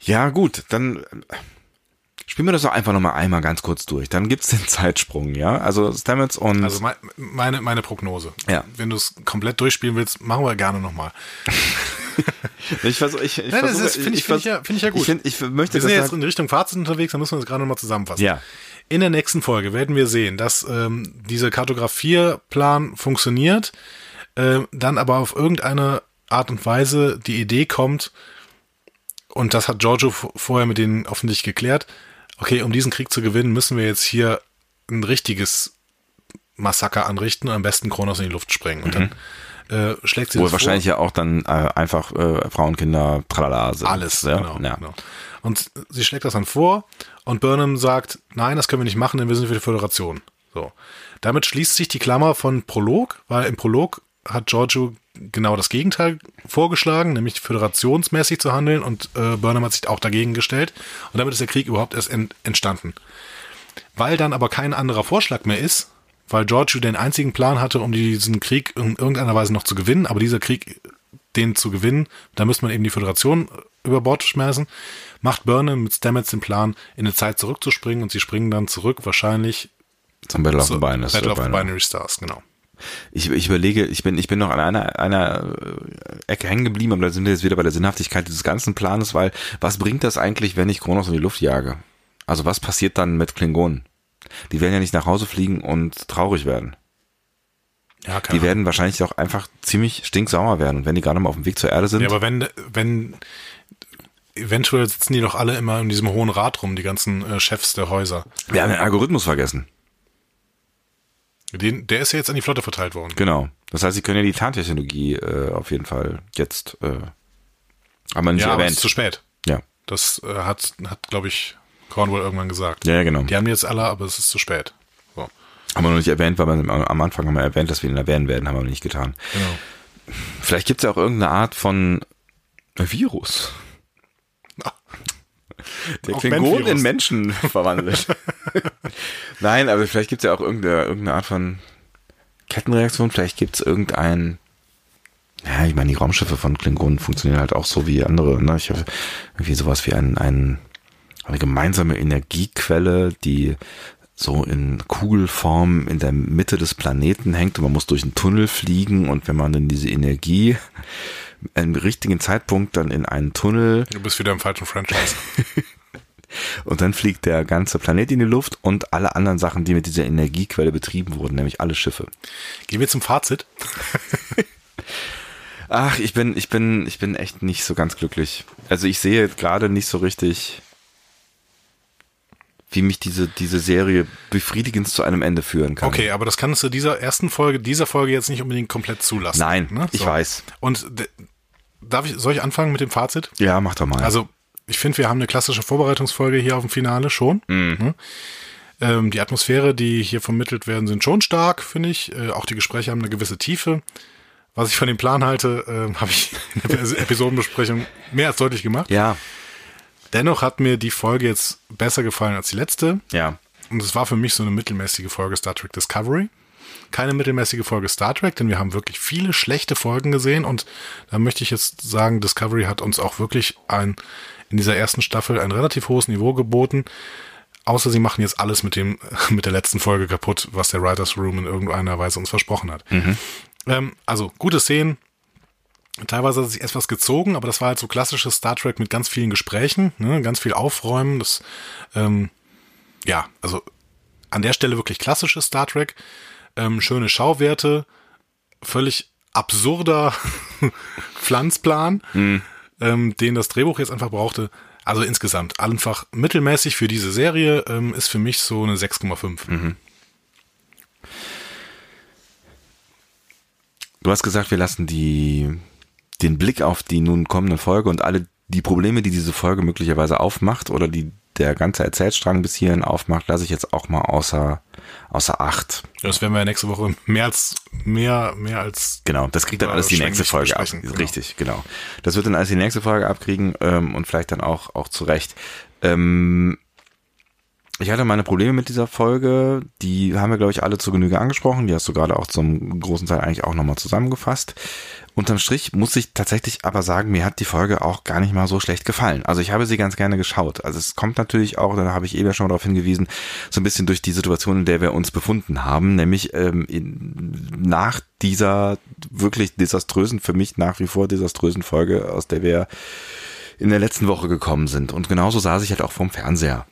A: Ja, gut, dann äh, spielen wir das doch einfach nochmal einmal ganz kurz durch. Dann gibt's den Zeitsprung, ja? Also Stamets und
B: Also mei- meine, meine Prognose.
A: Ja.
B: Wenn du es komplett durchspielen willst, machen wir gerne nochmal. <laughs>
A: ich versuche, ich, ich
B: Nein, das ist- finde ich- finde ich ja- finde ich ja gut.
A: Ich, find, ich möchte
B: Wir sind ja jetzt in Richtung Fazit unterwegs, dann müssen wir das gerade nochmal zusammenfassen.
A: Ja.
B: In der nächsten Folge werden wir sehen, dass ähm, dieser Kartografierplan funktioniert, ähm, dann aber auf irgendeine Art und Weise die Idee kommt, und das hat Giorgio vorher mit denen offensichtlich geklärt, okay, um diesen Krieg zu gewinnen, müssen wir jetzt hier ein richtiges Massaker anrichten und am besten Kronos in die Luft sprengen. Und dann äh, schlägt sie
A: Wo
B: das vor.
A: wahrscheinlich ja auch dann äh, einfach äh, Frauen, Kinder, tralala sind.
B: Alles,
A: ja?
B: genau,
A: Ja.
B: genau. Und sie schlägt das dann vor und Burnham sagt, nein, das können wir nicht machen, denn wir sind für die Föderation. So. Damit schließt sich die Klammer von Prolog, weil im Prolog hat Giorgio genau das Gegenteil vorgeschlagen, nämlich föderationsmäßig zu handeln und äh, Burnham hat sich auch dagegen gestellt und damit ist der Krieg überhaupt erst ent entstanden. Weil dann aber kein anderer Vorschlag mehr ist, weil Giorgio den einzigen Plan hatte, um diesen Krieg in irgendeiner Weise noch zu gewinnen, aber dieser Krieg, den zu gewinnen, da müsste man eben die Föderation über Bord schmeißen, macht Burnham mit Stamets den Plan, in eine Zeit zurückzuspringen und sie springen dann zurück, wahrscheinlich
A: Zum Battle of the Binary.
B: Battle of the Binary Stars, genau.
A: Ich, ich überlege, ich bin, ich bin noch an einer, einer äh, Ecke hängen geblieben, aber da sind wir jetzt wieder bei der Sinnhaftigkeit dieses ganzen Planes, weil was bringt das eigentlich, wenn ich Kronos in die Luft jage? Also was passiert dann mit Klingonen? Die werden ja nicht nach Hause fliegen und traurig werden.
B: Ja, keine
A: Die werden wahrscheinlich auch einfach ziemlich stinksauer werden. Und wenn die gerade mal auf dem Weg zur Erde sind,
B: Ja, aber wenn, wenn, eventuell sitzen die doch alle immer in diesem hohen Rad rum, die ganzen äh, Chefs der Häuser.
A: wir haben den Algorithmus vergessen.
B: Den, der ist ja jetzt an die Flotte verteilt worden.
A: Genau. Das heißt, sie können ja die Tarntechnologie äh, auf jeden Fall jetzt, äh, aber nicht
B: ja, aber es
A: erwähnt.
B: ist zu spät.
A: ja.
B: Das äh, hat, hat glaube ich, Cornwall irgendwann gesagt.
A: ja, genau.
B: Die haben jetzt alle, aber es ist zu spät. So,
A: Haben wir noch nicht erwähnt, weil wir am Anfang haben wir erwähnt, dass wir ihn erwähnen werden, haben wir noch nicht getan.
B: genau.
A: Vielleicht gibt es ja auch irgendeine Art von Virus. <laughs> Der Klingon in Menschen verwandelt. <laughs> Nein, aber vielleicht gibt es ja auch irgendeine, irgendeine Art von Kettenreaktion. Vielleicht gibt es irgendein. Ja, ich meine, die Raumschiffe von Klingonen funktionieren halt auch so wie andere. Ne? Ich habe irgendwie sowas wie ein, ein, eine gemeinsame Energiequelle, die so in Kugelform in der Mitte des Planeten hängt und man muss durch einen Tunnel fliegen und wenn man dann diese Energie im richtigen Zeitpunkt dann in einen Tunnel
B: Du bist wieder im falschen Franchise. <laughs>
A: und dann fliegt der ganze Planet in die Luft und alle anderen Sachen, die mit dieser Energiequelle betrieben wurden, nämlich alle Schiffe.
B: Gehen wir zum Fazit.
A: Ach, ich bin, ich bin, ich bin echt nicht so ganz glücklich. Also ich sehe gerade nicht so richtig, wie mich diese, diese Serie befriedigend zu einem Ende führen kann.
B: Okay, aber das kannst du dieser ersten Folge, dieser Folge jetzt nicht unbedingt komplett zulassen.
A: Nein,
B: ne?
A: ich weiß.
B: Und darf ich, soll ich anfangen mit dem Fazit?
A: Ja, mach doch mal.
B: Also, ich finde, wir haben eine klassische Vorbereitungsfolge hier auf dem Finale schon.
A: Mhm.
B: Ne? Ähm, die Atmosphäre, die hier vermittelt werden, sind schon stark, finde ich. Äh, auch die Gespräche haben eine gewisse Tiefe. Was ich von dem Plan halte, äh, <laughs> habe ich in der Episodenbesprechung mehr als deutlich gemacht.
A: ja,
B: Dennoch hat mir die Folge jetzt besser gefallen als die letzte.
A: ja.
B: Und es war für mich so eine mittelmäßige Folge Star Trek Discovery. Keine mittelmäßige Folge Star Trek, denn wir haben wirklich viele schlechte Folgen gesehen. Und da möchte ich jetzt sagen, Discovery hat uns auch wirklich ein, in dieser ersten Staffel ein relativ hohes Niveau geboten. Außer sie machen jetzt alles mit dem, <laughs> mit der letzten Folge kaputt, was der Writers Room in irgendeiner Weise uns versprochen hat. Ähm, also, gute Szenen, Teilweise hat sich etwas gezogen, aber das war halt so klassisches Star Trek mit ganz vielen Gesprächen, ne, ganz viel Aufräumen. Das, ähm, ja, also an der Stelle wirklich klassisches Star Trek. Ähm, schöne Schauwerte, völlig absurder <laughs> Pflanzplan, ähm, den das Drehbuch jetzt einfach brauchte. Also insgesamt einfach mittelmäßig für diese Serie ähm, ist für mich so eine 6,5.
A: Du hast gesagt, wir lassen die, den Blick auf die nun kommende Folge und alle die Probleme, die diese Folge möglicherweise aufmacht oder die der ganze Erzählstrang bis hierhin aufmacht, lasse ich jetzt auch mal außer, außer Acht.
B: Das werden wir nächste Woche mehr als mehr, mehr als
A: Genau, das kriegt dann alles die nächste Folge ab.
B: genau.
A: Richtig, genau. Das wird dann alles die nächste Folge abkriegen ähm, und vielleicht dann auch, auch zurecht. Ähm, ich hatte meine Probleme mit dieser Folge, die haben wir, glaube ich, alle zu Genüge angesprochen. Die hast du gerade auch zum großen Teil eigentlich auch nochmal zusammengefasst. Unterm Strich muss ich tatsächlich aber sagen, mir hat die Folge auch gar nicht mal so schlecht gefallen. Also ich habe sie ganz gerne geschaut. Also es kommt natürlich auch, da habe ich eben ja schon darauf hingewiesen, so ein bisschen durch die Situation, in der wir uns befunden haben, nämlich ähm, in, nach dieser wirklich desaströsen, für mich nach wie vor desaströsen Folge, aus der wir in der letzten Woche gekommen sind. Und genauso saß ich halt auch vorm Fernseher.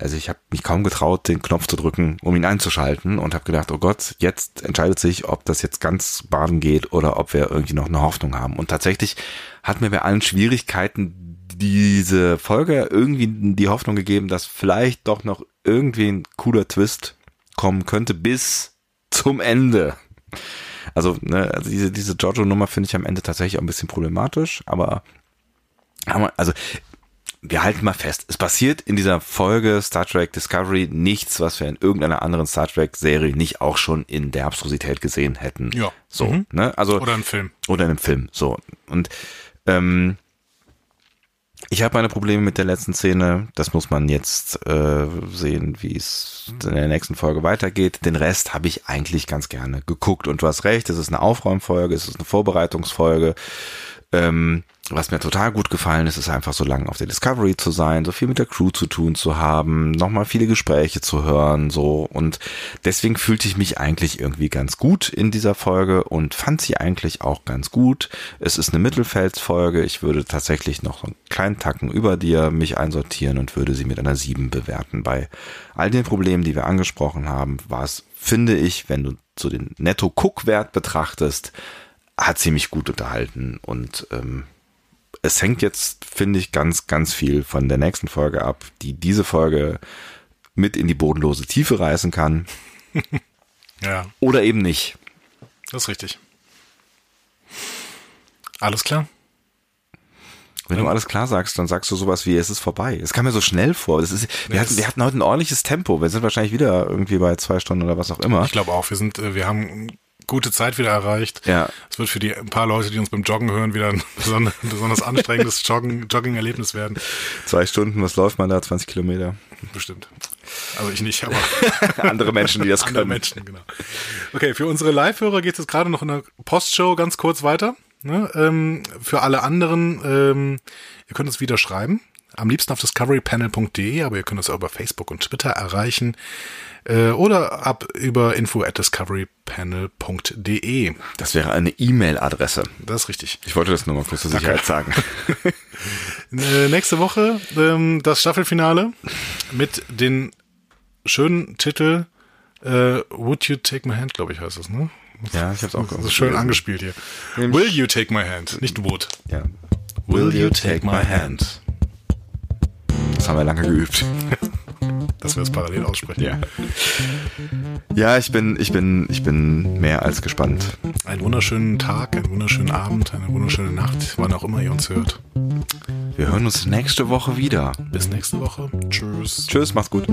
A: Also ich habe mich kaum getraut, den Knopf zu drücken, um ihn einzuschalten und habe gedacht, oh Gott, jetzt entscheidet sich, ob das jetzt ganz baden geht oder ob wir irgendwie noch eine Hoffnung haben. Und tatsächlich hat mir bei allen Schwierigkeiten diese Folge irgendwie die Hoffnung gegeben, dass vielleicht doch noch irgendwie ein cooler Twist kommen könnte bis zum Ende. Also, ne, also diese, diese Giorgio-Nummer finde ich am Ende tatsächlich auch ein bisschen problematisch, aber also wir halten mal fest, es passiert in dieser Folge Star Trek Discovery nichts, was wir in irgendeiner anderen Star Trek Serie nicht auch schon in der Abstrusität gesehen hätten.
B: Ja.
A: So,
B: Mhm.
A: ne? Also
B: oder ein Film.
A: oder in einem Film. So. Und ähm, ich habe meine Probleme mit der letzten Szene. Das muss man jetzt äh, sehen, wie es in der nächsten Folge weitergeht. Den Rest habe ich eigentlich ganz gerne geguckt. Und du hast recht, es ist eine Aufräumfolge, es ist eine Vorbereitungsfolge. Ähm, was mir total gut gefallen ist, ist einfach so lange auf der Discovery zu sein, so viel mit der Crew zu tun zu haben, nochmal viele Gespräche zu hören, so. Und deswegen fühlte ich mich eigentlich irgendwie ganz gut in dieser Folge und fand sie eigentlich auch ganz gut. Es ist eine Mittelfeldsfolge. Ich würde tatsächlich noch einen kleinen Tacken über dir mich einsortieren und würde sie mit einer 7 bewerten. Bei all den Problemen, die wir angesprochen haben, war es, finde ich, wenn du so den Netto-Guck-Wert betrachtest, hat sie mich gut unterhalten und ähm, es hängt jetzt, finde ich, ganz, ganz viel von der nächsten Folge ab, die diese Folge mit in die bodenlose Tiefe reißen kann <laughs>
B: Ja,
A: oder eben nicht.
B: das ist richtig. Alles klar?
A: Wenn du alles klar sagst, dann sagst du sowas wie, es ist vorbei. Es kam mir so schnell vor. Das ist, wir,
B: Ja,
A: hatten, wir hatten heute ein ordentliches Tempo. Wir sind wahrscheinlich wieder irgendwie bei zwei Stunden oder was auch immer.
B: Ich glaube auch, wir sind, äh, wir haben gute Zeit wieder erreicht.
A: Ja.
B: Es wird für die ein paar Leute, die uns beim Joggen hören, wieder ein besonders, <laughs> besonders anstrengendes Joggen, Jogging-Erlebnis werden.
A: Zwei Stunden, was läuft man da? 20 Kilometer.
B: Bestimmt. Also ich nicht, aber <laughs>
A: Andere Menschen, die das
B: andere
A: können.
B: Menschen, genau. Okay, für unsere Live-Hörer geht es jetzt gerade noch in der Postshow ganz kurz weiter. Ne? Ähm, für alle anderen, ähm, ihr könnt uns wieder schreiben. Am liebsten auf discoverypanel.de, aber ihr könnt uns auch über Facebook und Twitter erreichen. Äh, oder ab über info at discoverypanel.de.
A: Das wäre eine E-Mail-Adresse.
B: Das ist richtig.
A: Ich wollte das nur mal kurz zur Sicherheit sagen. <laughs>
B: Äh, nächste Woche ähm, das Staffelfinale mit den schönen Titel äh, Would You Take My Hand, glaube ich, heißt es, ne?
A: Ja, ich habe es auch
B: Das ist schön angespielt hier. Will you take my hand? Nicht would.
A: Ja. Will you take my hand? Das haben wir lange geübt. <laughs>
B: dass wir es parallel aussprechen.
A: Ja. Ja, ich bin, ich bin, ich bin mehr als gespannt.
B: Einen wunderschönen Tag, einen wunderschönen Abend, eine wunderschöne Nacht, wann auch immer ihr uns hört.
A: Wir hören uns nächste Woche wieder.
B: Bis nächste Woche. Tschüss.
A: Tschüss, macht's gut.